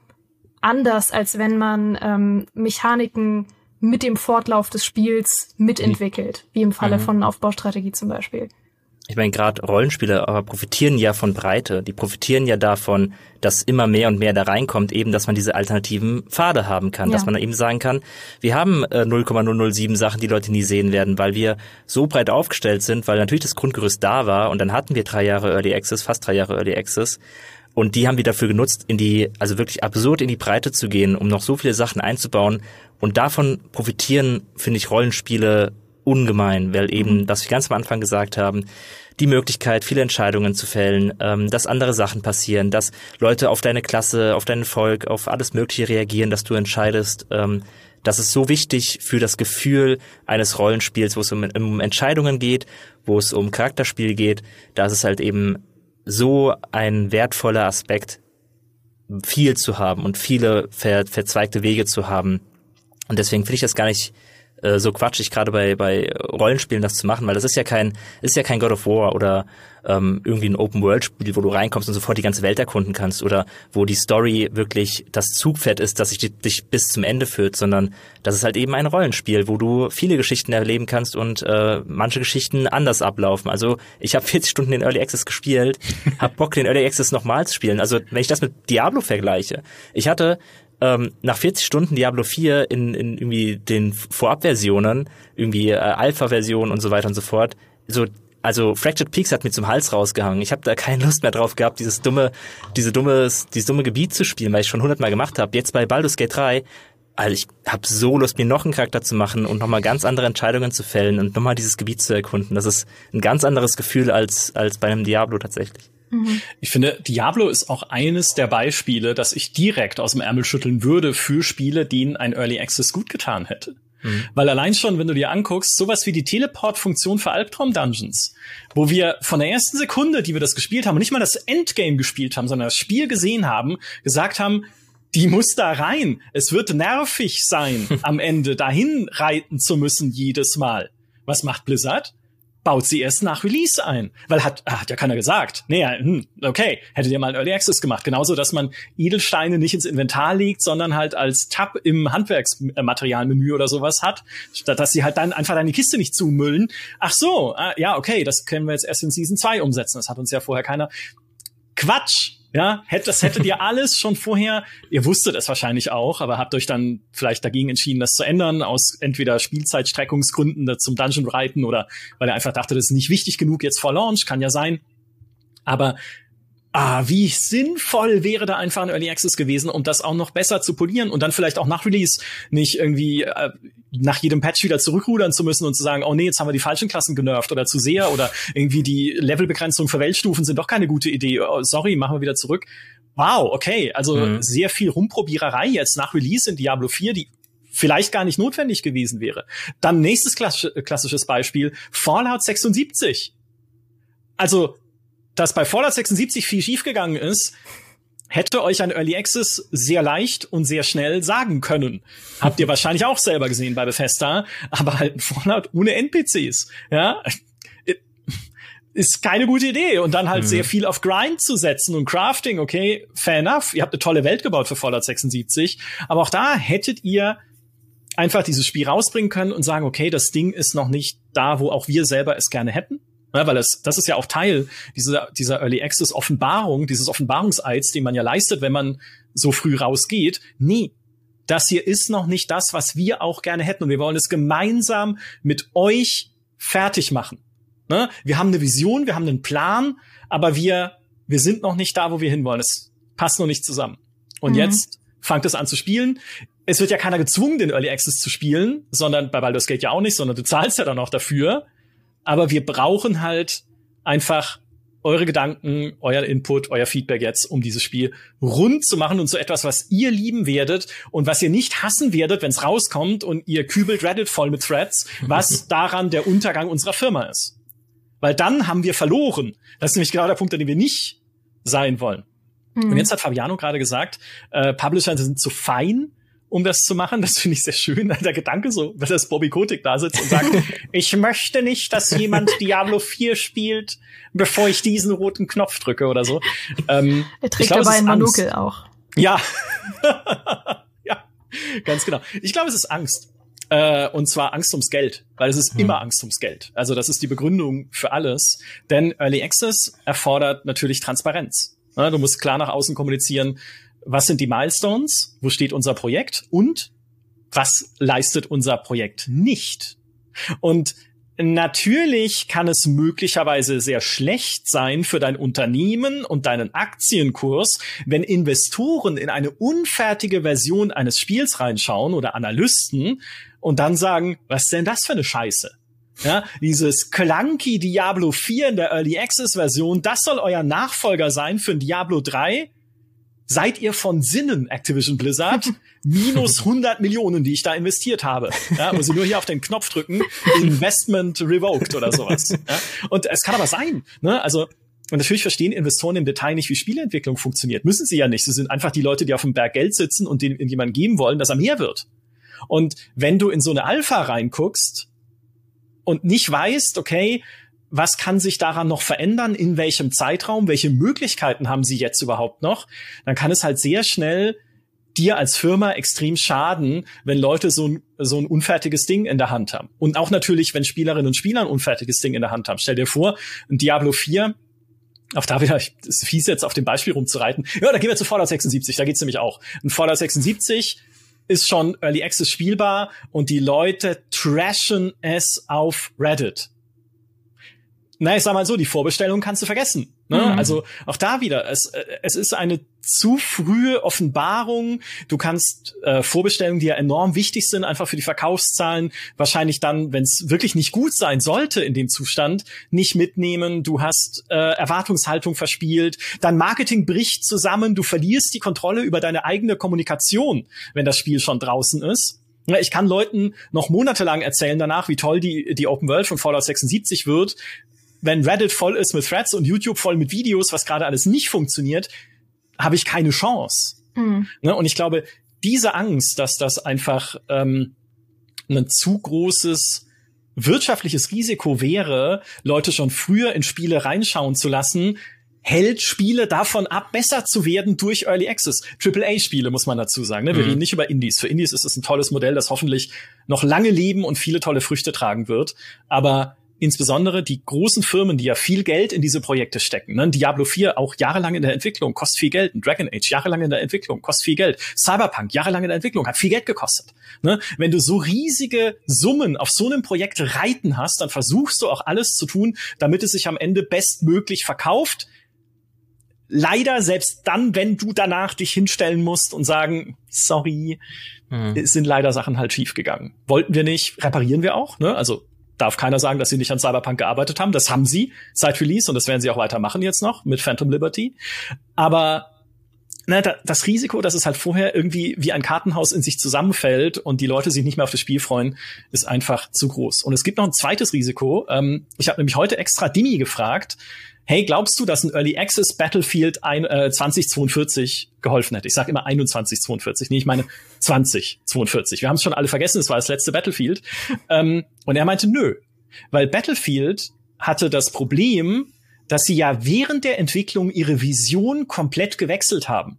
anders, als wenn man ähm, Mechaniken mit dem Fortlauf des Spiels mitentwickelt, wie im Falle mhm. von Aufbaustrategie zum Beispiel. Ich meine, gerade Rollenspiele aber profitieren ja von Breite. Die profitieren ja davon, dass immer mehr und mehr da reinkommt, eben, dass man diese alternativen Pfade haben kann, ja. dass man eben sagen kann, wir haben äh, 0,007 Sachen, die Leute nie sehen werden, weil wir so breit aufgestellt sind, weil natürlich das Grundgerüst da war und dann hatten wir drei Jahre Early Access, fast drei Jahre Early Access und die haben wir dafür genutzt, in die, also wirklich absurd in die Breite zu gehen, um noch so viele Sachen einzubauen. Und davon profitieren, finde ich, Rollenspiele ungemein, weil eben, mhm. was wir ganz am Anfang gesagt haben, die Möglichkeit, viele Entscheidungen zu fällen, ähm, dass andere Sachen passieren, dass Leute auf deine Klasse, auf dein Volk, auf alles Mögliche reagieren, dass du entscheidest. Ähm, das ist so wichtig für das Gefühl eines Rollenspiels, wo es um, um Entscheidungen geht, wo es um Charakterspiel geht. Da ist es halt eben so ein wertvoller Aspekt, viel zu haben und viele ver verzweigte Wege zu haben. Und deswegen finde ich das gar nicht äh, so quatschig, gerade bei, bei Rollenspielen das zu machen, weil das ist ja kein, ist ja kein God of War oder ähm, irgendwie ein Open-World-Spiel, wo du reinkommst und sofort die ganze Welt erkunden kannst oder wo die Story wirklich das Zugpferd ist, das sich dich bis zum Ende führt, sondern das ist halt eben ein Rollenspiel, wo du viele Geschichten erleben kannst und äh, manche Geschichten anders ablaufen. Also ich habe *laughs* 40 Stunden in Early Access gespielt, hab Bock, den Early Access nochmal zu spielen. Also wenn ich das mit Diablo vergleiche, ich hatte ähm, nach 40 Stunden Diablo 4 in, in irgendwie den Vorabversionen, irgendwie äh, Alpha-Versionen und so weiter und so fort, so also Fractured Peaks hat mir zum Hals rausgehangen. Ich habe da keine Lust mehr drauf gehabt, dieses dumme, diese dumme, dieses dumme Gebiet zu spielen, weil ich schon hundertmal gemacht habe. Jetzt bei Baldur's Gate 3, also ich habe so Lust, mir noch einen Charakter zu machen und nochmal ganz andere Entscheidungen zu fällen und nochmal dieses Gebiet zu erkunden. Das ist ein ganz anderes Gefühl als, als bei einem Diablo tatsächlich. Ich finde, Diablo ist auch eines der Beispiele, das ich direkt aus dem Ärmel schütteln würde für Spiele, denen ein Early Access gut getan hätte. Mhm. Weil allein schon, wenn du dir anguckst, sowas wie die Teleport-Funktion für Albtraum-Dungeons, wo wir von der ersten Sekunde, die wir das gespielt haben, nicht mal das Endgame gespielt haben, sondern das Spiel gesehen haben, gesagt haben, die muss da rein. Es wird nervig sein, *laughs* am Ende dahin reiten zu müssen jedes Mal. Was macht Blizzard? Baut sie erst nach Release ein. Weil hat, hat ja keiner gesagt. Nee, hm, okay, hättet ihr mal Early Access gemacht. Genauso, dass man Edelsteine nicht ins Inventar legt, sondern halt als Tab im Handwerksmaterialmenü oder sowas hat, statt dass sie halt dann einfach deine Kiste nicht zumüllen. Ach so, ah, ja, okay, das können wir jetzt erst in Season 2 umsetzen. Das hat uns ja vorher keiner. Quatsch! Ja, hätte, das hättet ihr alles schon vorher, ihr wusstet es wahrscheinlich auch, aber habt euch dann vielleicht dagegen entschieden, das zu ändern, aus entweder Spielzeitstreckungsgründen zum Dungeon reiten oder weil er einfach dachte, das ist nicht wichtig genug jetzt vor Launch, kann ja sein. Aber ah, wie sinnvoll wäre da einfach ein Early Access gewesen, um das auch noch besser zu polieren und dann vielleicht auch nach Release nicht irgendwie äh, nach jedem Patch wieder zurückrudern zu müssen und zu sagen, oh nee, jetzt haben wir die falschen Klassen genervt oder zu sehr oder irgendwie die Levelbegrenzung für Weltstufen sind doch keine gute Idee. Oh, sorry, machen wir wieder zurück. Wow, okay, also mhm. sehr viel Rumprobiererei jetzt nach Release in Diablo 4, die vielleicht gar nicht notwendig gewesen wäre. Dann nächstes klassisches Beispiel, Fallout 76. Also dass bei Fallout 76 viel schiefgegangen ist, hätte euch ein Early Access sehr leicht und sehr schnell sagen können. Habt ihr *laughs* wahrscheinlich auch selber gesehen bei Bethesda, aber halt ein Fallout ohne NPCs, ja, ist keine gute Idee. Und dann halt mhm. sehr viel auf Grind zu setzen und Crafting, okay, fair enough. Ihr habt eine tolle Welt gebaut für Fallout 76, aber auch da hättet ihr einfach dieses Spiel rausbringen können und sagen, okay, das Ding ist noch nicht da, wo auch wir selber es gerne hätten. Ja, weil das, das ist ja auch Teil dieser, dieser Early Access Offenbarung, dieses Offenbarungseids, den man ja leistet, wenn man so früh rausgeht. Nee, das hier ist noch nicht das, was wir auch gerne hätten. Und wir wollen es gemeinsam mit euch fertig machen. Ne? Wir haben eine Vision, wir haben einen Plan, aber wir, wir sind noch nicht da, wo wir hinwollen. Es passt noch nicht zusammen. Und mhm. jetzt fangt es an zu spielen. Es wird ja keiner gezwungen, den Early Access zu spielen, sondern bei Baldur's Gate ja auch nicht, sondern du zahlst ja dann auch dafür aber wir brauchen halt einfach eure Gedanken, euer Input, euer Feedback jetzt, um dieses Spiel rund zu machen und so etwas, was ihr lieben werdet und was ihr nicht hassen werdet, wenn es rauskommt und ihr kübelt Reddit voll mit Threads, was *laughs* daran der Untergang unserer Firma ist. Weil dann haben wir verloren. Das ist nämlich genau der Punkt, an dem wir nicht sein wollen. Mhm. Und jetzt hat Fabiano gerade gesagt, äh, Publisher sind zu fein um das zu machen. Das finde ich sehr schön. *laughs* Der Gedanke so, wenn das Bobby Kotick da sitzt und sagt, *laughs* ich möchte nicht, dass jemand Diablo 4 spielt, bevor ich diesen roten Knopf drücke oder so. Ähm, er trägt glaub, dabei ein Manukel auch. Ja. *laughs* ja, ganz genau. Ich glaube, es ist Angst. Äh, und zwar Angst ums Geld, weil es ist hm. immer Angst ums Geld. Also das ist die Begründung für alles. Denn Early Access erfordert natürlich Transparenz. Du musst klar nach außen kommunizieren, was sind die Milestones, wo steht unser Projekt und was leistet unser Projekt nicht. Und Natürlich kann es möglicherweise sehr schlecht sein für dein Unternehmen und deinen Aktienkurs, wenn Investoren in eine unfertige Version eines Spiels reinschauen oder Analysten und dann sagen, was ist denn das für eine Scheiße? Ja, dieses clunky Diablo 4 in der Early Access Version, das soll euer Nachfolger sein für ein Diablo 3 seid ihr von Sinnen, Activision Blizzard? *laughs* Minus 100 Millionen, die ich da investiert habe. Ja, muss ich nur hier auf den Knopf drücken, Investment revoked oder sowas. Ja, und es kann aber sein, ne? Also, und natürlich verstehen Investoren im Detail nicht, wie Spieleentwicklung funktioniert. Müssen sie ja nicht. Sie sind einfach die Leute, die auf dem Berg Geld sitzen und denen jemanden geben wollen, dass er mehr wird. Und wenn du in so eine Alpha reinguckst und nicht weißt, okay, was kann sich daran noch verändern, in welchem Zeitraum, welche Möglichkeiten haben sie jetzt überhaupt noch, dann kann es halt sehr schnell dir als Firma extrem schaden, wenn Leute so ein, so ein unfertiges Ding in der Hand haben. Und auch natürlich, wenn Spielerinnen und Spieler ein unfertiges Ding in der Hand haben. Stell dir vor, ein Diablo 4 auf da wieder, ist fies jetzt auf dem Beispiel rumzureiten. Ja, da gehen wir zu Fallout 76, da geht's nämlich auch. Ein Fallout 76 ist schon Early Access spielbar und die Leute trashen es auf Reddit na, ich sag mal so, die Vorbestellung kannst du vergessen. Ne? Mhm. Also auch da wieder, es, es ist eine zu frühe Offenbarung. Du kannst äh, Vorbestellungen, die ja enorm wichtig sind, einfach für die Verkaufszahlen, wahrscheinlich dann, wenn es wirklich nicht gut sein sollte in dem Zustand, nicht mitnehmen. Du hast äh, Erwartungshaltung verspielt. Dein Marketing bricht zusammen. Du verlierst die Kontrolle über deine eigene Kommunikation, wenn das Spiel schon draußen ist. Ich kann Leuten noch monatelang erzählen danach, wie toll die, die Open World von Fallout 76 wird wenn Reddit voll ist mit Threads und YouTube voll mit Videos, was gerade alles nicht funktioniert, habe ich keine Chance. Mhm. Ne? Und ich glaube, diese Angst, dass das einfach ähm, ein zu großes wirtschaftliches Risiko wäre, Leute schon früher in Spiele reinschauen zu lassen, hält Spiele davon ab, besser zu werden durch Early Access. AAA-Spiele muss man dazu sagen. Ne? Wir mhm. reden nicht über Indies. Für Indies ist es ein tolles Modell, das hoffentlich noch lange leben und viele tolle Früchte tragen wird. Aber insbesondere die großen Firmen, die ja viel Geld in diese Projekte stecken. Ne? Diablo 4 auch jahrelang in der Entwicklung, kostet viel Geld. Dragon Age jahrelang in der Entwicklung, kostet viel Geld. Cyberpunk jahrelang in der Entwicklung, hat viel Geld gekostet. Ne? Wenn du so riesige Summen auf so einem Projekt reiten hast, dann versuchst du auch alles zu tun, damit es sich am Ende bestmöglich verkauft. Leider selbst dann, wenn du danach dich hinstellen musst und sagen, sorry, hm. sind leider Sachen halt schiefgegangen. Wollten wir nicht, reparieren wir auch. Ne? Also darf keiner sagen, dass sie nicht an Cyberpunk gearbeitet haben. Das haben sie seit Release und das werden sie auch weitermachen jetzt noch mit Phantom Liberty. Aber na, das Risiko, dass es halt vorher irgendwie wie ein Kartenhaus in sich zusammenfällt und die Leute sich nicht mehr auf das Spiel freuen, ist einfach zu groß. Und es gibt noch ein zweites Risiko. Ähm, ich habe nämlich heute extra Dimi gefragt, hey, glaubst du, dass ein Early Access Battlefield ein, äh, 2042 geholfen hätte? Ich sage immer 2142, nee, ich meine 2042. Wir haben es schon alle vergessen, es war das letzte Battlefield. ähm, und er meinte, nö, weil Battlefield hatte das Problem, dass sie ja während der Entwicklung ihre Vision komplett gewechselt haben.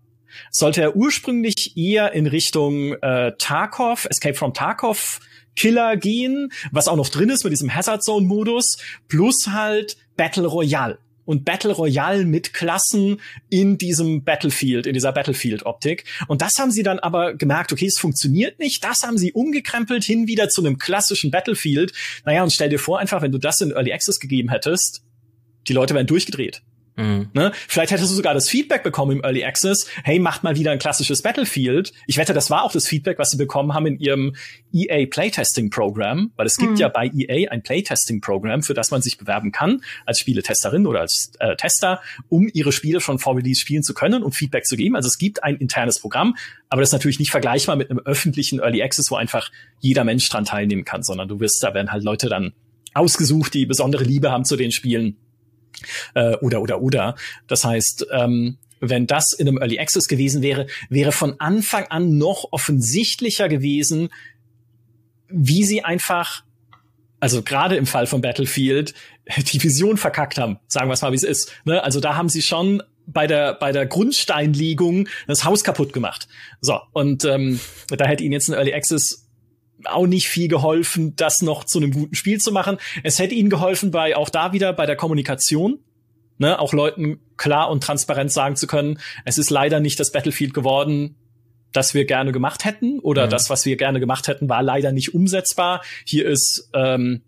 Sollte er ursprünglich eher in Richtung äh, Tarkov, Escape from Tarkov Killer gehen, was auch noch drin ist mit diesem Hazard Zone Modus, plus halt Battle Royale und Battle Royale mit Klassen in diesem Battlefield, in dieser Battlefield-Optik. Und das haben sie dann aber gemerkt, okay, es funktioniert nicht. Das haben sie umgekrempelt hin wieder zu einem klassischen Battlefield. Naja, und stell dir vor, einfach, wenn du das in Early Access gegeben hättest, die Leute wären durchgedreht. Mhm. Ne? Vielleicht hättest du sogar das Feedback bekommen im Early Access, hey, macht mal wieder ein klassisches Battlefield. Ich wette, das war auch das Feedback, was sie bekommen haben in ihrem EA Playtesting Program, weil es gibt mhm. ja bei EA ein Playtesting Program, für das man sich bewerben kann als Spieletesterin oder als äh, Tester, um ihre Spiele schon vor Release spielen zu können und Feedback zu geben. Also es gibt ein internes Programm, aber das ist natürlich nicht vergleichbar mit einem öffentlichen Early Access, wo einfach jeder Mensch dran teilnehmen kann, sondern du wirst, da werden halt Leute dann ausgesucht, die besondere Liebe haben zu den Spielen äh, oder oder oder. Das heißt, ähm, wenn das in einem Early Access gewesen wäre, wäre von Anfang an noch offensichtlicher gewesen, wie sie einfach, also gerade im Fall von Battlefield, *laughs* die Vision verkackt haben. Sagen wir es mal, wie es ist. Ne? Also da haben sie schon bei der bei der Grundsteinlegung das Haus kaputt gemacht. So und ähm, da hätte ihnen jetzt ein Early Access auch nicht viel geholfen, das noch zu einem guten Spiel zu machen. Es hätte ihnen geholfen bei auch da wieder bei der Kommunikation, ne, auch Leuten klar und transparent sagen zu können, es ist leider nicht das Battlefield geworden, das wir gerne gemacht hätten oder mhm. das, was wir gerne gemacht hätten, war leider nicht umsetzbar. Hier ist ähm,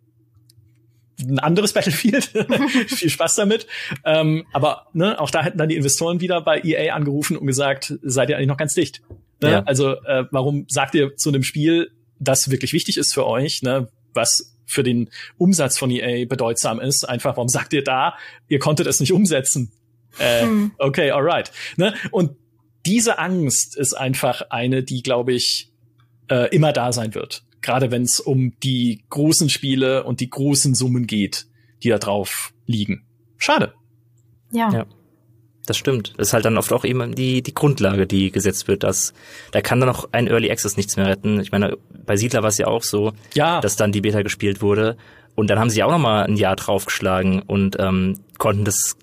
ein anderes Battlefield. *laughs* Viel Spaß damit. Ähm, aber ne, auch da hätten dann die Investoren wieder bei EA angerufen und gesagt, seid ihr eigentlich noch ganz dicht? Ne? Ja. Also äh, warum sagt ihr zu einem Spiel, das wirklich wichtig ist für euch, ne, was für den Umsatz von EA bedeutsam ist. Einfach, warum sagt ihr da, ihr konntet es nicht umsetzen? Äh, hm. Okay, alright. Ne? Und diese Angst ist einfach eine, die, glaube ich, äh, immer da sein wird. Gerade wenn es um die großen Spiele und die großen Summen geht, die da drauf liegen. Schade. Ja. ja. Das stimmt. Das ist halt dann oft auch eben die, die Grundlage, die gesetzt wird. Dass, da kann dann auch ein Early Access nichts mehr retten. Ich meine, bei Siedler war es ja auch so, ja. dass dann die Beta gespielt wurde. Und dann haben sie auch noch mal ein Jahr draufgeschlagen und ähm, konnten das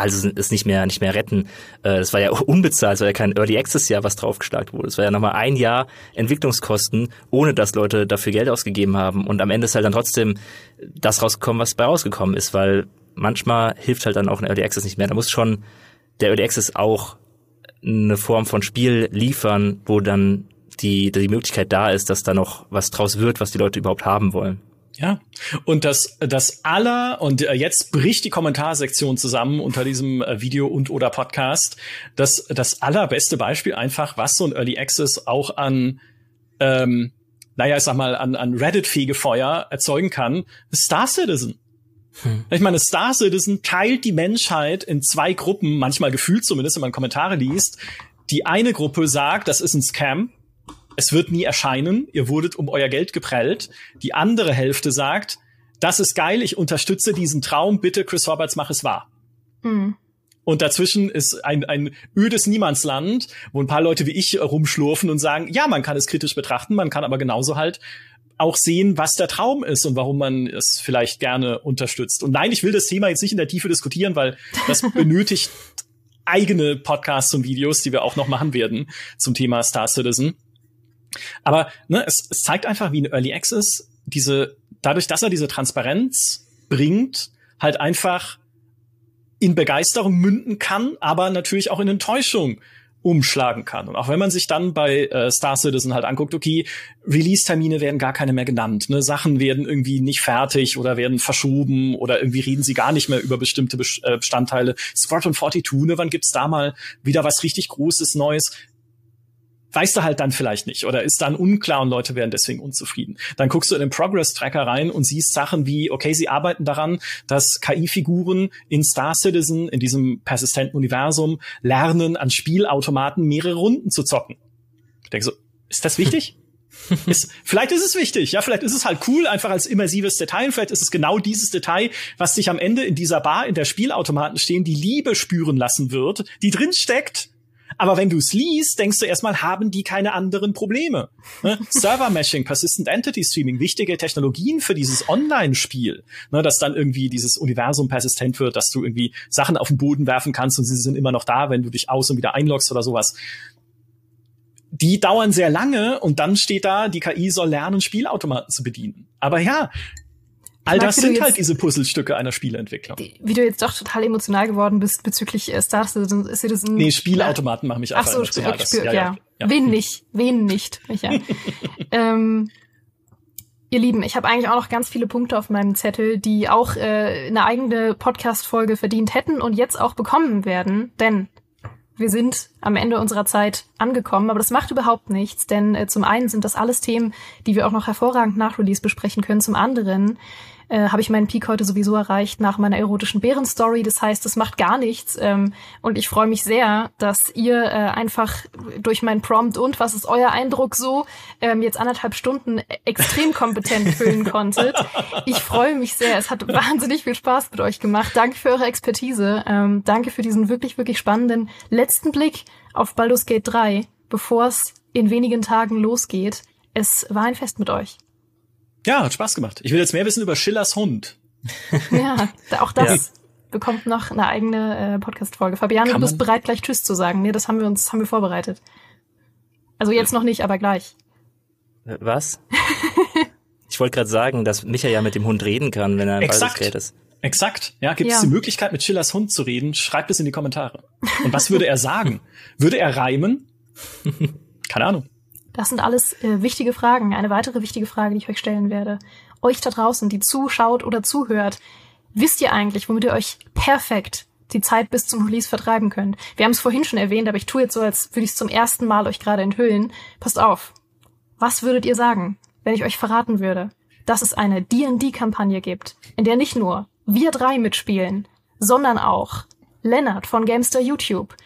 also es nicht mehr nicht mehr retten. Äh, es war ja *laughs* unbezahlt, es war ja kein Early Access Jahr, was draufgeschlagen wurde. Es war ja nochmal ein Jahr Entwicklungskosten, ohne dass Leute dafür Geld ausgegeben haben. Und am Ende ist halt dann trotzdem das rausgekommen, was bei rausgekommen ist, weil manchmal hilft halt dann auch ein Early Access nicht mehr. Da muss schon der Early Access auch eine Form von Spiel liefern, wo dann die, die Möglichkeit da ist, dass da noch was draus wird, was die Leute überhaupt haben wollen. Ja, und das, das aller, und äh, jetzt bricht die Kommentarsektion zusammen unter diesem äh, Video und oder Podcast, das, das allerbeste Beispiel einfach, was so ein Early Access auch an, ähm, naja, ich sag mal, an, an Reddit-Fegefeuer erzeugen kann, Star Citizen. Hm. Ich meine, Star Citizen teilt die Menschheit in zwei Gruppen, manchmal gefühlt zumindest, wenn man Kommentare liest. Die eine Gruppe sagt, das ist ein Scam. Es wird nie erscheinen. Ihr wurdet um euer Geld geprellt. Die andere Hälfte sagt, das ist geil. Ich unterstütze diesen Traum. Bitte, Chris Roberts, mach es wahr. Hm. Und dazwischen ist ein, ein ödes Niemandsland, wo ein paar Leute wie ich rumschlurfen und sagen, ja, man kann es kritisch betrachten, man kann aber genauso halt auch sehen, was der Traum ist und warum man es vielleicht gerne unterstützt. Und nein, ich will das Thema jetzt nicht in der Tiefe diskutieren, weil das *laughs* benötigt eigene Podcasts und Videos, die wir auch noch machen werden zum Thema Star Citizen. Aber ne, es, es zeigt einfach, wie ein Early Access diese, dadurch, dass er diese Transparenz bringt, halt einfach in Begeisterung münden kann, aber natürlich auch in Enttäuschung umschlagen kann. Und auch wenn man sich dann bei äh, Star Citizen halt anguckt, okay, Release-Termine werden gar keine mehr genannt, ne? Sachen werden irgendwie nicht fertig oder werden verschoben oder irgendwie reden sie gar nicht mehr über bestimmte äh, Bestandteile. Squadron 42, ne, wann gibt's da mal wieder was richtig Großes, Neues? Weißt du halt dann vielleicht nicht oder ist dann unklar und Leute werden deswegen unzufrieden. Dann guckst du in den Progress-Tracker rein und siehst Sachen wie, okay, sie arbeiten daran, dass KI-Figuren in Star Citizen, in diesem persistenten Universum, lernen, an Spielautomaten mehrere Runden zu zocken. Ich denke so, ist das wichtig? *laughs* ist, vielleicht ist es wichtig, ja, vielleicht ist es halt cool, einfach als immersives Detail. Vielleicht ist es genau dieses Detail, was dich am Ende in dieser Bar, in der Spielautomaten stehen, die Liebe spüren lassen wird, die drin steckt aber wenn du es liest, denkst du erstmal, haben die keine anderen Probleme? Ne? Server-Meshing, Persistent Entity Streaming, wichtige Technologien für dieses Online-Spiel, ne, dass dann irgendwie dieses Universum persistent wird, dass du irgendwie Sachen auf den Boden werfen kannst und sie sind immer noch da, wenn du dich aus und wieder einloggst oder sowas die dauern sehr lange und dann steht da, die KI soll lernen, Spielautomaten zu bedienen. Aber ja, All das sind halt diese Puzzlestücke einer Spieleentwicklung. Wie du jetzt doch total emotional geworden bist bezüglich äh, Star Citizen. Citizen nee, Spielautomaten machen mich einfach Ach so, emotional. Das, ja, ja, ja. ja. Wen nicht? Wen nicht, Micha? *laughs* ähm, Ihr Lieben, ich habe eigentlich auch noch ganz viele Punkte auf meinem Zettel, die auch äh, eine eigene Podcast-Folge verdient hätten und jetzt auch bekommen werden, denn wir sind am Ende unserer Zeit angekommen, aber das macht überhaupt nichts, denn äh, zum einen sind das alles Themen, die wir auch noch hervorragend nach Release besprechen können, zum anderen äh, habe ich meinen Peak heute sowieso erreicht nach meiner erotischen Bärenstory. Das heißt, es macht gar nichts. Ähm, und ich freue mich sehr, dass ihr äh, einfach durch mein Prompt und was ist euer Eindruck so ähm, jetzt anderthalb Stunden extrem kompetent *laughs* füllen konntet. Ich freue mich sehr. Es hat wahnsinnig viel Spaß mit euch gemacht. Danke für eure Expertise. Ähm, danke für diesen wirklich, wirklich spannenden letzten Blick auf Baldur's Gate 3, bevor es in wenigen Tagen losgeht. Es war ein Fest mit euch. Ja, hat Spaß gemacht. Ich will jetzt mehr wissen über Schillers Hund. *laughs* Ja, auch das ja. bekommt noch eine eigene äh, Podcast-Folge. Fabiane, du bist bereit, gleich Tschüss zu sagen. Nee, das haben wir uns, haben wir vorbereitet. Also jetzt noch nicht, aber gleich. Äh, was? ich wollte gerade sagen, dass Micha ja mit dem Hund reden kann, wenn er Exakt. ist. Exakt. Ja, gibt ja. es die Möglichkeit, mit Schillers Hund zu reden? Schreibt es in die Kommentare. Und was würde er sagen? würde er reimen? *laughs* Keine Ahnung. Das sind alles äh, wichtige Fragen. Eine weitere wichtige Frage, die ich euch stellen werde. Euch da draußen, die zuschaut oder zuhört, wisst ihr eigentlich, womit ihr euch perfekt die Zeit bis zum Release vertreiben könnt? Wir haben es vorhin schon erwähnt, aber ich tue jetzt so, als würde ich es zum ersten Mal euch gerade enthüllen. Passt auf. Was würdet ihr sagen, wenn ich euch verraten würde, dass es eine D&D-Kampagne gibt, in der nicht nur wir drei mitspielen, sondern auch Lennart von Gamester YouTube,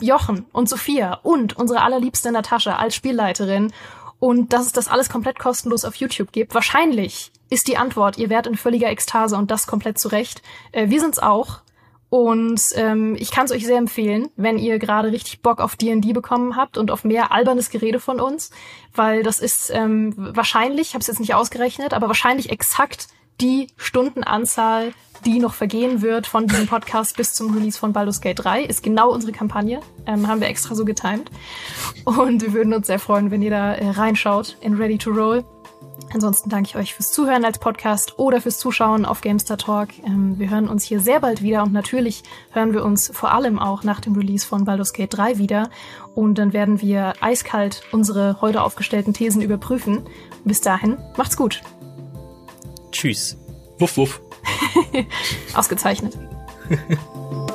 Jochen und Sophia und unsere allerliebste Natascha als Spielleiterin und dass es das alles komplett kostenlos auf YouTube gibt. Wahrscheinlich ist die Antwort, ihr werdet in völliger Ekstase und das komplett zurecht. Äh, wir sind's auch. Und ähm, ich kann es euch sehr empfehlen, wenn ihr gerade richtig Bock auf D&D bekommen habt und auf mehr albernes Gerede von uns, weil das ist ähm, wahrscheinlich, ich habe es jetzt nicht ausgerechnet, aber wahrscheinlich exakt die Stundenanzahl, die noch vergehen wird von diesem Podcast bis zum Release von Baldur's Gate 3, ist genau unsere Kampagne. Ähm, haben wir extra so getimt. Und wir würden uns sehr freuen, wenn ihr da äh, reinschaut in Ready to Roll. Ansonsten danke ich euch fürs Zuhören als Podcast oder fürs Zuschauen auf Gamestar Talk. Ähm, wir hören uns hier sehr bald wieder und natürlich hören wir uns vor allem auch nach dem Release von Baldur's Gate 3 wieder. Und dann werden wir eiskalt unsere heute aufgestellten Thesen überprüfen. Bis dahin, macht's gut. Tschüss. Wuff, wuff. *laughs* Ausgezeichnet. *laughs*